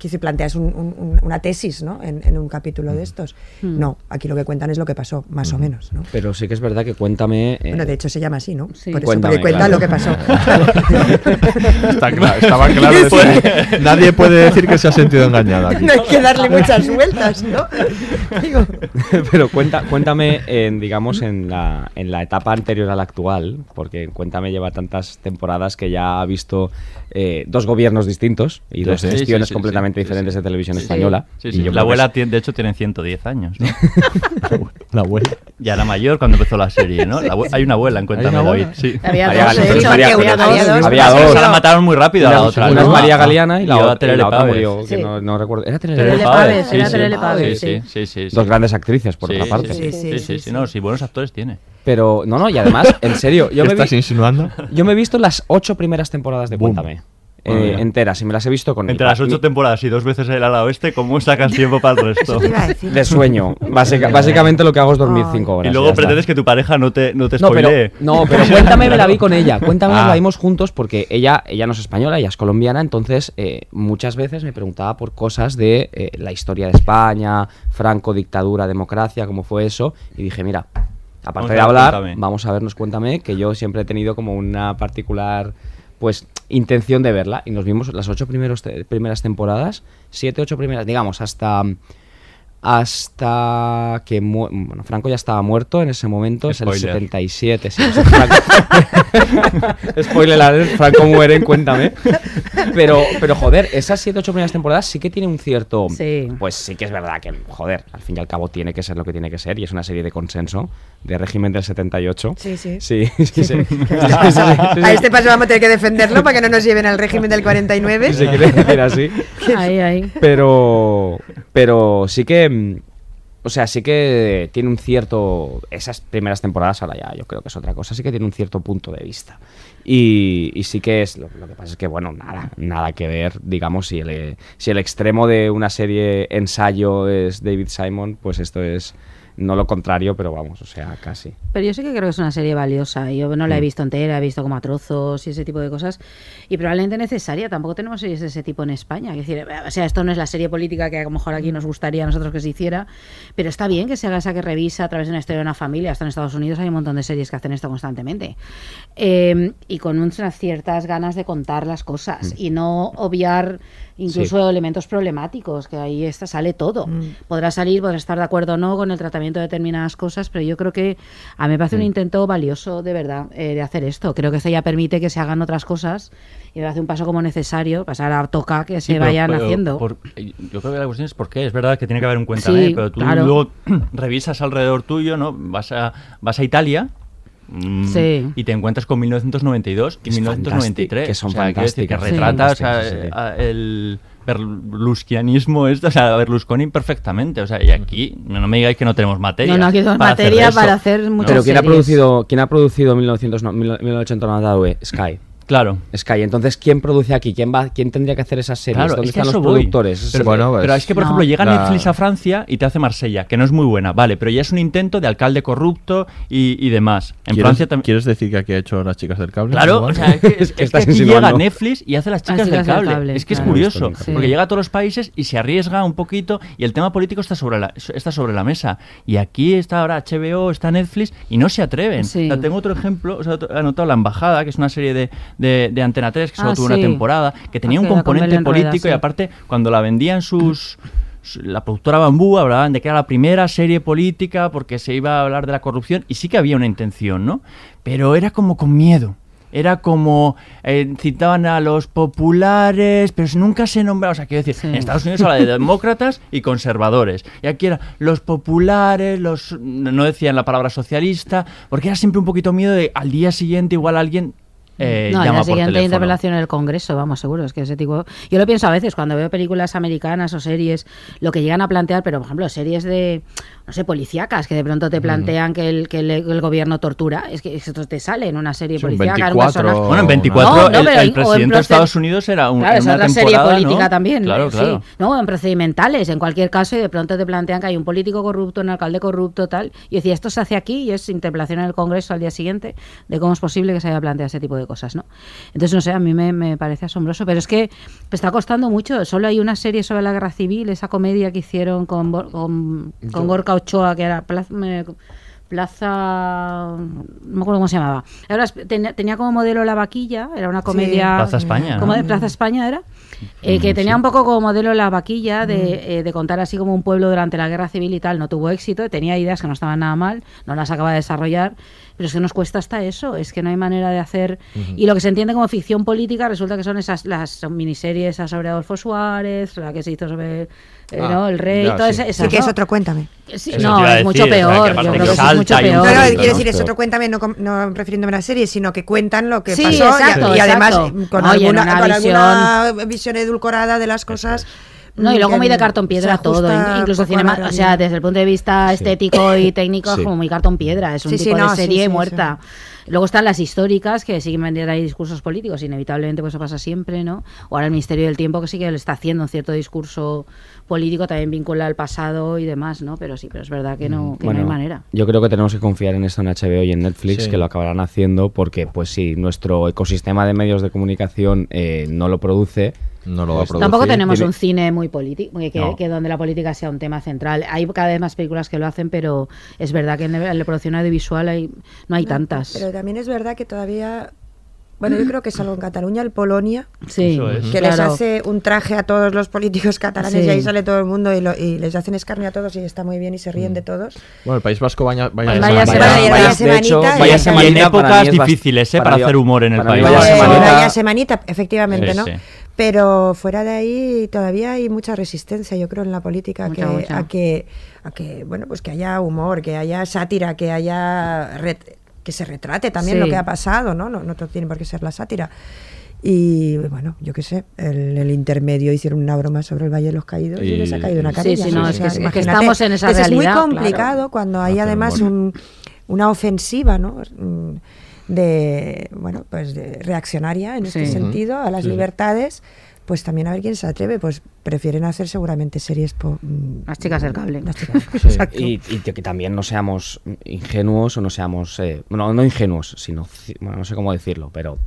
que si planteas un- un- un- una tesis, ¿no? En, en un capítulo de estos. Mm. No, aquí lo que cuentan es lo que pasó, más o menos, ¿no? Pero sí que es verdad que cuéntame. eh, Bueno, de hecho se llama así, ¿no? Sí. Por eso, Cuéntame, porque cuenta claro. lo que pasó. Está cla- estaba claro. decir- nadie puede decir que se ha sentido engañada aquí. no hay que darle muchas vueltas, ¿no? Digo, Pero cuenta, cuéntame, en, digamos, en la, en la etapa anterior a la actual, porque Cuéntame lleva tantas temporadas que ya ha visto eh, dos gobiernos distintos y dos Sí, sí, gestiones sí, sí, completamente sí, diferentes sí. de televisión española. Sí, Y sí. yo La abuela, es- tiene- de hecho, tiene 110 años. ¿no? La abuela. Ya era mayor cuando empezó la serie, ¿no? La. Hay una abuela en Cuéntame, ¿Hay una David. abuela? Sí. Había María dos, María- había dos. Había dos. la mataron muy rápido a la Una- otra. Una es. María Galeana y la, otra otra, y la otra Paves. murió, que Sí. no, no recuerdo. ¿Era Terele Paves, Sí, sí. Sí, sí, sí, sí, sí. Dos grandes actrices, por Sí, otra sí, parte. Sí, sí, sí, sí, No, sí, buenos actores tiene. Pero, no, no, y además, en serio, yo ¿Qué me, estás vi- insinuando? yo me he visto las ocho primeras temporadas de Boom. Cuéntame. Bueno, eh, enteras, y me las he visto con mi Entre las ocho mi- temporadas y dos veces el ala oeste, ¿cómo sacas tiempo para el resto? de sueño. Básica- básicamente lo que hago es dormir cinco horas. Y luego está. pretendes que tu pareja no te, no te No, pero, no, pero cuéntame, me la vi con ella. Cuéntame, Ah. la vimos juntos porque ella, ella no es española, ella es colombiana, entonces eh, muchas veces me preguntaba por cosas de eh, la historia de España, Franco, dictadura, democracia, cómo fue eso, y dije, mira, aparte de hablar, Cuéntame. vamos a vernos, cuéntame, que yo siempre he tenido como una particular pues intención de verla y nos vimos las ocho primeros te- primeras temporadas, siete, ocho primeras, digamos, hasta hasta que bueno, Franco ya estaba muerto en ese momento, es el Spoiler. 77. sí, Franco. Spoiler alert, Franco muere en Cuéntame. Pero, pero joder, esas 7 ocho primeras temporadas sí que tiene un cierto... Sí. Pues sí que es verdad que, joder, al fin y al cabo tiene que ser lo que tiene que ser y es una serie de consenso, de régimen del 78. Sí, sí. Sí, sí, sí. Sí, sí, sí, sí, A este paso vamos a tener que defenderlo para que no nos lleven al régimen del 49. Si se quiere decir así. Ahí, ahí. Pero, pero sí que, mm, o sea, sí que tiene un cierto, esas primeras temporadas, ahora ya yo creo que es otra cosa, sí que tiene un cierto punto de vista. Y, sí que es, lo, lo que pasa es que, bueno, nada, nada que ver, digamos, si el, eh, si el extremo de una serie ensayo es David Simon, pues esto es no lo contrario, pero vamos, o sea, casi. Pero yo sí que creo que es una serie valiosa. Yo no la he Mm. visto entera, he visto como a trozos y ese tipo de cosas. Y probablemente necesaria. Tampoco tenemos series de ese tipo en España. Es decir, o sea, esto no es la serie política que a lo mejor aquí nos gustaría a nosotros que se hiciera. Pero está bien que se haga esa que revisa a través de una historia de una familia. Hasta en Estados Unidos hay un montón de series que hacen esto constantemente. Eh, y con unas ciertas ganas de contar las cosas y no obviar incluso elementos problemáticos, que ahí está, sale todo. Podrá salir, podrá estar de acuerdo o no con el tratamiento de determinadas cosas, pero yo creo que a mí me parece un Mm. intento valioso de verdad eh, de hacer esto. Creo que esto ya permite que se hagan otras cosas y me hace un paso como necesario, pasar a toca que se vayan pero haciendo. por- eh, yo creo que la cuestión es por qué. Es verdad que tiene que haber un cuéntame, Sí, pero tú claro. luego revisas alrededor tuyo, ¿no? Vas a, vas a Italia. Mm, Sí. Y te encuentras con 1992 y Es 1993. fantástico, que son o sea, decir, que fantásticas. retrata Sí. o sea, Sí, sí, sí. a- el berlusquianismo, esto, o sea, Berlusconi perfectamente. O sea, y aquí no me digáis que no tenemos materia. No, no, aquí tenemos para hacer materia eso. para hacer muchas Pero ¿quién ha series. producido, quién ha producido 1900 no, 1989? Sky. Claro. Sky. Entonces, ¿quién produce aquí? ¿Quién va, quién tendría que hacer esas series? Claro, ¿Dónde es que están los voy. productores? Es- Pero, Bueno, pero pues, es que, por No. ejemplo, llega Netflix a Francia y te hace Marsella, que no es muy buena, vale, pero ya es un intento de alcalde corrupto y, y demás. En ¿Quieres, Francia también. ¿Quieres decir que aquí ha hecho las chicas del cable? Claro, o sea, es que, es- es que aquí llega Netflix y hace las chicas, Las del, chicas del cable. cable, Es que es curioso, Sí. porque llega a todos los países y se arriesga un poquito y el tema político está sobre la, está sobre la mesa. Y aquí está ahora HBO, está Netflix y no se atreven. Sí. O sea, tengo otro ejemplo, o sea, otro- he anotado La Embajada, que es una serie de, de, de Antena 3 que solo Ah, tuvo una temporada, que tenía un Aquella con componente Rueda, político y aparte cuando la vendían sus su- la productora Bambú hablaban de que era la primera serie política porque se iba a hablar de la corrupción y sí que había una intención, ¿no? Pero era como con miedo. Era como eh, citaban a los populares, pero nunca se nombraba. O sea, quiero decir, en Estados Unidos habla de demócratas y conservadores. Y aquí era los populares, los no decían la palabra socialista, porque era siempre un poquito miedo de al día siguiente igual alguien eh, no, en la siguiente interpelación en el Congreso, vamos, seguro. Es que ese tipo. Yo lo pienso a veces cuando veo películas americanas o series, lo que llegan a plantear, pero por ejemplo, series de, no sé, policíacas, que de pronto te plantean que, el, que el, el gobierno tortura. Es que esto te sale en una serie Sí, un policíaca. en un 24, personaje- Bueno, en 24 No, no, el, presidente de Estados Unidos era un, Claro, en esa una es la serie política ¿no? también. Claro, sí. claro. No, en procedimentales, en cualquier caso, y de pronto te plantean que hay un político corrupto, un alcalde corrupto, tal. Y decía, esto se hace aquí y es interpelación en el Congreso al día siguiente de cómo es posible que se haya planteado ese tipo de cosas, ¿no? Entonces, no sé, a mí me, me parece asombroso, pero es que me está costando mucho. Solo hay una serie sobre la guerra civil, esa comedia que hicieron con, con, con Gorka Ochoa, que era Plaza, me- Plaza- no me acuerdo cómo se llamaba. Ahora tenía, tenía como modelo la vaquilla, era una comedia Plaza España, como ¿no? de Plaza España era. Eh, que Mm, tenía sí. un poco como modelo la vaquilla de, eh, de contar así como un pueblo durante la guerra civil y tal, no tuvo éxito, tenía ideas que no estaban nada mal, no las acaba de desarrollar, pero es que nos cuesta hasta eso, es que no hay manera de hacer... Y lo que se entiende como ficción política resulta que son esas las miniseries sobre Adolfo Suárez, la que se hizo sobre Ah, ¿no? el rey, ya, todo sí. que es ¿no? otro Cuéntame. Sí, no, es mucho decir, peor, yo que creo que eso es mucho peor. No, no, quiero decir, es otro cuéntame, no, no refiriéndome a la serie, sino que cuentan lo que Sí, pasó y- exacto, y, además exacto. eh, con, Oye, alguna, una con visión- alguna visión edulcorada de las cosas. No, y luego muy de cartón se piedra todo, incluso cinema, o sea, desde el punto de vista estético y técnico Sí. es como muy cartón piedra, es un Sí, sí, tipo no, de sí, serie sí, muerta. Luego están las históricas que siguen vendiendo ahí discursos políticos, inevitablemente pues eso pasa siempre, ¿no? O ahora el Ministerio del Tiempo que sí que le está haciendo un cierto discurso político, también vincula al pasado y demás, ¿no? Pero sí, pero es verdad que no, que no hay manera. Yo creo que tenemos que confiar en esto en HBO y en Netflix, Sí. que lo acabarán haciendo, porque, pues sí, nuestro ecosistema de medios de comunicación eh, no lo produce. No lo va a producir. Tampoco tenemos Tiene- un cine muy político, que, No. que donde la política sea un tema central. Hay cada vez más películas que lo hacen, pero es verdad que en la en la producción audiovisual hay, no hay tantas. Pero también es verdad que todavía. Bueno, yo creo que salvo en Cataluña, el Polonia, Sí, es. que les claro. hace un traje a todos los políticos catalanes Sí. y ahí sale todo el mundo y, lo- y les hacen escarnio a todos y está muy bien y se ríen de todos. Bueno, el País Vasco vaya, vaya, Vaya. Vaya semanita y- y en épocas difíciles, ¿eh? para hacer humor en el país. vaya semanita- vaya semanita, efectivamente, Sí, ¿no? sí. Pero fuera de ahí todavía hay mucha resistencia, yo creo, en la política Mucha, que, mucha. a que a que bueno, pues que haya humor, que haya sátira, que haya ret- que se retrate también Sí. lo que ha pasado, ¿no? No, no todo tiene por qué ser la sátira. Y bueno, yo qué sé, el, el intermedio hicieron una broma sobre el Valle de los Caídos y, Y- les ha caído una Sí, carilla. sí, no, O es sea, que- es que imagínate. estamos en esa Entonces, Es realidad, muy complicado claro. cuando hay además un, una ofensiva, ¿no? Mm, de bueno, pues de reaccionaria en este Sí. sentido a las Sí, sí. libertades, pues también a ver quién se atreve, pues prefieren hacer seguramente series po- mm, Las chicas del cable. las chicas, exacto. Y, y que también no seamos ingenuos o no seamos, eh, bueno, no ingenuos, sino, bueno, no sé cómo decirlo, pero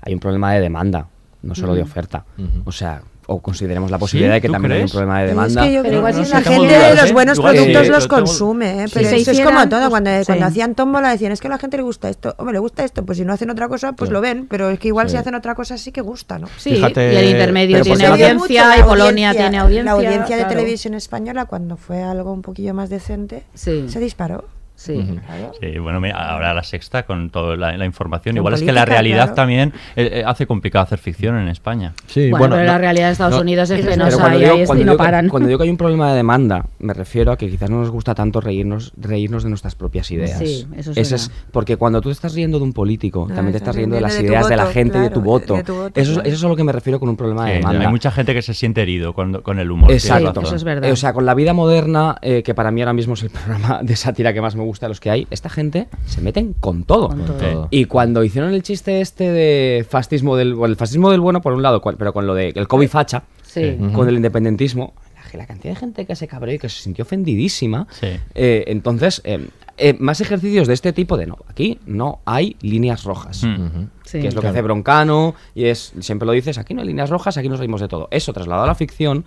hay un problema de demanda, no solo de oferta. O sea, o consideremos la posibilidad de que ¿Tú también hay un crees? problema de demanda. Es que yo Pero creo igual que si la gente dudas, de los ¿eh? buenos Igual productos sí, los consume, ¿eh? Pero se eso es como todo. pues, Cuando, sí. cuando hacían tómbola decían, es que a la gente le gusta esto, o me le gusta esto, pues si no hacen otra cosa, pues lo ven, pero es que igual Sí. si hacen otra cosa sí que gusta, ¿no? Sí, Fíjate- y el intermedio tiene audiencia mucho y Polonia tiene audiencia. La audiencia de claro. televisión española, cuando fue algo un poquillo más decente, Sí. se disparó. Sí. Claro. Sí, bueno, mira, ahora la sexta con toda la, la información. Con Igual es que la política, realidad claro. también eh, eh, hace complicado hacer ficción en España. Sí, bueno, bueno, pero no- la realidad de Estados no- Unidos es que no hay digo, ahí cuando y no digo que- paran. cuando digo que hay un problema de demanda, me refiero a que quizás no nos gusta tanto reírnos, reírnos de nuestras propias ideas. Sí, eso es Ese porque cuando tú estás riendo de un político, Ah, también te estás riendo de las de ideas de la voto, gente y de tu claro, voto. de tu voto, eso, es- claro. eso es a lo que me refiero con un problema de demanda. hay mucha gente que se siente herido cuando, con el humor. Exacto. eso es verdad. Eh, o sea, con la vida moderna, eh, que para mí ahora mismo es el programa de sátira que más me gusta de los que hay, esta gente se meten con todo. Con todo. todo. Y cuando hicieron el chiste este de fascismo del, bueno, el fascismo del bueno por un lado, pero con lo de el COVID facha, Sí. con el independentismo, la, la cantidad de gente que se cabreó y que se sintió ofendidísima. Sí. eh, entonces, eh, eh, más ejercicios de este tipo de no, aquí no hay líneas rojas. Mm. Sí. que es lo que hace Broncano y es siempre lo dices aquí no hay líneas rojas aquí nos reímos de todo eso trasladado a la ficción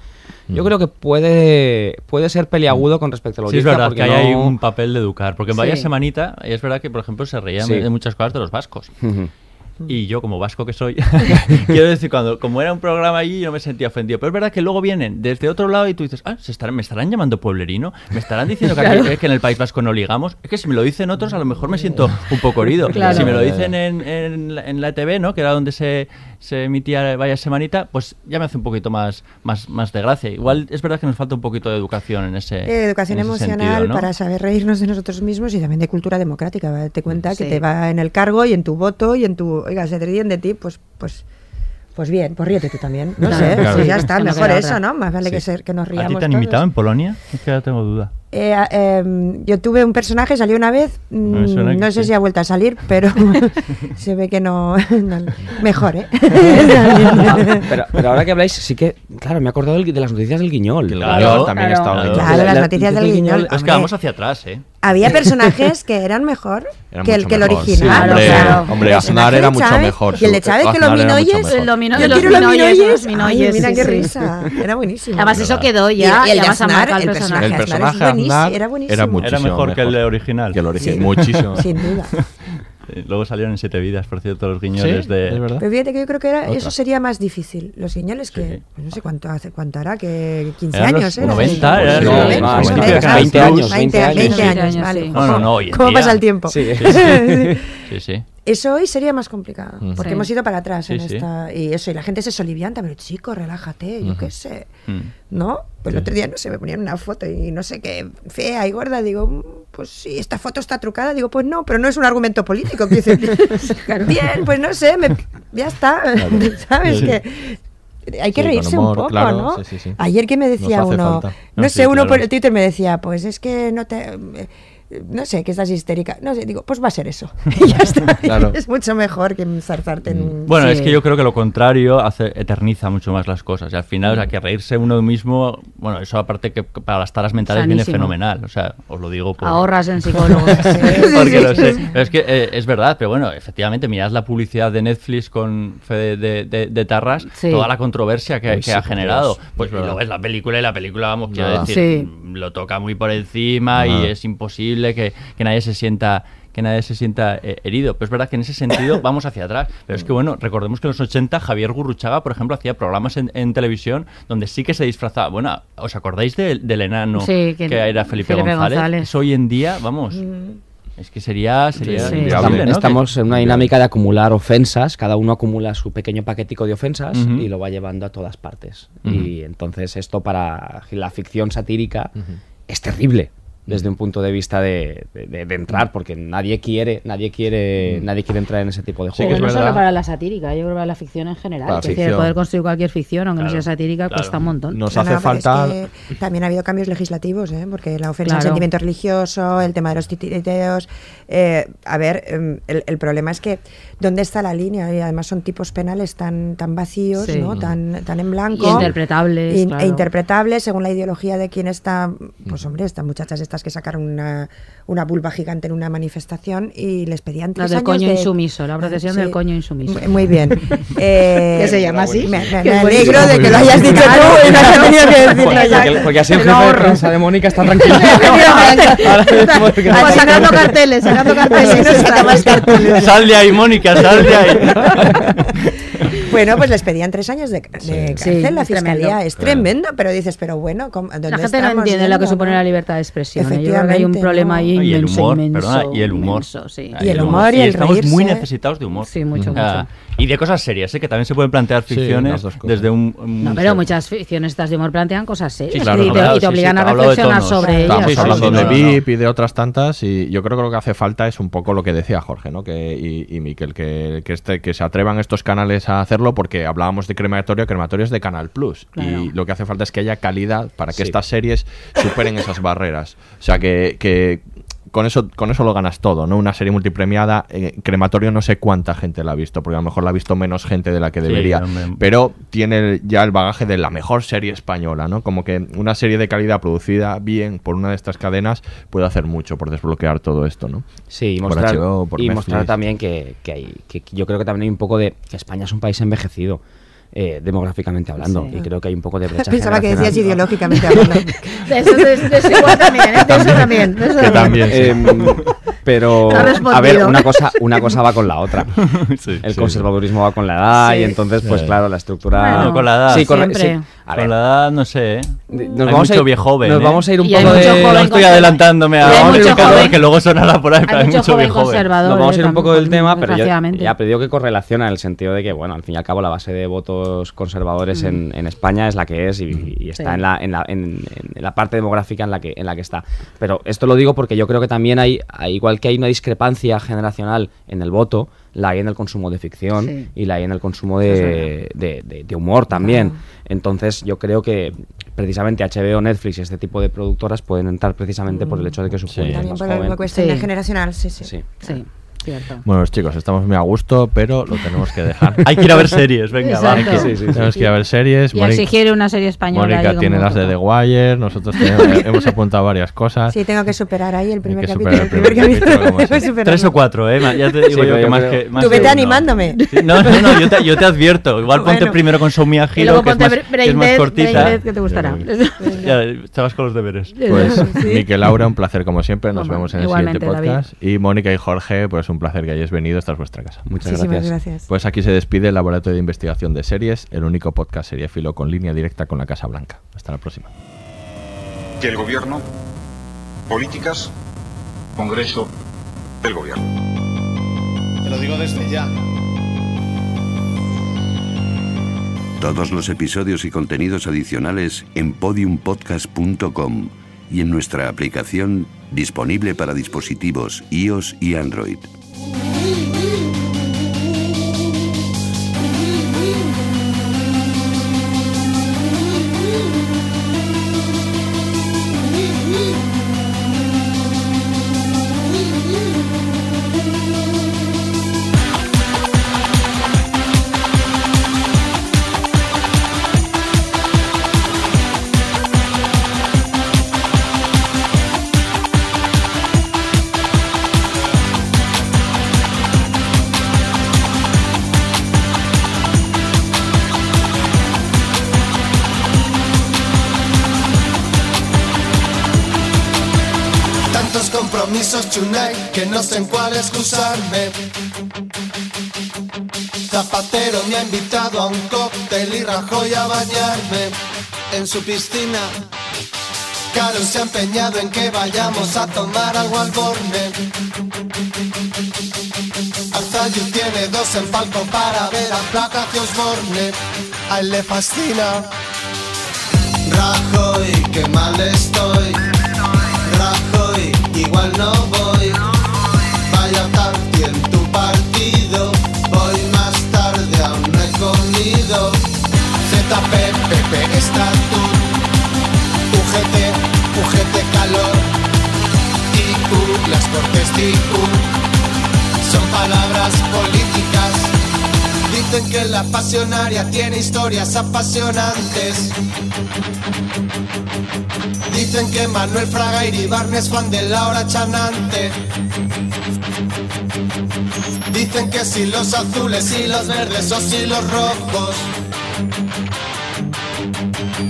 yo creo que puede puede ser peliagudo con respecto a la Sí, es verdad porque que hay no- un papel de educar. Porque en Sí. Vaya Semanita, es verdad que, por ejemplo, se reían Sí. de muchas cosas de los vascos. Y yo, como vasco que soy, quiero decir, cuando como era un programa allí, yo me sentía ofendido. Pero es verdad que luego vienen desde otro lado y tú dices, ah, ¿se estarán, ¿me estarán llamando pueblerino? ¿Me estarán diciendo que, aquí- que en el País Vasco no ligamos? Es que si me lo dicen otros, a lo mejor me siento un poco herido. Claro. Si me lo dicen en, en, la- en la TV, ¿no? Que era donde se, se emitía Vaya Semanita, pues ya me hace un poquito más, más, más de gracia. Igual es verdad que nos falta un poquito de educación en ese Eh, educación en ese emocional sentido, ¿no? para saber reírnos de nosotros mismos y también de cultura democrática. Date cuenta que te va en el cargo y en tu voto y en tu. Oiga, se te ríen de ti, pues. pues pues bien, pues ríete tú también. No Claro, sé, claro. pues ya está, mejor eso. ¿no? Más vale Sí. que, ser, que nos ¿A riamos. ti te han todos. invitado en Polonia? Es que ya tengo duda. Eh, a- em, yo tuve un personaje, salió una vez, mm, no sé sí. si ha vuelto a salir, pero se ve que no, no- mejor, ¿eh? pero, pero ahora que habláis sí que claro me he acordado del- de las noticias del Guiñol Claro, Guiñol también claro. estaba ahí. Claro, las noticias del Guiñol. Es que vamos hacia atrás, ¿eh? Había personajes que eran mejor Era que el, que el mejor, sí, original. hombre, o sea, hombre, Aznar era mucho Chávez mejor, Y el de Chávez que Aznar los minoyes. mejor. El domino de los minoyes, minoyes. los minoyes, Ay, mira sí, qué sí. risa. Era buenísimo. Además, eso quedó Y- ya. y el de Aznar, el personaje El Aznar personaje buenísimo, Aznar era buenísimo. era Era mejor que el original. Que el original, Sí. muchísimo. Sin duda. Eh, Luego salieron en Siete Vidas, por cierto, los guiñoles ¿Sí? de... ¿Es verdad? Pero fíjate que yo creo que era, Otra. eso sería más difícil. Los guiñoles que, pues no sé cuánto hace, cuánto hará, que 15 Eran años, ¿eh? 90, eran Sí, los- 90, no, no, venga, no, 20 años, 20 años, 20 sí. años, Sí. vale. No, no, no, hoy en ¿Cómo día. pasa el tiempo? Sí. Sí. Sí, sí. Eso hoy sería más complicado, Mm. porque Sí. hemos ido para atrás Sí, en sí. esta... Y eso, y la gente se solivianta, pero chico, relájate, yo Ujú. qué sé. Mm. ¿No? Pues el Sí. otro día, no sé, me ponían una foto y no sé qué, fea y gorda, digo, "Mm, pues sí, esta foto está trucada, digo, pues no, pero no es un argumento político. que dice, Bien, pues no sé, me- ya está, ¿sabes? Sí. Que hay que Sí, reírse humor, un poco, claro, ¿no? sí, sí, sí. Ayer que me decía uno, falta. no, No, sé, sí, uno por el Twitter me decía, pues es que no te... No sé, que estás histérica. No sé, digo, pues va a ser eso. Y ya está. Claro. Es mucho mejor que enzarzarte en un... Bueno, Sí. es que yo creo que lo contrario hace, eterniza mucho más las cosas. Y al final, o sea, que reírse uno mismo, bueno, eso aparte que para las taras mentales viene fenomenal. O sea, os lo digo por... Ahorras en psicólogos. porque lo sé. Pero es que eh, es verdad, pero bueno, efectivamente, mirad la publicidad de Netflix con Fede de, de- de Tarras, Sí. toda la controversia que, Uy, que sí, ha generado. Dios. Pues luego ves la película y la película, vamos, quiero decir, Sí. lo toca muy por encima y es imposible que, que nadie se sienta que nadie se sienta eh, herido. Pero es verdad que en ese sentido vamos hacia atrás. Pero es que, bueno, recordemos que en los 80 Javier Gurruchaga, por ejemplo, hacía programas en, en televisión donde sí que se disfrazaba. Bueno, ¿os acordáis del- del enano Sí, que, que- era Felipe, Felipe González? González. Eso hoy en día, vamos, es que sería, sería Sí, inviable, estamos, ¿no? estamos Que- en una dinámica de acumular ofensas, cada uno acumula su pequeño paquetico de ofensas y lo va llevando a todas partes. Y entonces esto para la ficción satírica es terrible desde un punto de vista de, de- entrar, porque nadie quiere, nadie quiere, nadie quiere entrar en ese tipo de Sí, juegos. es no solo para la satírica, yo creo que para la ficción en general. Para es decir, el poder construir cualquier ficción, aunque no sea satírica, claro. cuesta un montón. Nos No, hace no, porque es falta... que también ha habido cambios legislativos, ¿eh? porque la ofensa al Claro. sentimiento religioso, el tema de los titireos. eh, a ver, em, el, el problema es que ¿dónde está la línea? Y además son tipos penales tan, tan vacíos, Sí. ¿no? tan, tan en blanco. Y interpretables, In- claro. E interpretables según la ideología de quien está. Pues hombre, estas muchachas estas que sacaron una, una vulva gigante en una manifestación y les pedían La tres del años coño de- insumiso, la procesión Sí. del coño insumiso. Muy- bien. Eh, ¿Que se llama así? Me, me- Qué me buenísimo. alegro de que lo hayas dicho Claro, tú y no haya tenido que decirlo Porque, porque- porque así el jefe de prensa de Mónica está tranquilo. Sacando carteles, sacando carteles. Sí, sí, saca más carteles. Sal de ahí, Mónica, ka dalë ai. Bueno, pues les pedían tres años de, de cárcel Sí, la es fiscalía. tremendo. Es tremendo, pero dices, pero bueno, ¿cómo- ¿dónde La gente no entiende lo que supone la libertad de expresión. Yo creo que hay un problema ¿no? ahí y el inmenso, humor, inmenso, perdona, y el humor. inmenso, sí. Y el humor y el estamos muy necesitados de humor. Sí, mucho, Ah, Y de cosas serias, ¿eh? que también se pueden plantear ficciones desde un... un No, pero muchas ficciones estas de humor plantean cosas serias Sí, claro, y, te, claro, y te sí, obligan sí, a reflexionar sobre ellas. Estamos hablando sí, de. VIP y de otras tantas y yo creo que lo que hace falta es un poco lo que decía Jorge ¿no? que, y, y Miquel, que, que, este, que se atrevan estos canales a hacerlo porque hablábamos de crematorio, crematorio es de Canal Plus y lo que hace falta es que haya calidad para que Sí. estas series superen esas barreras. O sea, que, que con eso con eso lo ganas todo, ¿no? Una serie multipremiada, eh, crematorio no sé cuánta gente la ha visto, porque a lo mejor la ha visto menos gente de la que Sí, debería, pero tiene ya el bagaje de la mejor serie española, ¿no? Como que una serie de calidad producida bien por una de estas cadenas puede hacer mucho por desbloquear todo esto, ¿no? Sí, y Por mostrar, HBO, por y mostrar también que, que hay, que yo creo que también hay un poco de que España es un país envejecido. Eh, demográficamente hablando Sí. y creo que hay un poco de brecha Pensaba que decías ideológicamente hablando. De eso, de, de eso igual también, ¿eh? de eso también. de eso Que también. Em, pero a ver una cosa una cosa va con la otra Sí, el sí. conservadurismo va con la edad Sí. y entonces pues Sí. claro la estructura Bueno, con la edad. sí, con, A Con ver, la edad, no sé, ¿eh? nos hay vamos a mucho ir- viejo joven, nos ¿eh? vamos a ir un poco de No estoy adelantándome a un indicador que luego sonará por ahí, pero Hay hay mucho mucho joven viejo joven. conservador. Nos vamos a ir un poco del tema, pero yo, ya, pero digo que correlaciona en el sentido de que, bueno, al fin y al cabo la base de votos conservadores en, en España es la que es y, y está Sí. en, la, en, la, en- en la parte demográfica en la, que, en la que está. Pero esto lo digo porque yo creo que también hay, hay- igual que hay una discrepancia generacional en el voto, la hay en el consumo de ficción Sí. y la hay en el consumo de, de- de- de humor también. Claro. Entonces yo creo que precisamente HBO, Netflix y este tipo de productoras pueden entrar precisamente por el hecho de que su Sí. público es También más por la cuestión Sí. generacional, sí, sí. Sí. Cierto. Bueno, chicos, estamos muy a gusto, pero lo tenemos que dejar. Hay que ir a ver series, venga, va. Exacto. Sí, sí, sí. tenemos que ir a ver series. Y Mónica- exigir una serie española. Mónica tiene las de. The Wire, nosotros tenemos- hemos apuntado varias cosas. Sí, tengo que superar ahí el primer que capítulo. El primer que. Tres o cuatro, ¿eh? Ya te digo Sí, yo que más creo- que más Tú que vete animándome. Sí, No, no, no, yo te, yo te advierto. Igual ponte Bueno. primero con Show Me a Y Hero, luego que es ponte más, que es más cortita. Que te gustará. Ya, estabas con los deberes. Pues Sí. Miquel Laura, un placer como siempre. Nos vemos en el siguiente podcast. Y Mónica y Jorge, pues es un placer que hayáis venido. Esta es vuestra casa. Muchas gracias. Pues aquí se despide el Laboratorio de Investigación de Series, el único podcast seriéfilo con línea directa con la Casa Blanca. Hasta la próxima. que el gobierno, políticas, Congreso del gobierno. Te lo digo desde ya. Todos los episodios y contenidos adicionales en podiumpodcast.com y en nuestra aplicación disponible para dispositivos iOS y Android. Ooh. Que no sé en cuál excusarme. Zapatero me ha invitado a un cóctel y Rajoy a bañarme en su piscina. Carlos se ha empeñado en que vayamos a tomar algo al borne. Alzayu tiene dos en palco para ver a Placa y Osborne. A él le fascina. Rajoy, qué mal estoy. Rajoy, igual no voy. Está tú. UGT, UGT calor. IQ, las cortes de. Son palabras políticas. Dicen que la pasionaria tiene historias apasionantes. Dicen que Manuel Fraga Iribarne es fan de Laura Chanante. Dicen que si los azules y los verdes o si los rojos.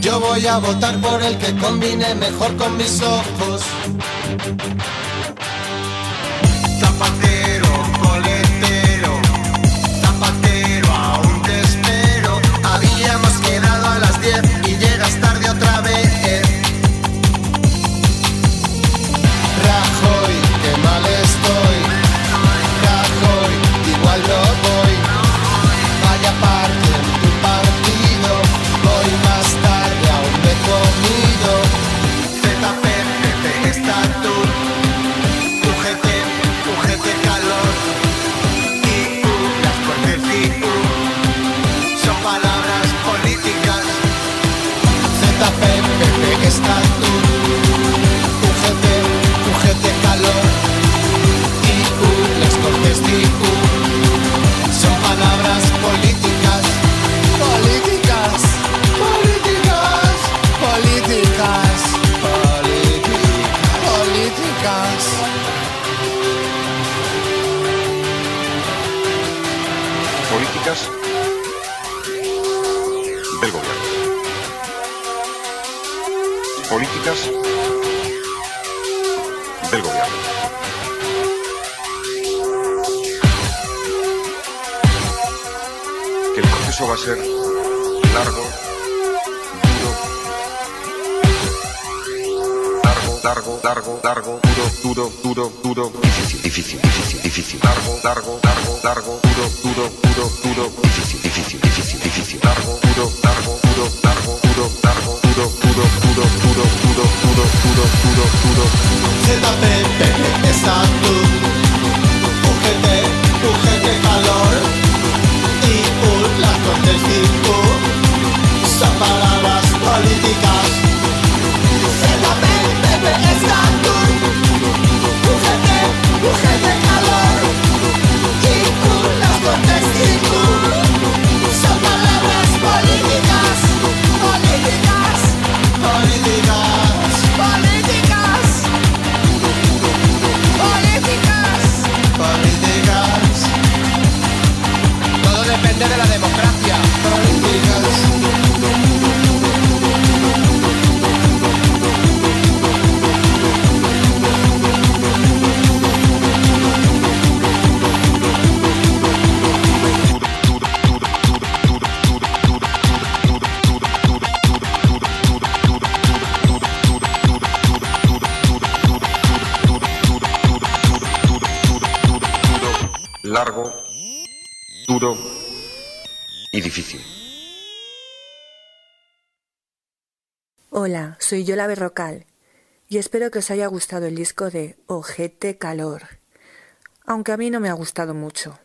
Yo voy a votar por el que combine mejor con mis ojos. Yola Berrocal y espero que os haya gustado el disco de Ojete Calor, aunque a mí no me ha gustado mucho.